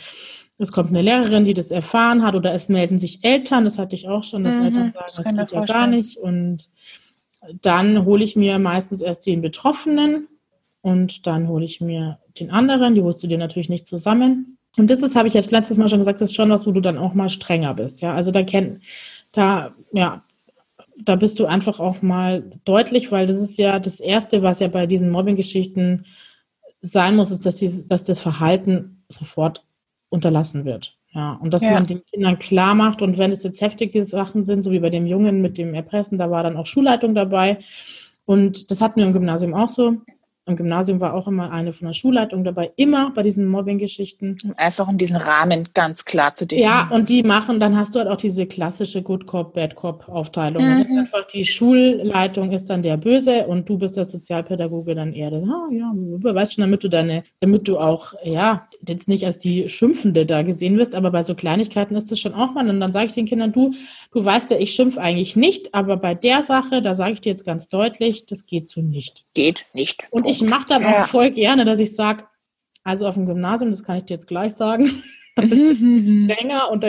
es kommt eine Lehrerin, die das erfahren hat, oder es melden sich Eltern. Das hatte ich auch schon, dass mhm, Eltern sagen, das, das geht ja gar nicht. Und dann hole ich mir meistens erst den Betroffenen und dann hole ich mir den anderen, die holst du dir natürlich nicht zusammen. Und das ist, habe ich ja letztes Mal schon gesagt, das ist schon was, wo du dann auch mal strenger bist. Ja, also da kennt, da, ja, da bist du einfach auch mal deutlich, weil das ist ja das Erste, was ja bei diesen Mobbing-Geschichten sein muss, ist, dass, dieses, dass das Verhalten sofort unterlassen wird. Ja, und dass ja. man den Kindern klar macht und wenn es jetzt heftige Sachen sind, so wie bei dem Jungen mit dem Erpressen, da war dann auch Schulleitung dabei. Und das hatten wir im Gymnasium auch so am Gymnasium war auch immer eine von der Schulleitung dabei, immer bei diesen Mobbing-Geschichten. Einfach um diesen Rahmen ganz klar zu definieren. Ja, und die machen, dann hast du halt auch diese klassische Good Cop, Bad Cop Aufteilung. Mhm. Einfach die Schulleitung ist dann der Böse und du bist der Sozialpädagoge dann eher der, ah, ja, weißt schon, damit du deine, damit du auch, ja, jetzt nicht als die Schimpfende da gesehen wirst, aber bei so Kleinigkeiten ist das schon auch mal. Und dann sage ich den Kindern, du, du weißt ja, ich schimpf eigentlich nicht, aber bei der Sache, da sage ich dir jetzt ganz deutlich, das geht so nicht. Geht nicht. Und ich mache dann ja. auch voll gerne, dass ich sage, also auf dem Gymnasium, das kann ich dir jetzt gleich sagen, [laughs] das ist länger und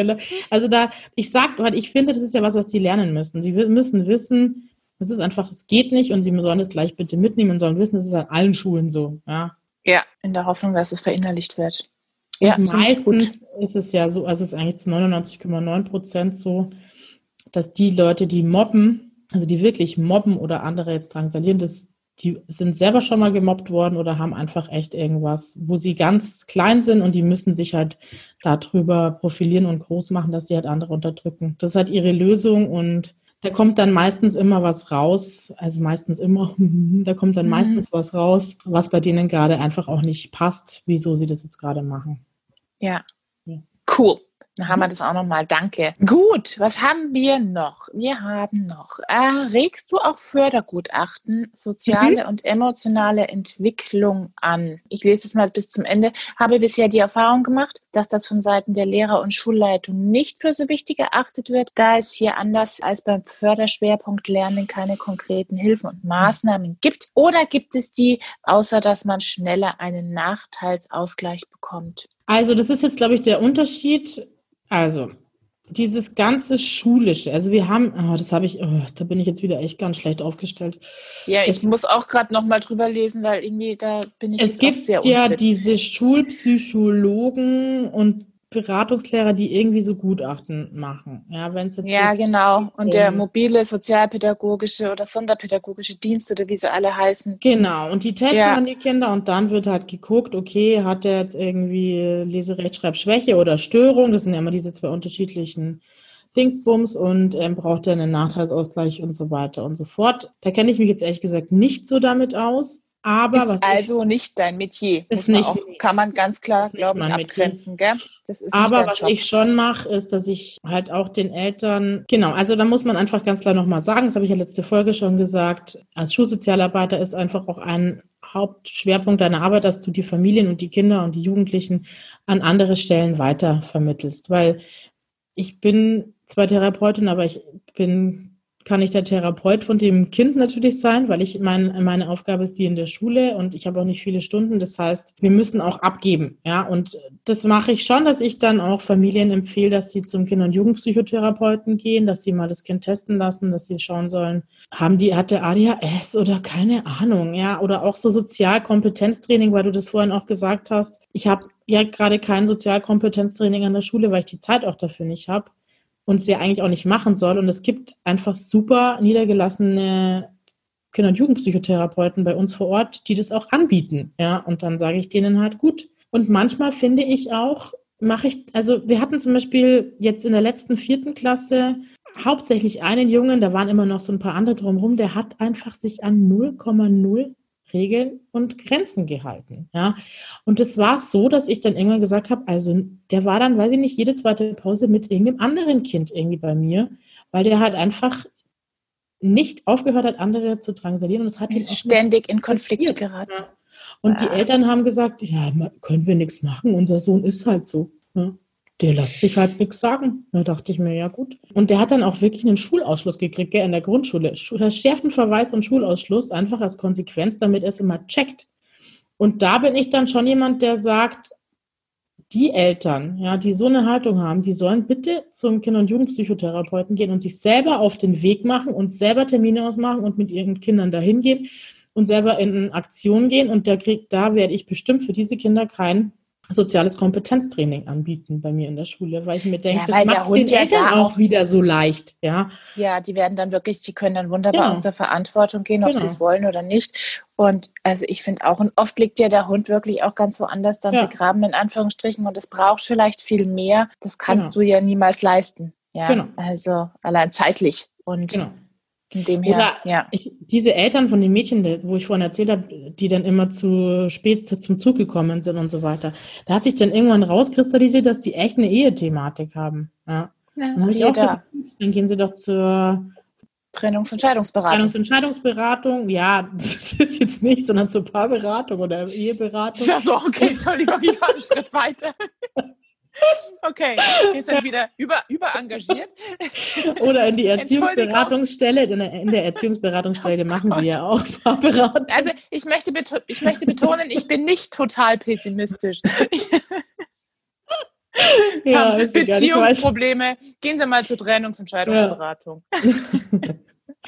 also da, ich sag, weil ich finde, das ist ja was, was die lernen müssen. Sie müssen wissen, es ist einfach, es geht nicht und sie sollen es gleich bitte mitnehmen und sollen wissen, es ist an allen Schulen so, ja. Ja, in der Hoffnung, dass es verinnerlicht wird. Ja, meistens ist es ja so, also es ist eigentlich zu 99,9 Prozent so, dass die Leute, die mobben, also die wirklich mobben oder andere jetzt drangsalieren, das, die sind selber schon mal gemobbt worden oder haben einfach echt irgendwas, wo sie ganz klein sind und die müssen sich halt darüber profilieren und groß machen, dass sie halt andere unterdrücken. Das ist halt ihre Lösung und da kommt dann meistens immer was raus, also meistens immer, [laughs] da kommt dann mhm. meistens was raus, was bei denen gerade einfach auch nicht passt, wieso sie das jetzt gerade machen. Ja. ja. Cool. Dann haben wir das auch nochmal. Danke. Gut, was haben wir noch? Wir haben noch, äh, regst du auch Fördergutachten, soziale mhm. und emotionale Entwicklung an? Ich lese es mal bis zum Ende. Habe bisher die Erfahrung gemacht, dass das von Seiten der Lehrer und Schulleitung nicht für so wichtig erachtet wird, da es hier anders als beim Förderschwerpunkt Lernen keine konkreten Hilfen und Maßnahmen gibt. Oder gibt es die, außer dass man schneller einen Nachteilsausgleich bekommt? Also das ist jetzt, glaube ich, der Unterschied also, dieses ganze Schulische, also wir haben, oh, das habe ich, oh, da bin ich jetzt wieder echt ganz schlecht aufgestellt. Ja, ich es, muss auch gerade nochmal drüber lesen, weil irgendwie da bin ich es gibt sehr unfit. ja diese Schulpsychologen und Beratungslehrer, die irgendwie so Gutachten machen. Ja, wenn es jetzt ja, genau. Und der mobile sozialpädagogische oder sonderpädagogische Dienst oder wie sie alle heißen. Genau. Und die testen ja. dann die Kinder und dann wird halt geguckt, okay, hat der jetzt irgendwie Leserechtschreibschwäche oder Störung? Das sind ja immer diese zwei unterschiedlichen Dingsbums und ähm, braucht er einen Nachteilsausgleich und so weiter und so fort. Da kenne ich mich jetzt ehrlich gesagt nicht so damit aus. Aber ist also ich, nicht dein Metier. Ist nicht, auch, kann man ganz klar, glaube ich, abgrenzen. Gell? Aber was Job. ich schon mache, ist, dass ich halt auch den Eltern, genau, also da muss man einfach ganz klar nochmal sagen, das habe ich ja letzte Folge schon gesagt, als Schulsozialarbeiter ist einfach auch ein Hauptschwerpunkt deiner Arbeit, dass du die Familien und die Kinder und die Jugendlichen an andere Stellen weiter vermittelst. Weil ich bin zwar Therapeutin, aber ich bin kann ich der Therapeut von dem Kind natürlich sein, weil ich mein, meine Aufgabe ist die in der Schule und ich habe auch nicht viele Stunden. Das heißt, wir müssen auch abgeben. Ja, und das mache ich schon, dass ich dann auch Familien empfehle, dass sie zum Kinder- und Jugendpsychotherapeuten gehen, dass sie mal das Kind testen lassen, dass sie schauen sollen, haben die, hat der ADHS oder keine Ahnung, ja, oder auch so Sozialkompetenztraining, weil du das vorhin auch gesagt hast. Ich habe ja gerade kein Sozialkompetenztraining an der Schule, weil ich die Zeit auch dafür nicht habe und sie eigentlich auch nicht machen soll. Und es gibt einfach super niedergelassene Kinder- und Jugendpsychotherapeuten bei uns vor Ort, die das auch anbieten. Ja, und dann sage ich denen halt gut. Und manchmal finde ich auch, mache ich, also wir hatten zum Beispiel jetzt in der letzten vierten Klasse hauptsächlich einen Jungen, da waren immer noch so ein paar andere drumherum, der hat einfach sich an 0,0 Regeln und Grenzen gehalten. Ja, und es war so, dass ich dann irgendwann gesagt habe, also der war dann, weiß ich nicht, jede zweite Pause mit irgendeinem anderen Kind irgendwie bei mir, weil der halt einfach nicht aufgehört hat, andere zu drangsalieren und es hat ihn ständig in Konflikte geraten. Ja. Und ah. die Eltern haben gesagt, ja, können wir nichts machen, unser Sohn ist halt so. Ja der lässt sich halt nichts sagen. Da dachte ich mir, ja gut. Und der hat dann auch wirklich einen Schulausschluss gekriegt, gell, in der Grundschule. Verschärften Verweis und Schulausschluss, einfach als Konsequenz, damit er es immer checkt. Und da bin ich dann schon jemand, der sagt, die Eltern, ja, die so eine Haltung haben, die sollen bitte zum Kinder- und Jugendpsychotherapeuten gehen und sich selber auf den Weg machen und selber Termine ausmachen und mit ihren Kindern dahin gehen und selber in Aktion gehen. Und der kriegt, da werde ich bestimmt für diese Kinder kein soziales Kompetenztraining anbieten bei mir in der Schule, weil ich mir denke, ja, das macht den ja Eltern auch wieder so leicht, ja. Ja, die werden dann wirklich, die können dann wunderbar genau. aus der Verantwortung gehen, ob genau. sie es wollen oder nicht. Und also ich finde auch, und oft liegt ja der Hund wirklich auch ganz woanders dann ja. begraben, in Anführungsstrichen, und es braucht vielleicht viel mehr. Das kannst genau. du ja niemals leisten. Ja, genau. also allein zeitlich. Und genau. In dem her, Oder ja. ich, diese Eltern von den Mädchen, wo ich vorhin erzählt habe, die dann immer zu spät zu- zum Zug gekommen sind und so weiter, da hat sich dann irgendwann rauskristallisiert, dass die echt eine Ehethematik haben. Ja. ja Dann habe ich auch da. gesagt, dann gehen sie doch zur Trennungs- und Scheidungsberatung. Trennungs- und Scheidungsberatung. Ja, [laughs] das ist jetzt nicht, sondern zur Paarberatung oder Eheberatung. Ja, so, okay, Entschuldigung, ich war einen Schritt weiter. [laughs] Okay, wir sind wieder über, überengagiert. Oder in die. Erziehungsberatungsstelle. In der, Erziehungsberatungsstelle machen sie ja auch Paarberatung. Also ich möchte, ich möchte betonen, ich bin nicht total pessimistisch. Ja. Beziehungsprobleme, gehen Sie mal zur Trennungs- und Scheidungsberatung.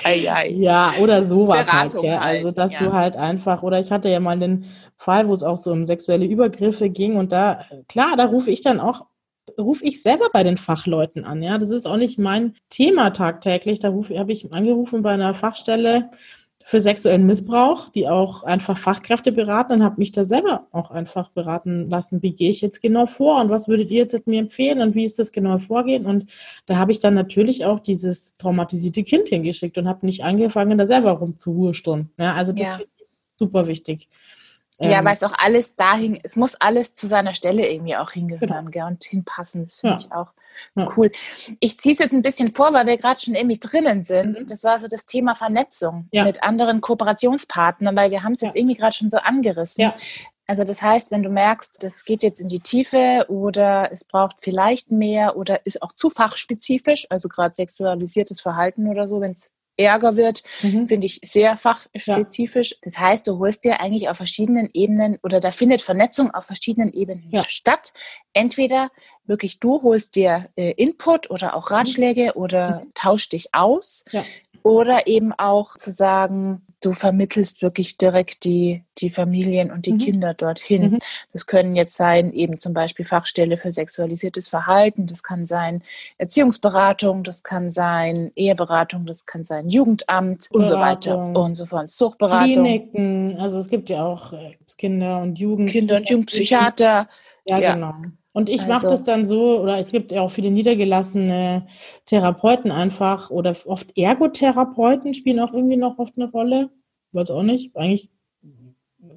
Ei, ei. Ja, oder sowas halt, Beratung gell? halt, Also, dass ja. du halt einfach, oder ich hatte ja mal den Fall, wo es auch so um sexuelle Übergriffe ging und da, klar, da rufe ich dann auch, rufe ich selber bei den Fachleuten an, ja. Das ist auch nicht mein Thema tagtäglich. Da habe ich angerufen bei einer Fachstelle für sexuellen Missbrauch, die auch einfach Fachkräfte beraten und habe mich da selber auch einfach beraten lassen, wie gehe ich jetzt genau vor und was würdet ihr jetzt mir empfehlen und wie ist das genaue Vorgehen und da habe ich dann natürlich auch dieses traumatisierte Kind hingeschickt und habe nicht angefangen, da selber rumzuhursturm. Ja, also das Ja. finde ich super wichtig. Ja, Ähm, weil es auch alles dahin, es muss alles zu seiner Stelle irgendwie auch hingehören gell, und hinpassen. Das finde Ja. ich auch Ja. cool. Ich ziehe es jetzt ein bisschen vor, weil wir gerade schon irgendwie drinnen sind. Mhm. Das war so das Thema Vernetzung Ja. mit anderen Kooperationspartnern, weil wir haben es jetzt irgendwie gerade schon so angerissen. Also das heißt, wenn du merkst, das geht jetzt in die Tiefe oder es braucht vielleicht mehr oder ist auch zu fachspezifisch, also gerade sexualisiertes Verhalten oder so, wenn es Ärger wird, mhm. finde ich sehr fachspezifisch. Das heißt, du holst dir eigentlich auf verschiedenen Ebenen oder da findet Vernetzung auf verschiedenen Ebenen Ja. statt. Entweder wirklich du holst dir äh, Input oder auch Ratschläge oder tauschst dich aus Ja. oder eben auch zu sagen, du vermittelst wirklich direkt die, die Familien und die Mhm. Kinder dorhin. Mhm. Das können jetzt sein, eben zum Beispiel Fachstelle für sexualisiertes Verhalten, das kann sein Erziehungsberatung, das kann sein Eheberatung, das kann sein Jugendamt und so weiter Beratung. und so fort. Suchtberatung, Kliniken, also es gibt ja auch äh, Kinder- und Jugend Kinder- und Jugendpsychiater. Ja, Ja. genau. Und ich mache Also- das dann so, oder es gibt ja auch viele niedergelassene Therapeuten einfach, oder oft Ergotherapeuten spielen auch irgendwie noch oft eine Rolle. Weiß auch nicht. Eigentlich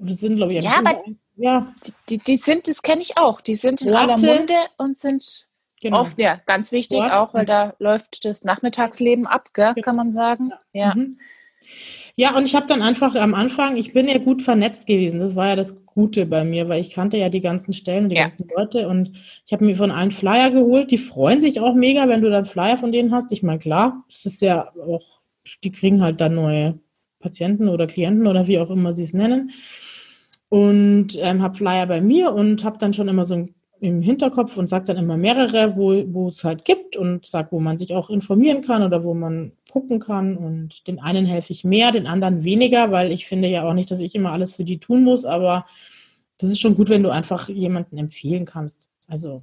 sind, glaube ich, Ja, aber- ja, Die, die, sind, das kenne ich auch, die sind in Orte. aller Munde und sind genau. oft, ja, ganz wichtig Ort. auch, weil da läuft das Nachmittagsleben ab, gell, kann man sagen. Ja. Mhm. Ja, und ich habe dann einfach am Anfang, ich bin ja gut vernetzt gewesen. Das war ja das Gute bei mir, weil ich kannte ja die ganzen Stellen, die Ja. ganzen Leute und ich habe mir von allen Flyer geholt. Die freuen sich auch mega, wenn du dann Flyer von denen hast. Ich meine, klar, es ist ja auch, die kriegen halt dann neue Patienten oder Klienten oder wie auch immer sie es nennen. Und ähm, habe Flyer bei mir und habe dann schon immer so ein im Hinterkopf und sage dann immer mehrere, wo, wo es halt gibt und sage, wo man sich auch informieren kann oder wo man gucken kann. Und den einen helfe ich mehr, den anderen weniger, weil ich finde ja auch nicht, dass ich immer alles für die tun muss, aber das ist schon gut, wenn du einfach jemanden empfehlen kannst. Also,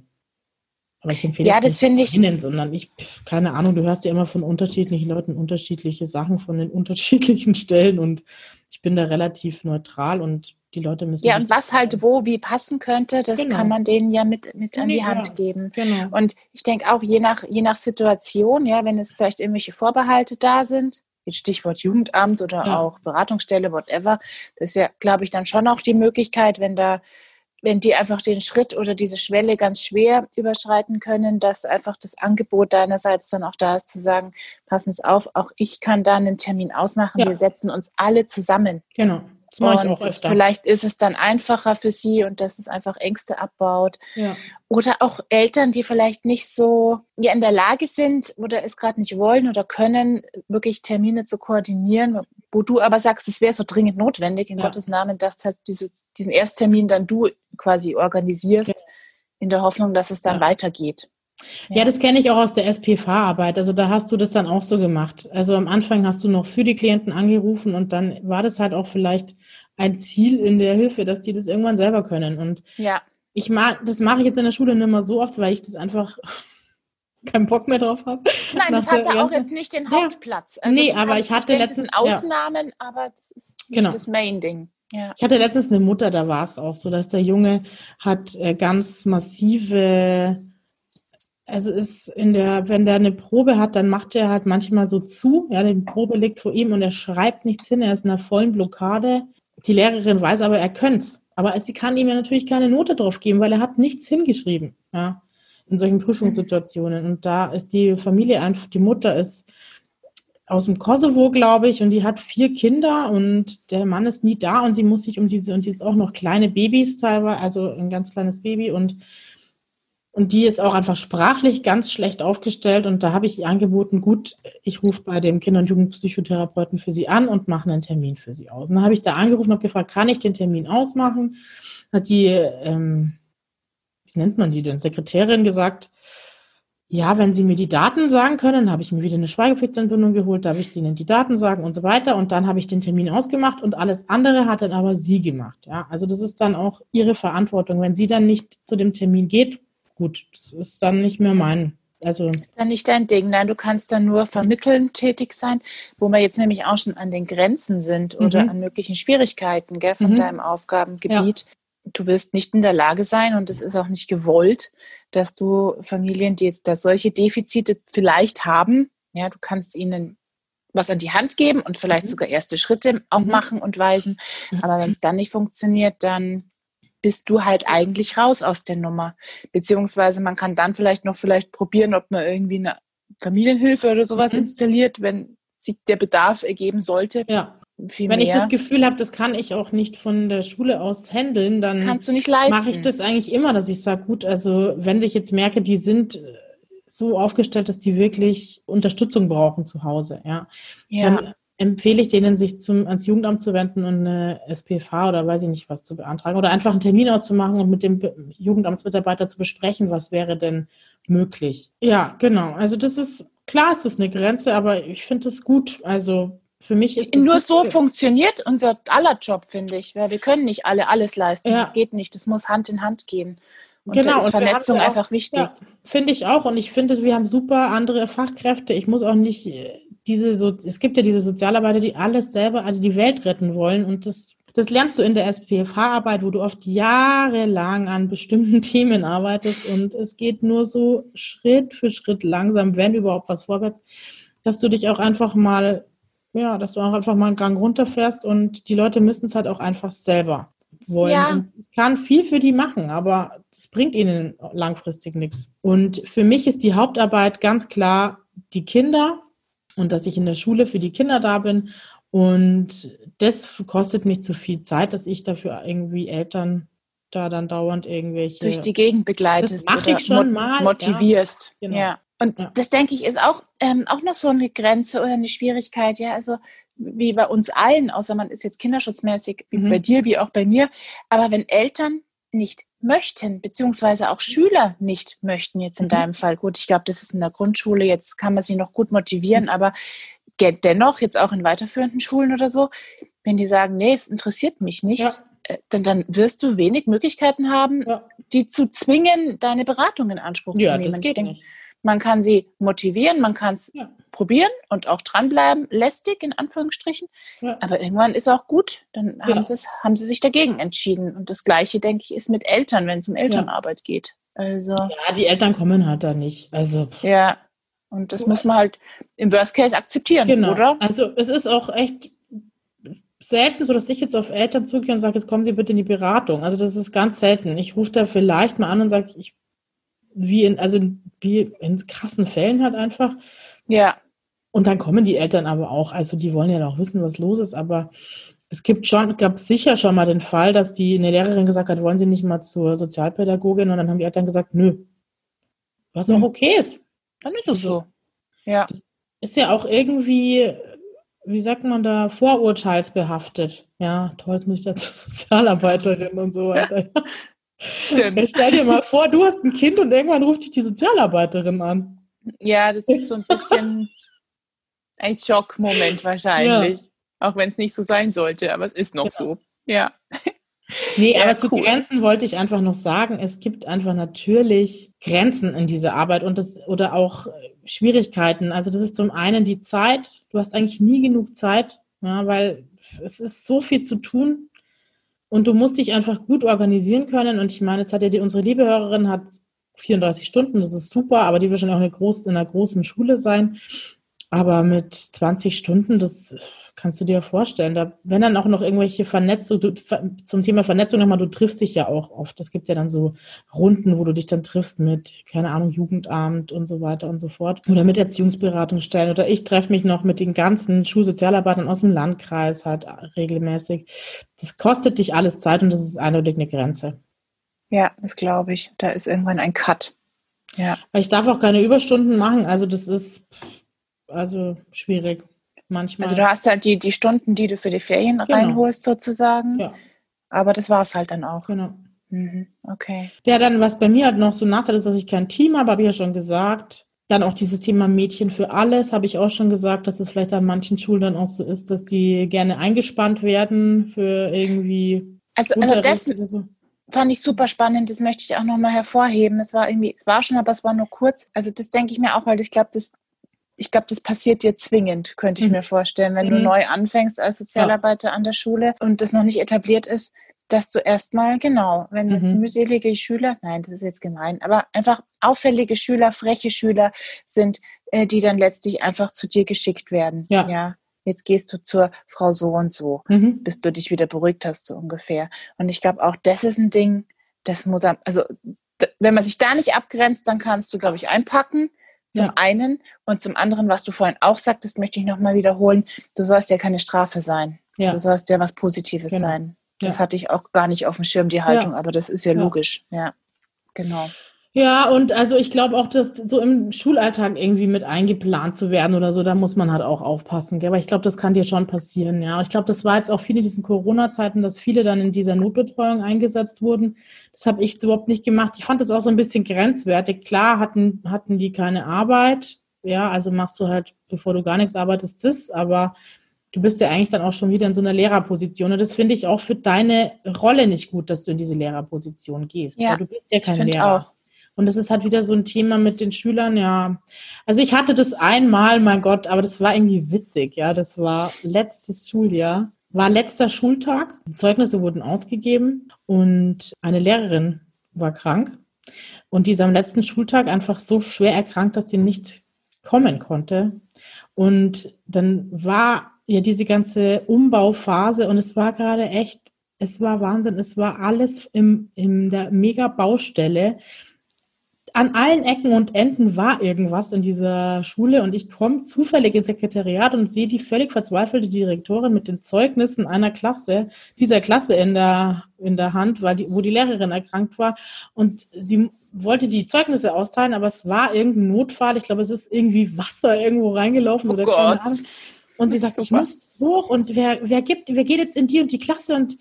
aber ich empfehle Ja, das nicht finde ich- einen, sondern ich, keine Ahnung, du hörst ja immer von unterschiedlichen Leuten unterschiedliche Sachen von den [laughs] unterschiedlichen Stellen und ich bin da relativ neutral und die Leute müssen. Ja, und was halt wo wie passen könnte, das Genau. kann man denen ja mit, mit an die Hand ja. geben. Genau. Und ich denke auch, je nach, je nach Situation, ja, wenn es vielleicht irgendwelche Vorbehalte da sind, jetzt Stichwort Jugendamt oder Ja. auch Beratungsstelle, whatever, das ist ja, glaube ich, dann schon auch die Möglichkeit, wenn da, wenn die einfach den Schritt oder diese Schwelle ganz schwer überschreiten können, dass einfach das Angebot deinerseits dann auch da ist, zu sagen, passen Sie auf, auch ich kann da einen Termin ausmachen, Ja. wir setzen uns alle zusammen. Genau. Das mache ich Und auch öfter. vielleicht ist es dann einfacher für sie und dass es einfach Ängste abbaut. Ja. Oder auch Eltern, die vielleicht nicht so ja, in der Lage sind oder es gerade nicht wollen oder können, wirklich Termine zu koordinieren, wo du aber sagst, es wäre so dringend notwendig, in Ja. Gottes Namen, dass halt dieses, diesen Ersttermin dann du quasi organisierst, in der Hoffnung, dass es dann Ja. weitergeht. Ja, das kenne ich auch aus der SPV-Arbeit. Also da hast du das dann auch so gemacht. Also am Anfang hast du noch für die Klienten angerufen und dann war das halt auch vielleicht ein Ziel in der Hilfe, dass die das irgendwann selber können. Und Ja, ich mag, das mache ich jetzt in der Schule nicht mehr so oft, weil ich das einfach [laughs] keinen Bock mehr drauf habe. nein, das hat da auch jetzt nicht den. Hauptplatz. Also Nee, aber ich hatte letztens- sind ja. Ausnahmen, aber das ist nicht Genau. das Main-Ding. Ja. Ich hatte letztens eine Mutter, da war es auch so, dass der Junge hat äh, ganz massive Also ist in der, wenn der eine Probe hat, dann macht er halt manchmal so zu. Ja, die Probe liegt vor ihm und er schreibt nichts hin. Er ist in einer vollen Blockade. Die Lehrerin weiß aber, er könnte Aber sie kann ihm ja natürlich keine Note drauf geben, weil er hat nichts hingeschrieben. Ja, in solchen Prüfungssituationen. Und da ist die Familie einfach, die Mutter ist aus dem Kosovo, glaube ich, und die hat vier Kinder und der Mann ist nie da und sie muss sich um diese, und die ist auch noch kleine Babys teilweise, also ein ganz kleines Baby und und die ist auch einfach sprachlich ganz schlecht aufgestellt. Und da habe ich ihr angeboten, gut, ich rufe bei dem Kinder- und Jugendpsychotherapeuten für sie an und mache einen Termin für sie aus. Und dann habe ich da angerufen und gefragt, kann ich den Termin ausmachen? Hat die, ähm, wie nennt man die denn, Sekretärin gesagt, ja, wenn Sie mir die Daten sagen können, habe ich mir wieder eine Schweigepflichtentbindung geholt, darf ich Ihnen die Daten sagen und so weiter. Und dann habe ich den Termin ausgemacht und alles andere hat dann aber sie gemacht. Ja, also das ist dann auch Ihre Verantwortung. Wenn sie dann nicht zu dem Termin geht, gut, das ist dann nicht mehr mein. Also ist dann nicht dein Ding. Nein, du kannst dann nur vermitteln tätig sein, wo wir jetzt nämlich auch schon an den Grenzen sind oder mhm. an möglichen Schwierigkeiten gell, von mhm. deinem Aufgabengebiet. Ja du wirst nicht in der Lage sein und es ist auch nicht gewollt, dass du Familien, die jetzt da solche Defizite vielleicht haben, ja, du kannst ihnen was an die Hand geben und vielleicht mhm. sogar erste Schritte auch mhm. machen und weisen. Mhm. Aber wenn es dann nicht funktioniert, dann bist du halt eigentlich raus aus der Nummer. Beziehungsweise man kann dann vielleicht noch vielleicht probieren, ob man irgendwie eine Familienhilfe oder sowas mhm. installiert, wenn sich der Bedarf ergeben sollte. Ja. Viel Wenn mehr. ich das Gefühl habe, das kann ich auch nicht von der Schule aus handeln, dann kannst du nicht leisten. Mache ich das eigentlich immer, dass ich sage, gut, also wenn ich jetzt merke, die sind so aufgestellt, dass die wirklich Unterstützung brauchen zu Hause, ja, ja. dann empfehle ich denen, sich zum, ans Jugendamt zu wenden und eine SPV oder weiß ich nicht was zu beantragen oder einfach einen Termin auszumachen und mit dem Jugendamtsmitarbeiter zu besprechen, was wäre denn möglich. Ja, genau. Also das ist, klar ist das eine Grenze, aber ich finde es gut. Also für mich ist nur so funktioniert unser aller Job, finde ich. Weil wir können nicht alle alles leisten. Ja. Das geht nicht. Das muss Hand in Hand gehen. Und genau, da ist Vernetzung auch, einfach wichtig. Ja, finde ich auch. Und ich finde, wir haben super andere Fachkräfte. Ich muss auch nicht äh, diese so, es gibt ja diese Sozialarbeiter, die alles selber, also die Welt retten wollen. Und das, das lernst du in der SPFH-Arbeit, wo du oft jahrelang an bestimmten [laughs] Themen arbeitest. Und es geht nur so Schritt für Schritt langsam, wenn überhaupt was vorwärts, dass du dich auch einfach mal ja, dass du auch einfach mal einen Gang runterfährst und die Leute müssen es halt auch einfach selber wollen. Ja. Und kann viel für die machen, aber es bringt ihnen langfristig nichts. Und für mich ist die Hauptarbeit ganz klar die Kinder und dass ich in der Schule für die Kinder da bin. Und das kostet mich zu viel Zeit, dass ich dafür irgendwie Eltern da dann dauernd irgendwelche. Durch die Gegend begleitest. Das mache ich schon mal. Motivierst. Ja, genau. ja. Und ja. das denke ich ist auch, ähm, auch noch so eine Grenze oder eine Schwierigkeit, ja. Also wie bei uns allen, außer man ist jetzt kinderschutzmäßig, wie mhm. bei dir, wie auch bei mir. Aber wenn Eltern nicht möchten, beziehungsweise auch Schüler nicht möchten, jetzt in mhm. deinem Fall, gut, ich glaube, das ist in der Grundschule, jetzt kann man sie noch gut motivieren, mhm. aber dennoch, jetzt auch in weiterführenden Schulen oder so, wenn die sagen, nee, es interessiert mich nicht, ja. Äh, dann, dann wirst du wenig Möglichkeiten haben, ja. die zu zwingen, deine Beratung in Anspruch ja, zu nehmen. Das geht ich denke, nicht. Man kann sie motivieren, man kann es ja. probieren und auch dranbleiben, lästig in Anführungsstrichen. Ja. Aber irgendwann ist auch gut, dann haben, ja. haben sie sich dagegen entschieden. Und das Gleiche, denke ich, ist mit Eltern, wenn es um Elternarbeit geht. Also, ja, die Eltern kommen halt da nicht. Also, ja, und das muss man halt im Worst Case akzeptieren, genau. oder? Also es ist auch echt selten so, dass ich jetzt auf Eltern zugehe und sage, jetzt kommen Sie bitte in die Beratung. Also das ist ganz selten. Ich rufe da vielleicht mal an und sage, ich wie in, also wie in krassen Fällen halt einfach. Ja. Und dann kommen die Eltern aber auch, also die wollen ja auch wissen, was los ist, aber es gibt schon, gab sicher schon mal den Fall, dass die eine Lehrerin gesagt hat, wollen Sie nicht mal zur Sozialpädagogin? Und dann haben die Eltern gesagt, nö. Was auch okay ist. Dann ist es so. Ja. Das ist ja auch irgendwie, wie sagt man da, vorurteilsbehaftet. Ja, toll, jetzt muss ich da [laughs] zur Sozialarbeiterin und so weiter. [laughs] Stimmt. Stell dir mal vor, du hast ein Kind und irgendwann ruft dich die Sozialarbeiterin an. Ja, das ist so ein bisschen ein Schockmoment wahrscheinlich. Ja. Auch wenn es nicht so sein sollte, aber es ist noch ja. so. Ja. Nee, ja, aber zu Grenzen wollte ich einfach noch sagen, es gibt einfach natürlich Grenzen in dieser Arbeit und das oder auch Schwierigkeiten. Also das ist zum einen die Zeit. Du hast eigentlich nie genug Zeit, ja, weil es ist so viel zu tun und du musst dich einfach gut organisieren können. Und ich meine, jetzt hat ja die, unsere liebe Hörerin hat 34 Stunden, das ist super, aber die wird schon auch eine groß, in einer großen Schule sein. Aber mit 20 Stunden, das kannst du dir vorstellen. Da, wenn dann auch noch irgendwelche Vernetzung, du, zum Thema Vernetzung nochmal, du triffst dich ja auch oft. Es gibt ja dann so Runden, wo du dich dann triffst mit, keine Ahnung, Jugendamt und so weiter und so fort. Oder mit Erziehungsberatungsstellen. Oder ich treffe mich noch mit den ganzen Schulsozialarbeitern aus dem Landkreis halt regelmäßig. Das kostet dich alles Zeit und das ist eindeutig eine Grenze. Ja, das glaube ich. Da ist irgendwann ein Cut. Ja. Weil ich darf auch keine Überstunden machen. Also das ist also schwierig manchmal. Also du hast halt die, die Stunden, die du für die Ferien genau. reinholst sozusagen. Ja. Aber das war es halt dann auch. Genau. Mhm. Okay. Ja, dann, was bei mir halt noch so Nachteil ist, dass ich kein Team habe, habe ich ja schon gesagt. Dann auch dieses Thema Mädchen für alles, habe ich auch schon gesagt, dass es vielleicht an manchen Schulen dann auch so ist, dass die gerne eingespannt werden für irgendwie. Also, also das so. fand ich super spannend, das möchte ich auch nochmal hervorheben. Es war irgendwie, es war schon, aber es war nur kurz. Also das denke ich mir auch, weil ich glaube, das ich glaube, das passiert dir zwingend, könnte ich mhm. mir vorstellen, wenn mhm. du neu anfängst als Sozialarbeiter ja. an der Schule und das noch nicht etabliert ist, dass du erstmal, genau, wenn jetzt mhm. mühselige Schüler, nein, das ist jetzt gemein, aber einfach auffällige Schüler, freche Schüler sind, äh, die dann letztlich einfach zu dir geschickt werden. Ja. ja. Jetzt gehst du zur Frau so und so, mhm. bis du dich wieder beruhigt hast, so ungefähr. Und ich glaube auch, das ist ein Ding, das muss, also wenn man sich da nicht abgrenzt, dann kannst du, glaube ich, einpacken zum ja. einen und zum anderen, was du vorhin auch sagtest, möchte ich nochmal wiederholen, du sollst ja keine Strafe sein. Ja. Du sollst ja was Positives genau. sein. Das ja. hatte ich auch gar nicht auf dem Schirm, die Haltung, aber das ist ja, logisch. Ja, genau. Ja, und also ich glaube auch, dass so im Schulalltag irgendwie mit eingeplant zu werden oder so, da muss man halt auch aufpassen. Gell? Aber ich glaube, das kann dir schon passieren. Ja, ich glaube, das war jetzt auch viele in diesen Corona-Zeiten, dass viele dann in dieser Notbetreuung eingesetzt wurden. Das habe ich überhaupt nicht gemacht. Ich fand das auch so ein bisschen grenzwertig. Klar hatten, hatten die keine Arbeit. Ja, also machst du halt, bevor du gar nichts arbeitest, das. Aber du bist ja eigentlich dann auch schon wieder in so einer Lehrerposition. Und das finde ich auch für deine Rolle nicht gut, dass du in diese Lehrerposition gehst. Ja, du bist ja kein Lehrer. Auch. Und das ist halt wieder so ein Thema mit den Schülern, ja. Also ich hatte das einmal, mein Gott, aber das war irgendwie witzig, ja. Das war letztes Schuljahr, war letzter Schultag. Die Zeugnisse wurden ausgegeben und eine Lehrerin war krank. Und die ist am letzten Schultag einfach so schwer erkrankt, dass sie nicht kommen konnte. Und dann war ja diese ganze Umbauphase und es war gerade echt, es war Wahnsinn, es war alles im, in der Mega-Baustelle an allen Ecken und Enden war irgendwas in dieser Schule und ich komme zufällig ins Sekretariat und sehe die völlig verzweifelte Direktorin mit den Zeugnissen einer Klasse, dieser Klasse in der, in der Hand, weil die, wo die Lehrerin erkrankt war und sie wollte die Zeugnisse austeilen, aber es war irgendein Notfall. Ich glaube, es ist irgendwie Wasser irgendwo reingelaufen oh oder Gott. Und sie sagt, ich muss hoch und wer, wer gibt, wer geht jetzt in die und die Klasse und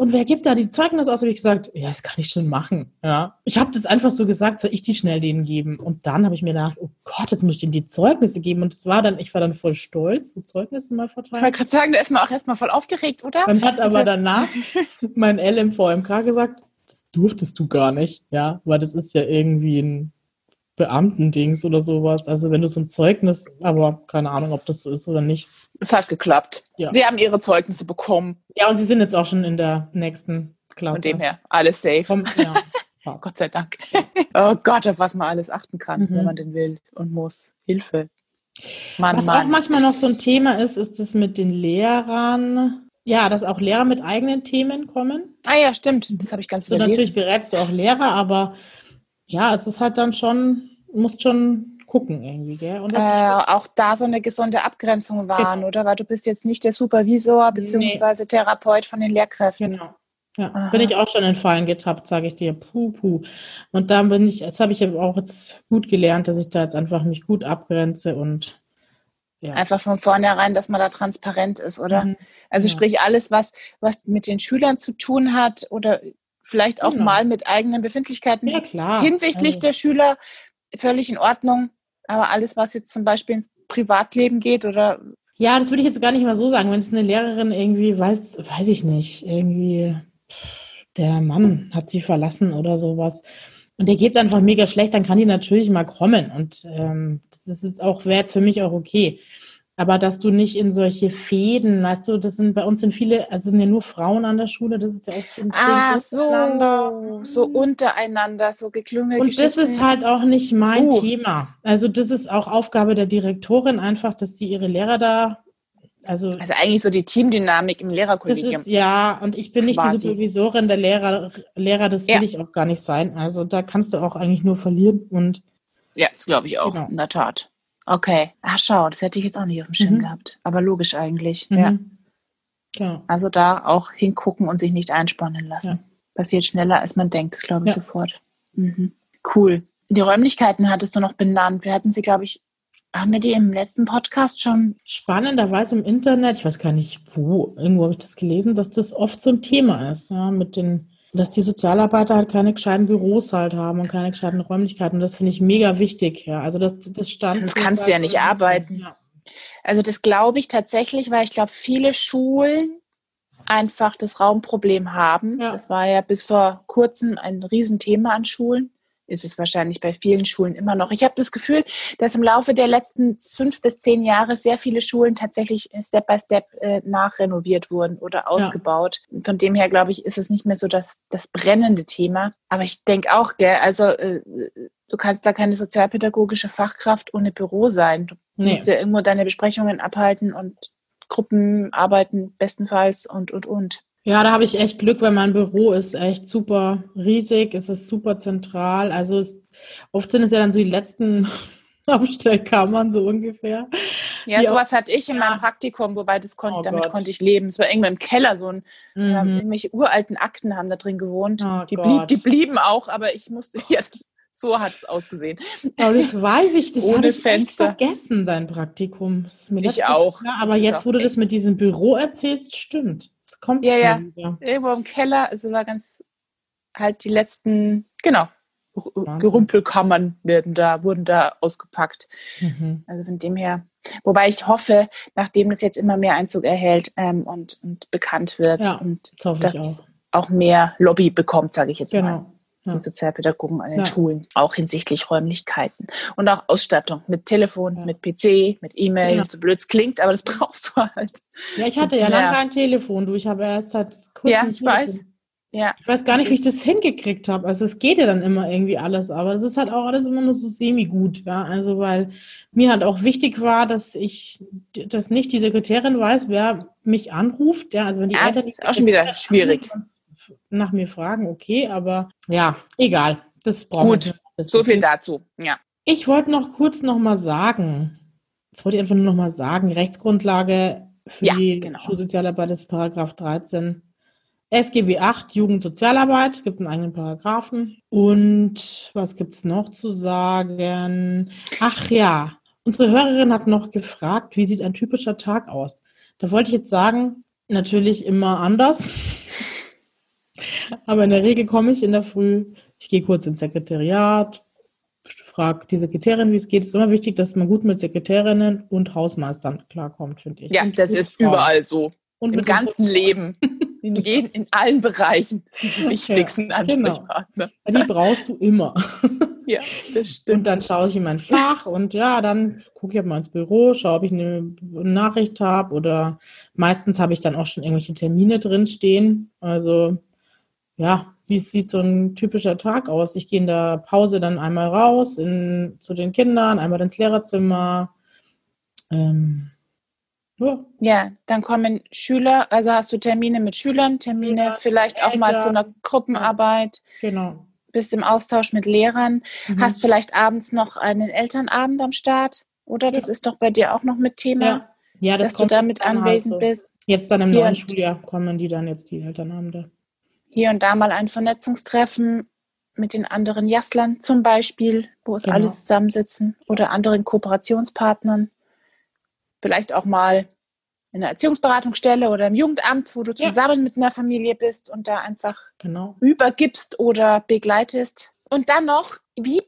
und wer gibt da die Zeugnisse aus? Habe ich gesagt, ja, das kann ich schon machen. Ja, ich habe das einfach so gesagt, soll ich die schnell denen geben? Und dann habe ich mir gedacht, oh Gott, jetzt muss ich denen die Zeugnisse geben. Und es war dann, ich war dann voll stolz, so Zeugnisse mal verteilt. Ich wollte gerade sagen, da ist man auch erstmal voll aufgeregt, oder? Dann hat aber also, danach [laughs] mein LMVMK gesagt, das durftest du gar nicht, ja, weil das ist ja irgendwie ein Beamtendings oder sowas. Also wenn du so ein Zeugnis, aber keine Ahnung, ob das so ist oder nicht. Es hat geklappt. Ja. Sie haben ihre Zeugnisse bekommen. Ja, und sie sind jetzt auch schon in der nächsten Klasse. Von dem her, alles safe. Vom, ja. [laughs] Gott sei Dank. oh Gott, auf was man alles achten kann, mhm. wenn man denn will und muss. Hilfe. Mann, was Mann. auch manchmal noch so ein Thema ist, ist es mit den Lehrern. Ja, dass auch Lehrer mit eigenen Themen kommen. Ah ja, stimmt. Das habe ich ganz so, Natürlich berätst du auch Lehrer, aber ja, es ist halt dann schon musst schon gucken irgendwie, gell? Und äh, auch da so eine gesunde Abgrenzung wahren, genau. oder? Weil du bist jetzt nicht der Supervisor bzw. Nee. Therapeut von den Lehrkräften. Genau. Ja, bin ich auch schon in Fallen getappt, sage ich dir. Puh, puh. Und da bin ich, jetzt habe ich auch jetzt gut gelernt, dass ich da jetzt einfach mich gut abgrenze und ja. Einfach von vornherein, dass man da transparent ist, oder? Mhm. Also sprich alles, was, was mit den Schülern zu tun hat oder vielleicht auch genau. mal mit eigenen Befindlichkeiten ja, hinsichtlich also. der Schüler, völlig in Ordnung. Aber alles, was jetzt zum Beispiel ins Privatleben geht oder. Ja, das würde ich jetzt gar nicht mal so sagen. Wenn es eine Lehrerin irgendwie weiß, weiß ich nicht, irgendwie der Mann hat sie verlassen oder sowas. Und der geht es einfach mega schlecht, dann kann die natürlich mal kommen. Und ähm, das ist auch, wäre jetzt für mich auch okay. Aber dass du nicht in solche Fäden, weißt du, das sind bei uns sind viele, also sind ja nur Frauen an der Schule, das ist ja auch so ein Ah, so, so untereinander, so geklüngelt. Und das ist halt auch nicht mein uh. Thema. Also das ist auch Aufgabe der Direktorin einfach, dass sie ihre Lehrer da also, also eigentlich so die Teamdynamik im Lehrerkollegium. Das ist, ja, und ich bin nicht quasi. die Supervisorin der Lehrer, Lehrer, das will ja. ich auch gar nicht sein. Also da kannst du auch eigentlich nur verlieren und ja, das glaube ich auch, genau. in der Tat. Okay. Ach, schau, das hätte ich jetzt auch nicht auf dem Schirm mhm. gehabt. Aber logisch eigentlich. Mhm. Ja. ja. Also da auch hingucken und sich nicht einspannen lassen. Ja. Passiert schneller, als man denkt, das glaube ich ja. sofort. Mhm. Cool. Die Räumlichkeiten hattest du noch benannt. Wir hatten sie, glaube ich, haben wir die im letzten Podcast schon? Spannenderweise im Internet, ich weiß gar nicht wo, irgendwo habe ich das gelesen, dass das oft so ein Thema ist, ja, mit den dass die Sozialarbeiter halt keine gescheiten Büros halt haben und keine gescheiten Räumlichkeiten. Und das finde ich mega wichtig. Ja. Also das, das stand. Das kannst du ja nicht arbeiten. Ja. Also das glaube ich tatsächlich, weil ich glaube, viele Schulen einfach das Raumproblem haben. Ja. Das war ja bis vor kurzem ein Riesenthema an Schulen ist es wahrscheinlich bei vielen Schulen immer noch. Ich habe das Gefühl, dass im Laufe der letzten fünf bis zehn Jahre sehr viele Schulen tatsächlich Step by Step äh, nachrenoviert wurden oder ausgebaut. Ja. Von dem her, glaube ich, ist es nicht mehr so das, das brennende Thema. Aber ich denke auch, gell, also äh, du kannst da keine sozialpädagogische Fachkraft ohne Büro sein. Du nee. musst ja irgendwo deine Besprechungen abhalten und Gruppen arbeiten bestenfalls und, und, und. Ja, da habe ich echt Glück, weil mein Büro ist echt super riesig, es ist super zentral. Also es, oft sind es ja dann so die letzten [laughs] Abstellkammern so ungefähr. Ja, sowas hatte ich in ja. meinem Praktikum, wobei das kon oh damit Gott. konnte ich leben. Es war irgendwo im Keller so ein, mhm. ähm, irgendwelche uralten Akten haben da drin gewohnt. Oh die, blieb, die, blieben auch, aber ich musste [laughs] ja so hat es ausgesehen. Aber das weiß ich, das [laughs] habe ich Fenster. vergessen, dein Praktikum. ich auch. Jahr, aber jetzt, wo du das mit diesem Büro erzählst, stimmt. Es kommt ja, ja. Wieder. Irgendwo im Keller, also war ganz halt die letzten, genau, Wahnsinn. Gerümpelkammern werden da, wurden da ausgepackt. Mhm. Also von dem her. Wobei ich hoffe, nachdem das jetzt immer mehr Einzug erhält ähm, und, und bekannt wird ja, und das dass auch. auch. mehr Lobby bekommt, sage ich jetzt genau. mal. Die Sozialpädagogen an den ja. Schulen, auch hinsichtlich Räumlichkeiten und auch Ausstattung mit Telefon, ja. mit PC, mit E-Mail, ja. so blöd es klingt, aber das [laughs] brauchst du halt. Ja, ich hatte ja lange kein Telefon, du, ich habe erst seit kurzem Ja, ich weiß. Ja. Ich weiß gar nicht, wie ich das hingekriegt habe. Also es geht ja dann immer irgendwie alles, aber es ist halt auch alles immer nur so semi-gut, ja. Also weil mir halt auch wichtig war, dass ich, dass nicht die Sekretärin weiß, wer mich anruft, ja. Also wenn die ja, Eltern das ist auch schon wieder schwierig. Anrufen, nach mir fragen, okay, aber ja, egal. Das braucht Gut, das so viel dazu, ja. Ich wollte noch kurz noch mal sagen, das wollte ich einfach nur noch mal sagen, Rechtsgrundlage für ja, die genau. Schulsozialarbeit ist Paragraph 13 SGB 8 Jugendsozialarbeit, es gibt einen eigenen Paragraphen. Und was gibt es noch zu sagen? Ach ja, unsere Hörerin hat noch gefragt, wie sieht ein typischer Tag aus? Da wollte ich jetzt sagen, natürlich immer anders. Aber in der Regel komme ich in der Früh, ich gehe kurz ins Sekretariat, frage die Sekretärin, wie es geht. Es ist immer wichtig, dass man gut mit Sekretärinnen und Hausmeistern klarkommt, finde ich. Ja, das ist Frauen. überall so. Und Im ganzen Leben. [laughs] In, jeden, in allen Bereichen sind die wichtigsten ja, genau. Ansprechpartner. Genau. Die brauchst du immer. [laughs] Ja, das stimmt. Und dann schaue ich in mein Fach und ja, dann gucke ich mal ins Büro, schaue, ob ich eine Nachricht habe oder meistens habe ich dann auch schon irgendwelche Termine drin stehen. Also ja, wie sieht so ein typischer Tag aus? Ich gehe in der Pause dann einmal raus in, zu den Kindern, einmal ins Lehrerzimmer. Ähm, ja. ja. dann kommen Schüler, also hast du Termine mit Schülern, Termine ja, vielleicht auch mal zu einer Gruppenarbeit. Genau. Bist im Austausch mit Lehrern. Mhm. Hast vielleicht abends noch einen Elternabend am Start, oder? Das ist doch bei dir auch noch mit Thema. Ja, ja das dass du damit halt anwesend halt so. bist. Jetzt dann im neuen Schuljahr kommen die dann jetzt die Elternabende hier und da mal ein Vernetzungstreffen mit den anderen Jasslern zum Beispiel, wo es genau. alle zusammensitzen oder anderen Kooperationspartnern. Vielleicht auch mal in einer Erziehungsberatungsstelle oder im Jugendamt, wo du zusammen ja. mit einer Familie bist und da einfach genau. übergibst oder begleitest. Und dann noch, wie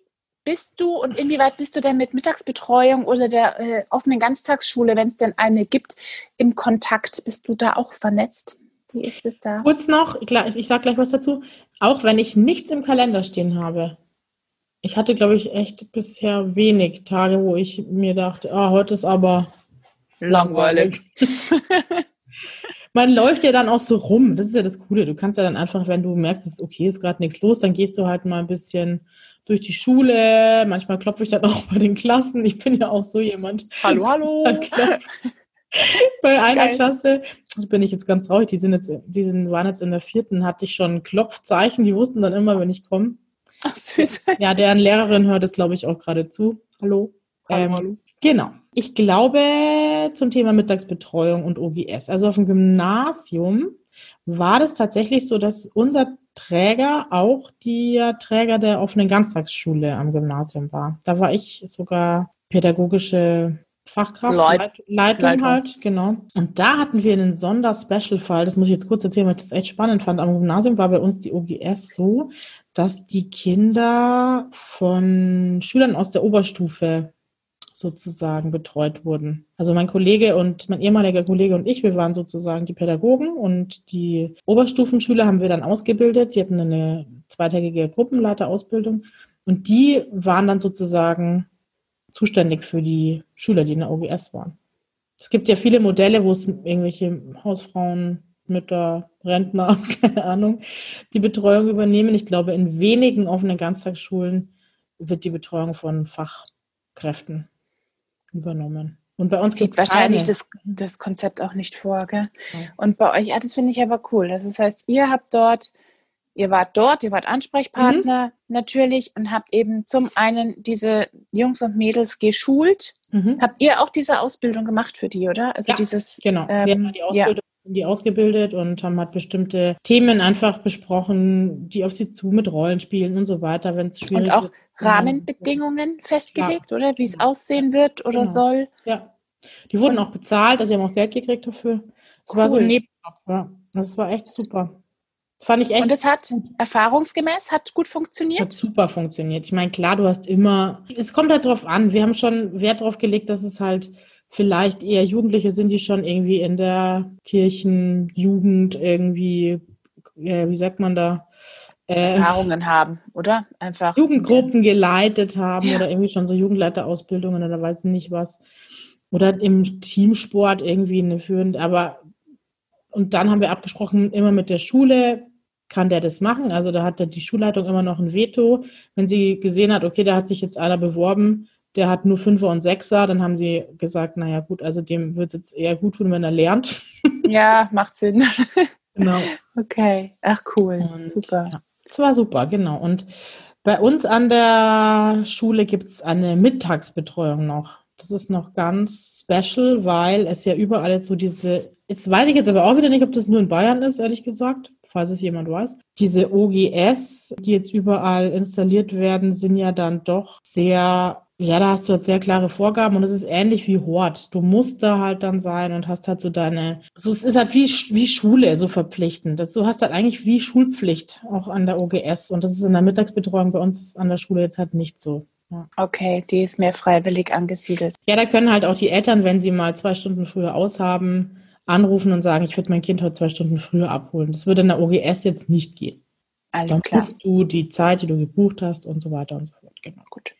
bist du und inwieweit bist du denn mit Mittagsbetreuung oder der äh, offenen Ganztagsschule, wenn es denn eine gibt, im Kontakt? Bist du da auch vernetzt? Wie ist es da? Kurz noch, ich, ich sage gleich was dazu. Auch wenn ich nichts im Kalender stehen habe. Ich hatte, glaube ich, echt bisher wenig Tage, wo ich mir dachte, ah, heute ist aber Langweilig. [laughs] Man läuft ja dann auch so rum. Das ist ja das Coole. Du kannst ja dann einfach, wenn du merkst, dass okay, ist gerade nichts los, dann gehst du halt mal ein bisschen durch die Schule. Manchmal klopfe ich dann auch bei den Klassen. Ich bin ja auch so jemand. Hallo, hallo. [laughs] [laughs] bei einer Geil. Klasse bin ich jetzt ganz traurig. Die sind jetzt, die sind, waren jetzt in der vierten, hatte ich schon Klopfzeichen. Die wussten dann immer, wenn ich komme. Ach, süß. [laughs] Ja, deren Lehrerin hört es, glaube ich, auch gerade zu. Hallo. Hallo, ähm, hallo. Genau. Ich glaube zum Thema Mittagsbetreuung und OGS. Also auf dem Gymnasium war das tatsächlich so, dass unser Träger auch der Träger der offenen Ganztagsschule am Gymnasium war. Da war ich sogar pädagogische Fachkraft, Leit Leitung, Leitung, halt, genau. Und da hatten wir einen Sonderspecial-Fall, das muss ich jetzt kurz erzählen, weil ich das echt spannend fand. Am Gymnasium war bei uns die OGS so, dass die Kinder von Schülern aus der Oberstufe sozusagen betreut wurden. Also mein Kollege und mein ehemaliger Kollege und ich, wir waren sozusagen die Pädagogen und die Oberstufenschüler haben wir dann ausgebildet. Die hatten eine zweitägige Gruppenleiterausbildung und die waren dann sozusagen zuständig für die Schüler, die in der OGS waren. Es gibt ja viele Modelle, wo es irgendwelche Hausfrauen, Mütter, Rentner, [laughs] keine Ahnung, die Betreuung übernehmen. Ich glaube, in wenigen offenen Ganztagsschulen wird die Betreuung von Fachkräften übernommen. Und bei uns sieht wahrscheinlich das, das Konzept auch nicht vor, gell? Ja. Und bei euch, ja, das finde ich aber cool. Das heißt, ihr habt dort, ihr wart dort, ihr wart Ansprechpartner mhm. natürlich und habt eben zum einen diese Jungs und Mädels geschult. Mhm. Habt ihr auch diese Ausbildung gemacht für die, oder? Also ja, dieses genau. Ähm, wir haben die Ausbildung ja die ausgebildet und haben halt bestimmte Themen einfach besprochen, die auf sie zu mit Rollenspielen und so weiter, wenn es schwierig. Und auch ist. Rahmenbedingungen festgelegt, ja. oder? Wie es aussehen wird oder genau. soll? Ja. Die wurden auch bezahlt, also sie haben auch Geld gekriegt dafür. Das cool. war so ein Nebenjob, ja. Das war echt super. Fand ich echt. Und es hat erfahrungsgemäß hat gut funktioniert? Hat super funktioniert. Ich meine, klar, du hast immer, es kommt halt drauf an. Wir haben schon Wert darauf gelegt, dass es halt vielleicht eher Jugendliche sind, die schon irgendwie in der Kirchenjugend irgendwie, äh, wie sagt man da? Äh, Erfahrungen haben, oder? Einfach. Jugendgruppen geleitet haben ja. oder irgendwie schon so Jugendleiterausbildungen oder weiß nicht was. Oder im Teamsport irgendwie eine führende, aber und dann haben wir abgesprochen, immer mit der Schule, kann der das machen? Also da hat die Schulleitung immer noch ein Veto. Wenn sie gesehen hat, okay, da hat sich jetzt einer beworben, der hat nur Fünfer und Sechser, dann haben sie gesagt, naja gut, also dem wird es jetzt eher gut tun, wenn er lernt. [laughs] Ja, macht Sinn. [laughs] Genau. Okay, ach cool, und, super. Ja, das war super, genau. Und bei uns an der Schule gibt es eine Mittagsbetreuung noch. Das ist noch ganz special, weil es ja überall so diese, jetzt weiß ich jetzt aber auch wieder nicht, ob das nur in Bayern ist, ehrlich gesagt, falls es jemand weiß. Diese OGS, die jetzt überall installiert werden, sind ja dann doch sehr ja, da hast du jetzt sehr klare Vorgaben und es ist ähnlich wie Hort. Du musst da halt dann sein und hast halt so deine, so es ist halt wie, wie Schule, so verpflichtend. Das, du hast halt eigentlich wie Schulpflicht auch an der OGS und das ist in der Mittagsbetreuung bei uns an der Schule jetzt halt nicht so. Ja. Okay, die ist mehr freiwillig angesiedelt. Ja, da können halt auch die Eltern, wenn sie mal zwei Stunden früher aushaben, anrufen und sagen, ich würde mein Kind heute zwei Stunden früher abholen. Das würde in der OGS jetzt nicht gehen. Alles dann klar. Dann du die Zeit, die du gebucht hast und so weiter und so fort. Genau. Gut.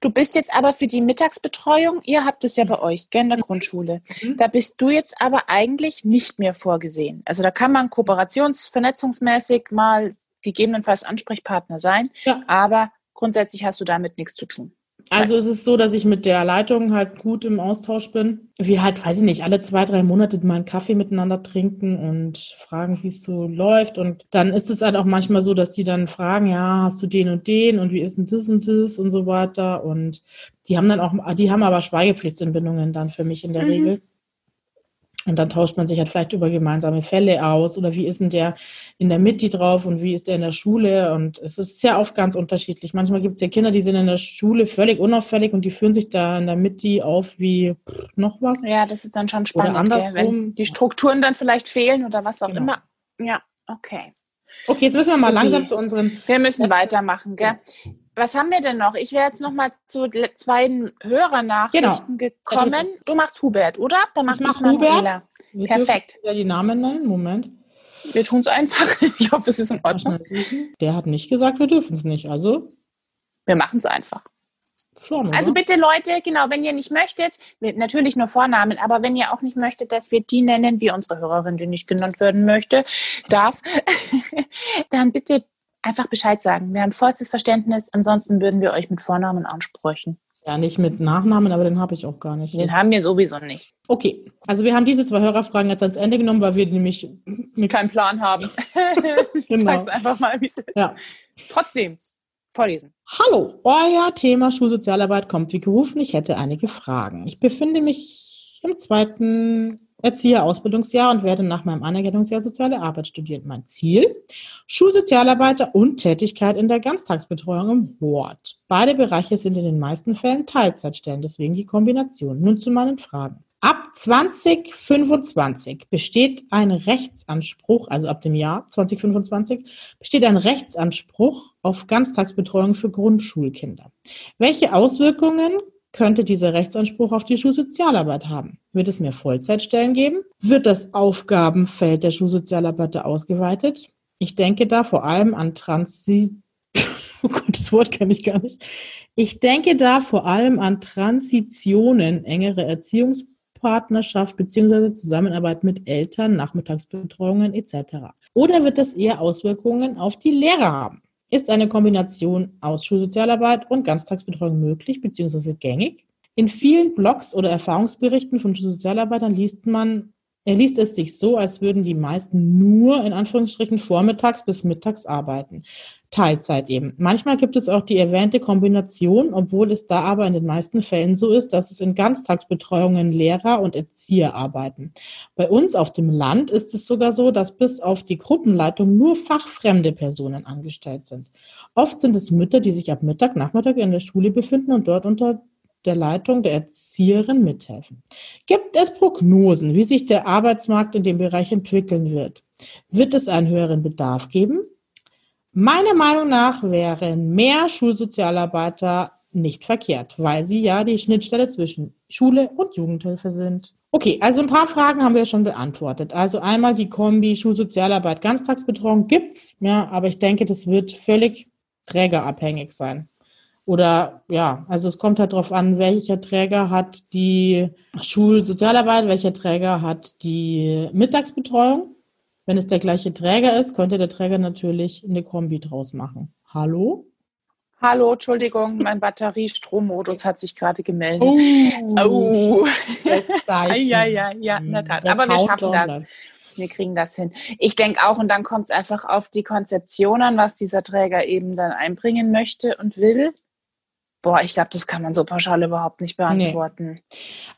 Du bist jetzt aber für die Mittagsbetreuung, ihr habt es ja bei euch, gell, in der Grundschule. Mhm. Da bist du jetzt aber eigentlich nicht mehr vorgesehen. Also da kann man kooperationsvernetzungsmäßig mal gegebenenfalls Ansprechpartner sein, ja. aber grundsätzlich hast du damit nichts zu tun. Also es ist so, dass ich mit der Leitung halt gut im Austausch bin. Wir halt, weiß ich nicht, alle zwei, drei Monate mal einen Kaffee miteinander trinken und fragen, wie es so läuft. Und dann ist es halt auch manchmal so, dass die dann fragen, ja, hast du den und den und wie ist denn das und das und so weiter. Und die haben dann auch, die haben aber Schweigepflichtsanbindungen dann für mich in der mhm. Regel. Und dann tauscht man sich halt vielleicht über gemeinsame Fälle aus oder wie ist denn der in der Mitte drauf und wie ist der in der Schule? Und es ist sehr oft ganz unterschiedlich. Manchmal gibt es ja Kinder, die sind in der Schule völlig unauffällig und die führen sich da in der Mitte auf wie noch was. Ja, das ist dann schon spannend, oder gell, wenn die Strukturen dann vielleicht fehlen oder was auch genau. immer. Ja, okay. Okay, jetzt müssen wir mal langsam zu unseren. Wir müssen weitermachen, gell? Was haben wir denn noch? Ich wäre jetzt noch mal zu zwei Hörernachrichten genau. gekommen. Du machst Hubert, oder? Dann mach ich mach Hubert. Wir Perfekt. Ja, die Namen nennen. Moment. Wir tun es einfach. [laughs] Ich hoffe, es ist in Ordnung. Der hat nicht gesagt, wir dürfen es nicht. Also. Wir machen es einfach. Schon? Also bitte Leute, genau, wenn ihr nicht möchtet, natürlich nur Vornamen, aber wenn ihr auch nicht möchtet, dass wir die nennen, wie unsere Hörerin, die nicht genannt werden möchte, darf, [laughs] dann bitte einfach Bescheid sagen. Wir haben vollstes Verständnis, ansonsten würden wir euch mit Vornamen ansprechen. ja, nicht mit Nachnamen, aber den habe ich auch gar nicht. Den haben wir sowieso nicht. Okay, also wir haben diese zwei Hörerfragen jetzt ans Ende genommen, weil wir nämlich Keinen Plan haben. ich [laughs] Genau. sag's einfach mal, wie es ist. Ja. Trotzdem, vorlesen. Hallo, euer Thema Schulsozialarbeit kommt wie gerufen. Ich hätte einige Fragen. Ich befinde mich im zweiten Erzieherausbildungsjahr und werde nach meinem Anerkennungsjahr Soziale Arbeit studieren. Mein Ziel? Schulsozialarbeiter und Tätigkeit in der Ganztagsbetreuung im Hort. Beide Bereiche sind in den meisten Fällen Teilzeitstellen, deswegen die Kombination. Nun zu meinen Fragen. Ab 2025 besteht ein Rechtsanspruch, also ab dem Jahr 2025, besteht ein Rechtsanspruch auf Ganztagsbetreuung für Grundschulkinder. Welche Auswirkungen könnte dieser Rechtsanspruch auf die Schulsozialarbeit haben? Wird es mehr Vollzeitstellen geben? Wird das Aufgabenfeld der Schulsozialarbeiter ausgeweitet? Ich denke da vor allem an Transi [laughs] Oh Gott, das Wort kenne ich gar nicht. Ich denke da vor allem an Transitionen, engere Erziehungspartnerschaft bzw. Zusammenarbeit mit Eltern, Nachmittagsbetreuungen etc. Oder wird das eher Auswirkungen auf die Lehrer haben? Ist eine Kombination aus Schulsozialarbeit und Ganztagsbetreuung möglich bzw. gängig? In vielen Blogs oder Erfahrungsberichten von Schulsozialarbeitern liest man, er liest es sich so, als würden die meisten nur in Anführungsstrichen vormittags bis mittags arbeiten. Teilzeit eben. Manchmal gibt es auch die erwähnte Kombination, obwohl es da aber in den meisten Fällen so ist, dass es in Ganztagsbetreuungen Lehrer und Erzieher arbeiten. Bei uns auf dem Land ist es sogar so, dass bis auf die Gruppenleitung nur fachfremde Personen angestellt sind. Oft sind es Mütter, die sich ab Mittag, Nachmittag in der Schule befinden und dort unter der Leitung der Erzieherin mithelfen. Gibt es Prognosen, wie sich der Arbeitsmarkt in dem Bereich entwickeln wird? Wird es einen höheren Bedarf geben? Meiner Meinung nach wären mehr Schulsozialarbeiter nicht verkehrt, weil sie ja die Schnittstelle zwischen Schule und Jugendhilfe sind. Okay, also ein paar Fragen haben wir schon beantwortet. Also einmal die Kombi Schulsozialarbeit, Ganztagsbetreuung gibt's, ja, aber ich denke, das wird völlig trägerabhängig sein. Oder ja, also es kommt halt darauf an, welcher Träger hat die Schulsozialarbeit, welcher Träger hat die Mittagsbetreuung. Wenn es der gleiche Träger ist, könnte der Träger natürlich eine Kombi draus machen. Hallo? Hallo, Entschuldigung, mein Batteriestrommodus hat sich gerade gemeldet. Oh, Oh. das Ja, ja, ja, ja, in der Tat. Der Aber wir schaffen das. Wir kriegen das hin. Ich denke auch, und dann kommt es einfach auf die Konzeption an, was dieser Träger eben dann einbringen möchte und will. Boah, ich glaube, das kann man so pauschal überhaupt nicht beantworten.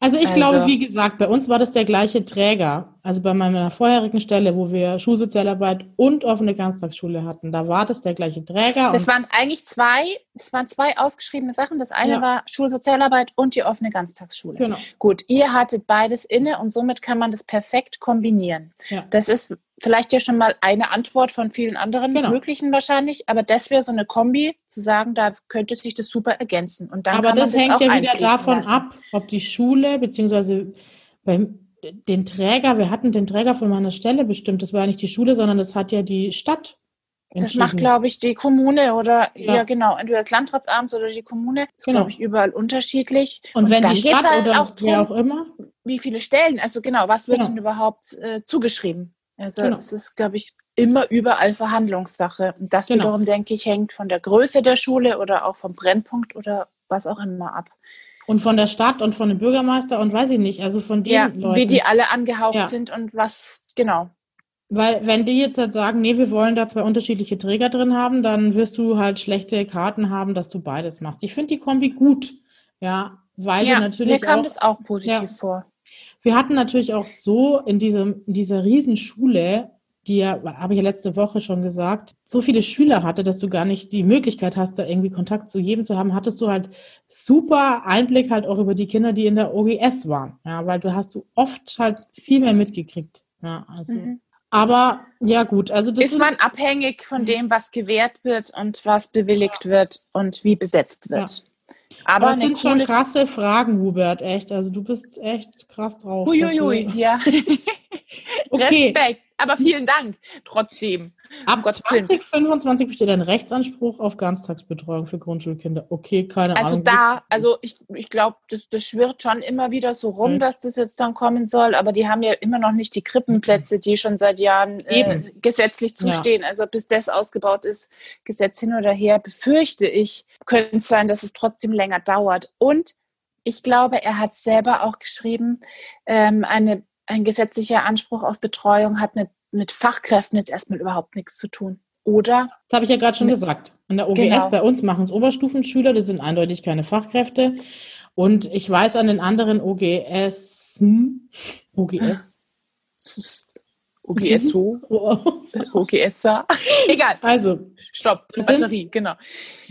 Also ich Also- glaube, wie gesagt, bei uns war das der gleiche Träger. Also bei meiner vorherigen Stelle, wo wir Schulsozialarbeit und offene Ganztagsschule hatten, da war das der gleiche Träger. Das waren eigentlich zwei, das waren zwei ausgeschriebene Sachen. Das eine Ja. war Schulsozialarbeit und die offene Ganztagsschule. genau. Gut, ihr hattet beides inne und somit kann man das perfekt kombinieren. Ja. Das ist vielleicht ja schon mal eine Antwort von vielen anderen Genau. möglichen wahrscheinlich, aber das wäre so eine Kombi, zu sagen, da könnte sich das super ergänzen. Und dann Aber das das hängt auch ja wieder davon lassen. ab, ob die Schule beziehungsweise beim den Träger, wir hatten den Träger von meiner Stelle bestimmt, das war ja nicht die Schule, sondern das hat ja die Stadt. Das macht, glaube ich, die Kommune oder Ja. ja. genau, entweder das Landratsamt oder die Kommune. Das ist, Genau. glaube ich, überall unterschiedlich. Und wenn dann die Stadt halt oder auch wer drum, auch immer, wie viele Stellen, also genau, was wird Genau. denn überhaupt äh, zugeschrieben? Also Genau. es ist, glaube ich, immer überall Verhandlungssache. Und das Genau. wiederum, denke ich, hängt von der Größe der Schule oder auch vom Brennpunkt oder was auch immer ab. und von der Stadt und von dem Bürgermeister und weiß ich nicht, also von den Ja, Leuten. wie die alle angehaucht Ja. sind und was, genau. Weil wenn die jetzt halt sagen, nee, wir wollen da zwei unterschiedliche Träger drin haben, dann wirst du halt schlechte Karten haben, dass du beides machst. Ich finde die Kombi gut, ja, weil ja, natürlich mir kam auch, das auch positiv Ja. vor. Wir hatten natürlich auch so in diesem, in dieser Riesenschule, die ja, habe ich ja letzte Woche schon gesagt, so viele Schüler hatte, dass du gar nicht die Möglichkeit hast, da irgendwie Kontakt zu jedem zu haben, hattest du halt super Einblick halt auch über die Kinder, die in der OGS waren, ja, weil du hast du oft halt viel mehr mitgekriegt, ja, also. Mhm. Aber ja gut, also das Ist man abhängig von dem, was gewährt wird und was bewilligt wird und wie besetzt wird. aber Aber es eine sind schon krasse Fragen, Hubert, echt. Also du bist echt krass drauf. Uiuiui, ja. [laughs] Okay, Respekt. Aber vielen Dank trotzdem. Ab 2025 besteht ein Rechtsanspruch auf Ganztagsbetreuung für Grundschulkinder. Okay, keine also Ahnung. Also da, also ich, ich glaube, das, das schwirrt schon immer wieder so rum, mhm. dass das jetzt dann kommen soll, aber die haben ja immer noch nicht die Krippenplätze, die schon seit Jahren äh, gesetzlich zustehen. Ja. Also bis das ausgebaut ist, Gesetz hin oder her, befürchte ich, könnte es sein, dass es trotzdem länger dauert. Und ich glaube, er hat selber auch geschrieben, ähm, eine, ein gesetzlicher Anspruch auf Betreuung hat mit, mit Fachkräften jetzt erstmal überhaupt nichts zu tun. Oder? Das habe ich ja gerade schon mit, gesagt. An der OGS genau. bei uns machen es Oberstufenschüler, das sind eindeutig keine Fachkräfte. Und ich weiß an den anderen OGS, OGS, OGSO, OGSA, [laughs] [laughs] egal. Also, Stopp, Batterie, genau.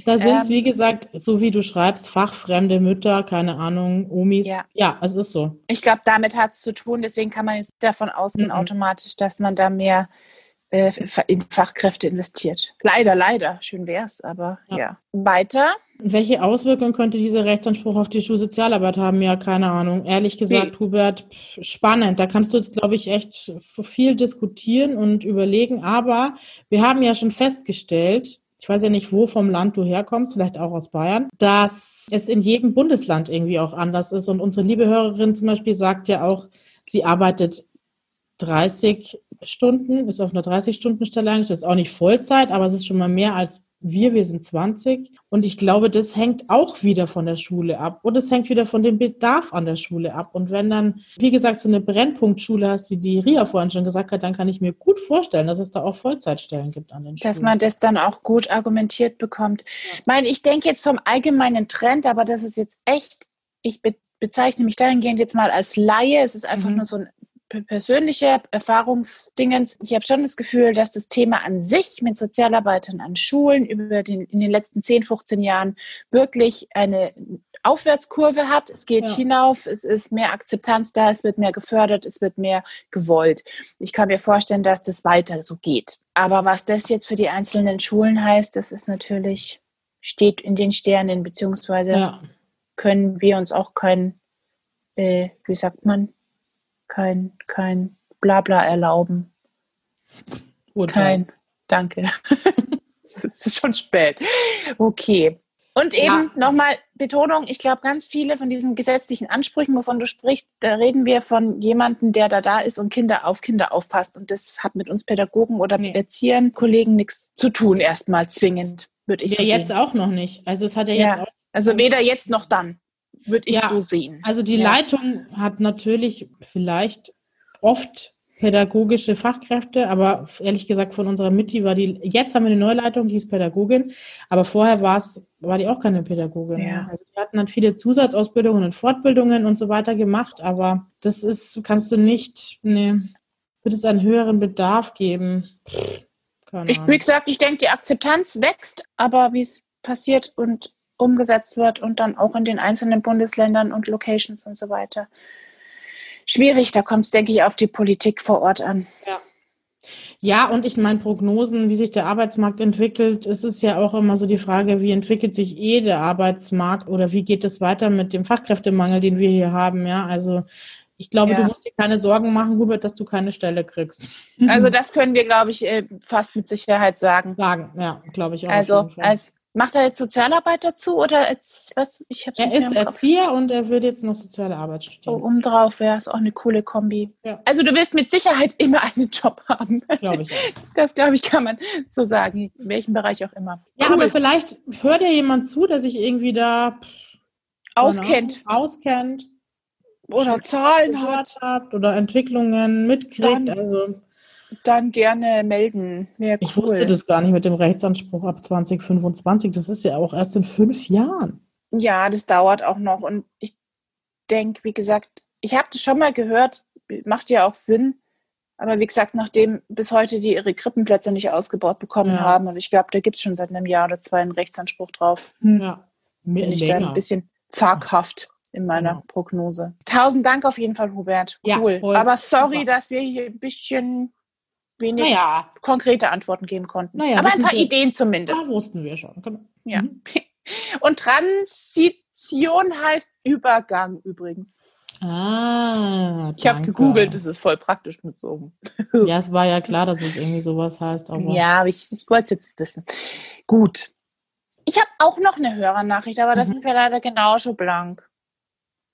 Da sind es, ähm, wie gesagt, so wie du schreibst, fachfremde Mütter, keine Ahnung, Omis. Ja, ja es ist so. Ich glaube, damit hat es zu tun, deswegen kann man jetzt davon ausgehen, mhm. automatisch, dass man da mehr äh, in Fachkräfte investiert. Leider, leider. Schön wäre es, aber ja. ja. Weiter. Welche Auswirkungen könnte dieser Rechtsanspruch auf die Schulsozialarbeit haben? Ja, keine Ahnung. Ehrlich gesagt, nee. Hubert, spannend. Da kannst du jetzt, glaube ich, echt viel diskutieren und überlegen. Aber wir haben ja schon festgestellt, ich weiß ja nicht, wo vom Land du herkommst, vielleicht auch aus Bayern, dass es in jedem Bundesland irgendwie auch anders ist. Und unsere liebe Hörerin zum Beispiel sagt ja auch, sie arbeitet 30 Stunden, ist auf einer 30-Stunden-Stelle eigentlich. Das ist auch nicht Vollzeit, aber es ist schon mal mehr als wir. Wir sind 20. Und ich glaube, das hängt auch wieder von der Schule ab. Und es hängt wieder von dem Bedarf an der Schule ab. Und wenn dann, wie gesagt, so eine Brennpunktschule hast, wie die Ria vorhin schon gesagt hat, dann kann ich mir gut vorstellen, dass es da auch Vollzeitstellen gibt an den Schulen. Dass man das dann auch gut argumentiert bekommt. Ja. Ich meine, ich denke jetzt vom allgemeinen Trend, aber das ist jetzt echt, ich bezeichne mich dahingehend jetzt mal als Laie. Es ist einfach mhm. nur so ein persönliche Erfahrungsdingens. Ich habe schon das Gefühl, dass das Thema an sich mit Sozialarbeitern an Schulen über den, in den letzten 10, 15 Jahren wirklich eine Aufwärtskurve hat. Es geht ja. hinauf, es ist mehr Akzeptanz da, es wird mehr gefördert, es wird mehr gewollt. Ich kann mir vorstellen, dass das weiter so geht. Aber was das jetzt für die einzelnen Schulen heißt, das ist natürlich, steht in den Sternen, beziehungsweise ja. können wir uns auch kein, äh, wie sagt man, kein, kein Blabla erlauben. Urteil. Kein, danke. [laughs] es ist schon spät. Okay. Und eben ja. nochmal Betonung, ich glaube, ganz viele von diesen gesetzlichen Ansprüchen, wovon du sprichst, da reden wir von jemandem, der da da ist und Kinder auf Kinder aufpasst. Und das hat mit uns Pädagogen oder nee. Erziehern, Kollegen nichts zu tun, erstmal zwingend, würde ich ja, so jetzt auch noch nicht. Also es hat ja jetzt ja. auch. Also weder jetzt noch dann würde ich ja, so sehen. Also die ja. Leitung hat natürlich vielleicht oft pädagogische Fachkräfte, aber ehrlich gesagt von unserer Mitti war die, jetzt haben wir eine Neuleitung, die ist Pädagogin, aber vorher war es, war die auch keine Pädagogin. Ja. Also die hatten dann viele Zusatzausbildungen und Fortbildungen und so weiter gemacht, aber das ist, kannst du nicht, ne, wird es einen höheren Bedarf geben? Keine ich, wie gesagt, ich denke, die Akzeptanz wächst, aber wie es passiert und umgesetzt wird und dann auch in den einzelnen Bundesländern und Locations und so weiter. Schwierig, da kommt es, denke ich, auf die Politik vor Ort an. Ja. Ja, und ich meine, Prognosen, wie sich der Arbeitsmarkt entwickelt, es ist ja auch immer so die Frage, wie entwickelt sich eh der Arbeitsmarkt oder wie geht es weiter mit dem Fachkräftemangel, den wir hier haben, ja. Also ich glaube, ja. du musst dir keine Sorgen machen, Hubert, dass du keine Stelle kriegst. Also [laughs] das können wir, glaube ich, äh, fast mit Sicherheit sagen. Sagen, ja, glaube ich auch. Also als Macht er jetzt Sozialarbeit dazu oder jetzt, was? Ich hab's er ist Erzieher und er würde jetzt noch soziale Arbeit studieren. Oh, drauf wäre es auch eine coole Kombi. Ja. Also du wirst mit Sicherheit immer einen Job haben. Glaube ich. Auch. [laughs] Das glaube ich kann man so sagen, in welchem Bereich auch immer. Ja, cool. aber vielleicht hört ja jemand zu, der sich irgendwie da auskennt, genau, auskennt oder Zahlen hat. hat oder Entwicklungen mitkriegt. Dann, also dann gerne melden. Cool. Ich wusste das gar nicht mit dem Rechtsanspruch ab 2025. Das ist ja auch erst in fünf Jahren. Ja, das dauert auch noch. Und ich denke, wie gesagt, ich habe das schon mal gehört, macht ja auch Sinn. Aber wie gesagt, nachdem bis heute die ihre Krippenplätze nicht ausgebaut bekommen ja. haben, und ich glaube, da gibt es schon seit einem Jahr oder zwei einen Rechtsanspruch drauf, hm. ja. bin ich da ein bisschen zaghaft in meiner ja. Prognose. Tausend Dank auf jeden Fall, Hubert. Cool. Ja, Aber sorry, Super. dass wir hier ein bisschen wenig naja. konkrete Antworten geben konnten. Naja, Aber ein paar wir, Ideen zumindest. Da wussten wir schon. Genau. Ja. Mhm. [laughs] Und Transition heißt Übergang übrigens. Ah, Ich habe gegoogelt, das ist voll praktisch mit so. [laughs] Ja, es war ja klar, dass es irgendwie sowas heißt. Aber Ja, aber ich, ich wollte es jetzt wissen. Gut. Ich habe auch noch eine Hörernachricht, aber das Mhm. sind wir leider genauso blank.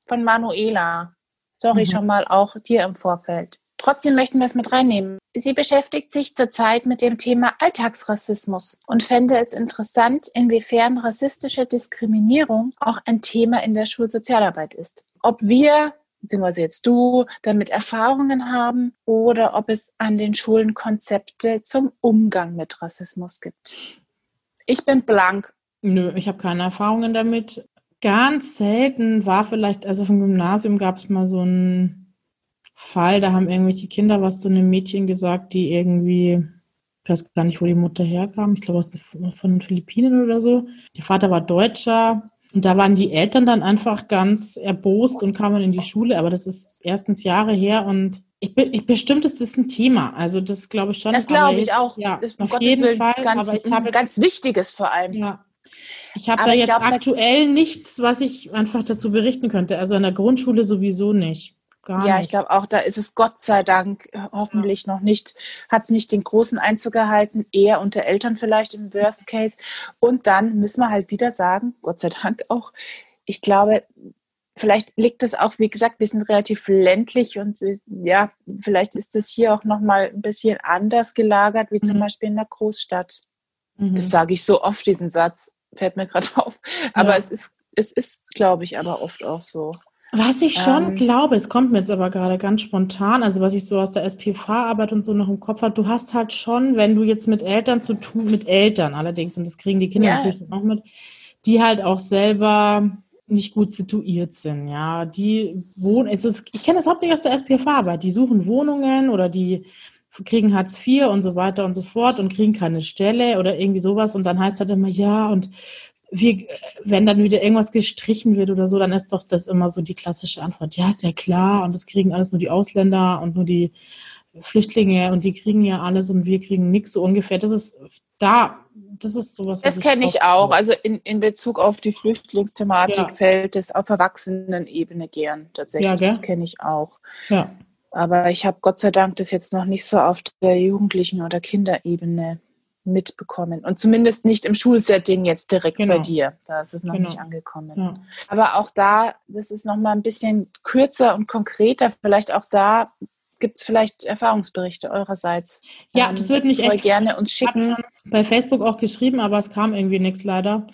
Von Manuela. Sorry Mhm. schon mal auch dir im Vorfeld. Trotzdem möchten wir es mit reinnehmen. Sie beschäftigt sich zurzeit mit dem Thema Alltagsrassismus und fände es interessant, inwiefern rassistische Diskriminierung auch ein Thema in der Schulsozialarbeit ist. Ob wir, beziehungsweise jetzt du, damit Erfahrungen haben oder ob es an den Schulen Konzepte zum Umgang mit Rassismus gibt. Ich bin blank. Nö, ich habe keine Erfahrungen damit. Ganz selten war vielleicht, also vom Gymnasium gab es mal so einen Fall, da haben irgendwelche Kinder was zu einem Mädchen gesagt, die irgendwie, ich weiß gar nicht, wo die Mutter herkam, ich glaube aus von den Philippinen oder so. Der Vater war Deutscher und da waren die Eltern dann einfach ganz erbost und kamen in die Schule, aber das ist erstens Jahre her und ich, bin- ich bestimmt ist das ein Thema. Also das glaube ich schon. Das glaube ich auch. Ja, das auf Gottes jeden Willen Fall. ganz, aber ich habe ganz Wichtiges vor allem. ja. Ich habe da jetzt glaub, aktuell nichts, was ich einfach dazu berichten könnte. Also in der Grundschule sowieso nicht. Gar Ja, nicht. ich glaube auch, da ist es Gott sei Dank äh, hoffentlich noch nicht, hat es nicht den großen Einzug erhalten, eher unter Eltern vielleicht im Worst Case. Und dann müssen wir halt wieder sagen, Gott sei Dank auch, ich glaube, vielleicht liegt es auch, wie gesagt, wir sind relativ ländlich und ja, vielleicht ist das hier auch nochmal ein bisschen anders gelagert, wie zum Mhm. Beispiel in der Großstadt. Mhm. Das sage ich so oft, diesen Satz, fällt mir gerade [laughs] auf. Aber Ja. es ist, es ist, glaube ich, aber oft auch so. Was ich schon Ähm, glaube, es kommt mir jetzt aber gerade ganz spontan, also was ich so aus der SPV-Arbeit und so noch im Kopf habe, du hast halt schon, wenn du jetzt mit Eltern zu tun, mit Eltern allerdings, und das kriegen die Kinder Ja. natürlich auch mit, die halt auch selber nicht gut situiert sind, ja, die wohnen, also ich kenne das hauptsächlich aus der SPV-Arbeit, die suchen Wohnungen oder die kriegen Hartz IV und so weiter und so fort und kriegen keine Stelle oder irgendwie sowas und dann heißt halt immer, ja, und wir, wenn dann wieder irgendwas gestrichen wird oder so, dann ist doch das immer so die klassische Antwort. Ja, ist ja klar. Und das kriegen alles nur die Ausländer und nur die Flüchtlinge und die kriegen ja alles und wir kriegen nichts so ungefähr. Das ist da, das ist sowas. was Das kenne ich auch. Also in, in Bezug auf die Flüchtlingsthematik Ja. fällt es auf Erwachsenenebene gern tatsächlich. Ja, das kenne ich auch. Ja, Aber ich habe Gott sei Dank das jetzt noch nicht so auf der Jugendlichen- oder Kinderebene mitbekommen. Und zumindest nicht im Schulsetting jetzt direkt Genau. bei dir. Da ist es noch Genau. nicht angekommen. ja. Aber auch da, das ist nochmal ein bisschen kürzer und konkreter. Vielleicht auch da gibt es vielleicht Erfahrungsberichte eurerseits. Ja, Ähm, das würde mich echt gerne uns schicken. bei Facebook auch geschrieben, aber es kam irgendwie nichts leider.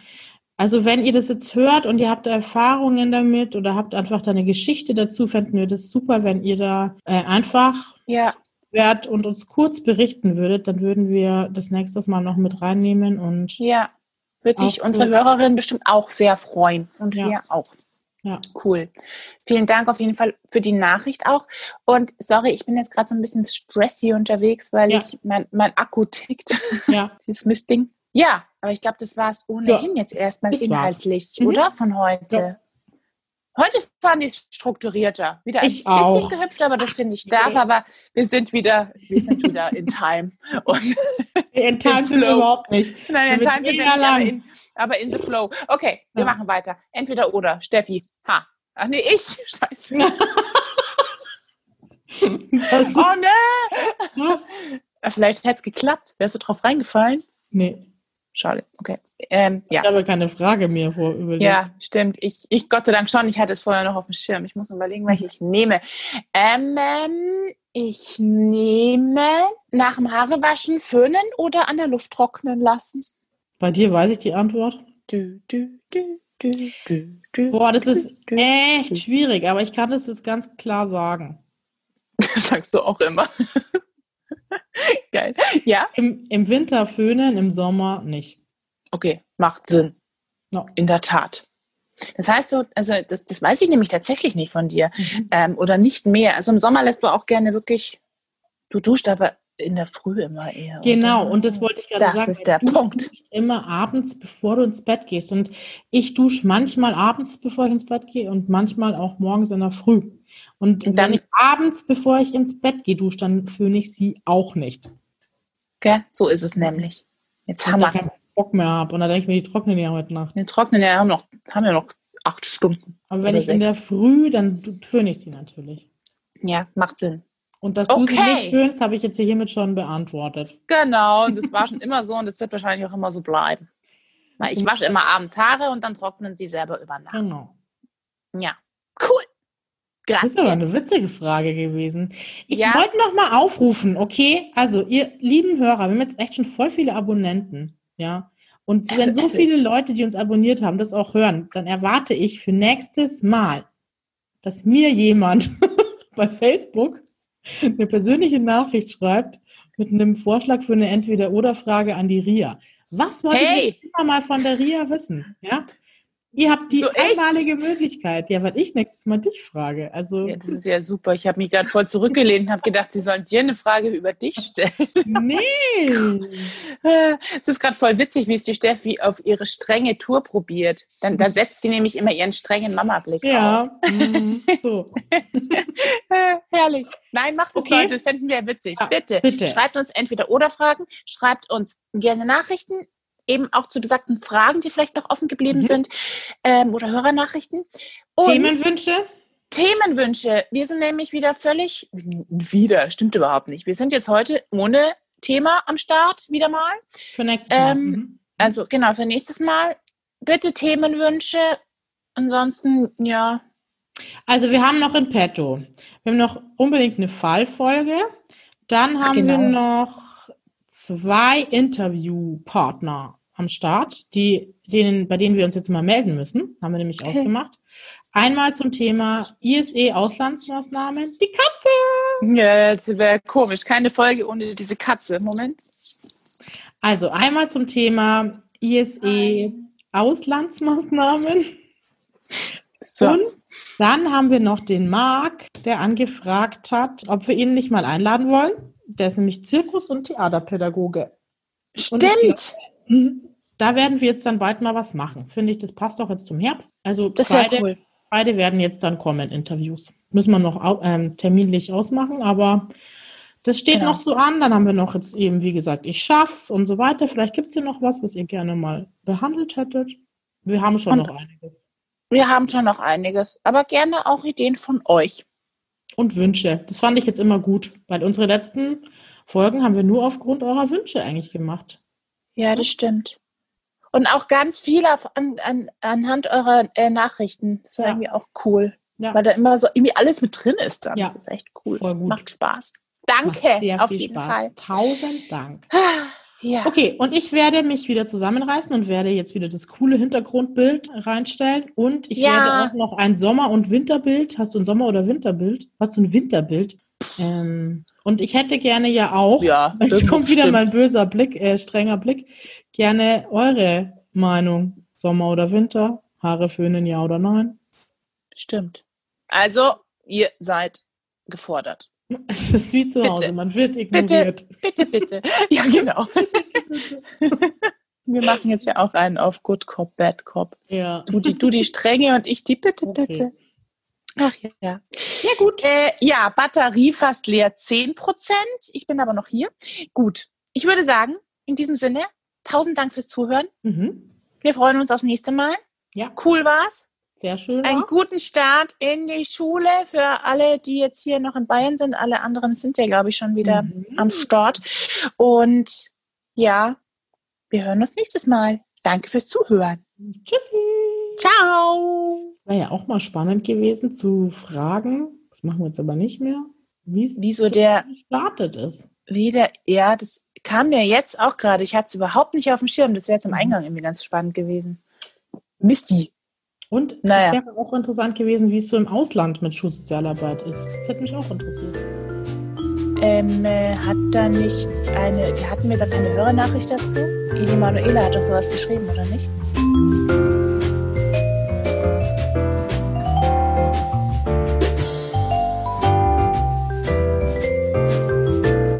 Also wenn ihr das jetzt hört und ihr habt Erfahrungen damit oder habt einfach da eine Geschichte dazu, fänden wir das super, wenn ihr da äh, einfach Ja, wärt und uns kurz berichten würdet, dann würden wir das nächstes Mal noch mit reinnehmen und Ja, wird sich unsere cool. Hörerinnen bestimmt auch sehr freuen. Und Ja. wir auch. ja. Cool. Vielen Dank auf jeden Fall für die Nachricht auch. Und sorry, ich bin jetzt gerade so ein bisschen stressy unterwegs, weil Ja. ich mein, mein Akku tickt. Ja, [laughs] Dieses Mistding. Ja, aber ich glaube, das war es ohnehin jetzt erstmal inhaltlich, Mhm. oder? Von heute. Heute fand ich es strukturierter. Wieder ein Ich bisschen auch. gehüpft, aber das finde ich darf. Aber wir sind wieder, wir sind wieder in Time. Und in [laughs] Time sind wir Flow. überhaupt nicht. Nein, in Time sind wir nicht, aber in, aber in the flow. Okay, wir Ja. machen weiter. Entweder oder. Steffi. Ha. Ach nee, ich. [laughs] Scheiße. [laughs] Oh. Ja. Vielleicht hätte es geklappt. Wärst du drauf reingefallen? Nee, Schade. Okay. Ähm, ja. ich habe keine Frage mehr vor überlegt. Ja, stimmt. Ich, ich Gott sei Dank schon. Ich hatte es vorher noch auf dem Schirm. Ich muss überlegen, welche ich nehme. Ähm, ich nehme nach dem Haarewaschen föhnen oder an der Luft trocknen lassen. Bei dir weiß ich die Antwort. Du, du, du, du, du, du, Boah, das ist echt schwierig, aber ich kann das jetzt ganz klar sagen. [laughs] Das sagst du auch immer. [laughs] Geil. Ja, Im, Im Winter föhnen, im Sommer nicht. okay, macht Sinn. Ja. In der Tat. Das heißt, du, also das, das weiß ich nämlich tatsächlich nicht von dir. Ähm, oder nicht mehr. Also im Sommer lässt du auch gerne wirklich, du duscht aber in der Früh immer eher. Genau, oder? und das wollte ich gerade Das sagen. ist der Du Punkt. Immer abends, bevor du ins Bett gehst. Und ich dusche manchmal abends, bevor ich ins Bett gehe und manchmal auch morgens in der Früh. Und, Und dann- wenn ich abends, bevor ich ins Bett gehe, dusche, dann föhne ich sie auch nicht. Gell? So ist es nämlich. Jetzt haben wir es. keinen Bock mehr habe. Und dann denke ich mir, die trocknen ja heute Nacht. Wir trocknen ja haben, noch, haben ja noch acht Stunden. Aber wenn ich in der sechs. Früh, dann föhne ich sie natürlich. Ja, macht Sinn. Und dass du sie Okay. nicht föhnst, habe ich jetzt hiermit schon beantwortet. Genau, und das war schon immer so und das wird wahrscheinlich auch immer so bleiben. Weil ich wasche immer abends Haare und dann trocknen sie selber über Nacht. Genau. Ja, cool. Das ist aber eine witzige Frage gewesen. Ich Ja. wollte noch mal aufrufen, okay? Also, ihr lieben Hörer, wir haben jetzt echt schon voll viele Abonnenten, ja? Und [laughs] wenn so viele Leute, die uns abonniert haben, das auch hören, dann erwarte ich für nächstes Mal, dass mir jemand [laughs] bei Facebook eine persönliche Nachricht schreibt mit einem Vorschlag für eine Entweder-Oder-Frage an die Ria. Was wollt Hey! ihr immer mal von der Ria wissen? Ja? Ihr habt die So einmalige Möglichkeit. Ja, weil ich nächstes Mal dich frage. Also, Ja, das ist ja super. Ich habe mich gerade voll zurückgelehnt und habe gedacht, sie sollen dir eine Frage über dich stellen. nee. Es ist gerade voll witzig, wie es die Steffi auf ihre strenge Tour probiert. Dann, dann setzt sie nämlich immer ihren strengen Mama-Blick auf. Ja, mhm. so. [laughs] Herrlich. Nein, macht es, Okay. Leute. Das fänden wir witzig. Ja, bitte. bitte. Schreibt uns entweder oder Fragen, schreibt uns gerne Nachrichten, eben auch zu besagten Fragen, die vielleicht noch offen geblieben Mhm. sind, ähm, oder Hörernachrichten. Und Themenwünsche? Themenwünsche. Wir sind nämlich wieder völlig, wieder, stimmt überhaupt nicht. Wir sind jetzt heute ohne Thema am Start, wieder mal. Für nächstes Mal. Ähm, Mhm. Also genau, für nächstes Mal bitte Themenwünsche. Ansonsten, ja, Also wir haben noch in petto. Wir haben noch unbedingt eine Fallfolge. Dann haben genau. wir noch zwei Interviewpartner am Start, die, denen, bei denen wir uns jetzt mal melden müssen. Haben wir nämlich Okay. ausgemacht. Einmal zum Thema ISE Auslandsmaßnahmen. Die Katze! ja jetzt wäre komisch. Keine Folge ohne diese Katze. Moment. Also einmal zum Thema ISE Auslandsmaßnahmen. So. Und dann haben wir noch den Marc, der angefragt hat, ob wir ihn nicht mal einladen wollen. Der ist nämlich Zirkus- und Theaterpädagoge. Stimmt. Mhm. Da werden wir jetzt dann bald mal was machen. Finde ich, das passt auch jetzt zum Herbst. Also Das beide, cool. beide werden jetzt dann kommen, Interviews. Müssen wir noch ähm, terminlich ausmachen, aber das steht Genau. noch so an. Dann haben wir noch jetzt eben, wie gesagt, ich schaff's und so weiter. Vielleicht gibt es ja noch was, was ihr gerne mal behandelt hättet. Wir haben schon Und- noch einiges. Wir haben schon noch einiges, aber gerne auch Ideen von euch. Und Wünsche. Das fand ich jetzt immer gut, weil unsere letzten Folgen haben wir nur aufgrund eurer Wünsche eigentlich gemacht. Ja, das stimmt. Und auch ganz viel auf, an, an, anhand eurer äh, Nachrichten. Das war Ja. irgendwie auch cool. Ja. Weil da immer so irgendwie alles mit drin ist dann. Ja. Das ist echt cool. Voll gut. Macht Spaß. Macht Danke, sehr auf viel jeden Spaß. Fall. Tausend Dank. Ja. Okay, und ich werde mich wieder zusammenreißen und werde jetzt wieder das coole Hintergrundbild reinstellen. Und ich Ja. werde auch noch ein Sommer- und Winterbild. Hast du ein Sommer- oder Winterbild? Hast du ein Winterbild? Ähm, und ich hätte gerne ja auch, Ja, [laughs] jetzt kommt wieder mein böser Blick, äh, strenger Blick, gerne eure Meinung. Sommer oder Winter? Haare föhnen, ja oder nein? Stimmt. Also, ihr seid gefordert. [laughs] Es ist wie zu Hause, Bitte. man wird ignoriert. Bitte, bitte. [laughs] ja, genau. [laughs] Wir machen jetzt ja auch einen auf Good Cop, Bad Cop. Ja. Du die, du die Strenge und ich die Bitte, Okay. bitte. Ach ja. Ja, gut. Äh, ja, Batterie fast leer 10%. Ich bin aber noch hier. Gut. Ich würde sagen, in diesem Sinne, tausend Dank fürs Zuhören. Mhm. Wir freuen uns aufs nächste Mal. Ja, Cool war's. sehr schön. Einen war's. guten Start in die Schule für alle, die jetzt hier noch in Bayern sind. Alle anderen sind ja, glaube ich, schon wieder Mhm. am Start. Und ja, wir hören uns nächstes Mal. Danke fürs Zuhören. Tschüssi. Ciao. Es wäre ja auch mal spannend gewesen zu fragen, das machen wir jetzt aber nicht mehr, wie Wieso der gestartet ist. wieder, ja, das kam mir jetzt auch gerade. Ich hatte es überhaupt nicht auf dem Schirm. Das wäre jetzt im Mhm. Eingang irgendwie ganz spannend gewesen. Misty. Und Naja. es wäre auch interessant gewesen, wie es so im Ausland mit Schulsozialarbeit ist. Das hätte mich auch interessiert. Ähm, äh, hat da nicht eine, hatten wir da keine Hörernachricht dazu? Die Manuela hat doch sowas geschrieben, oder nicht?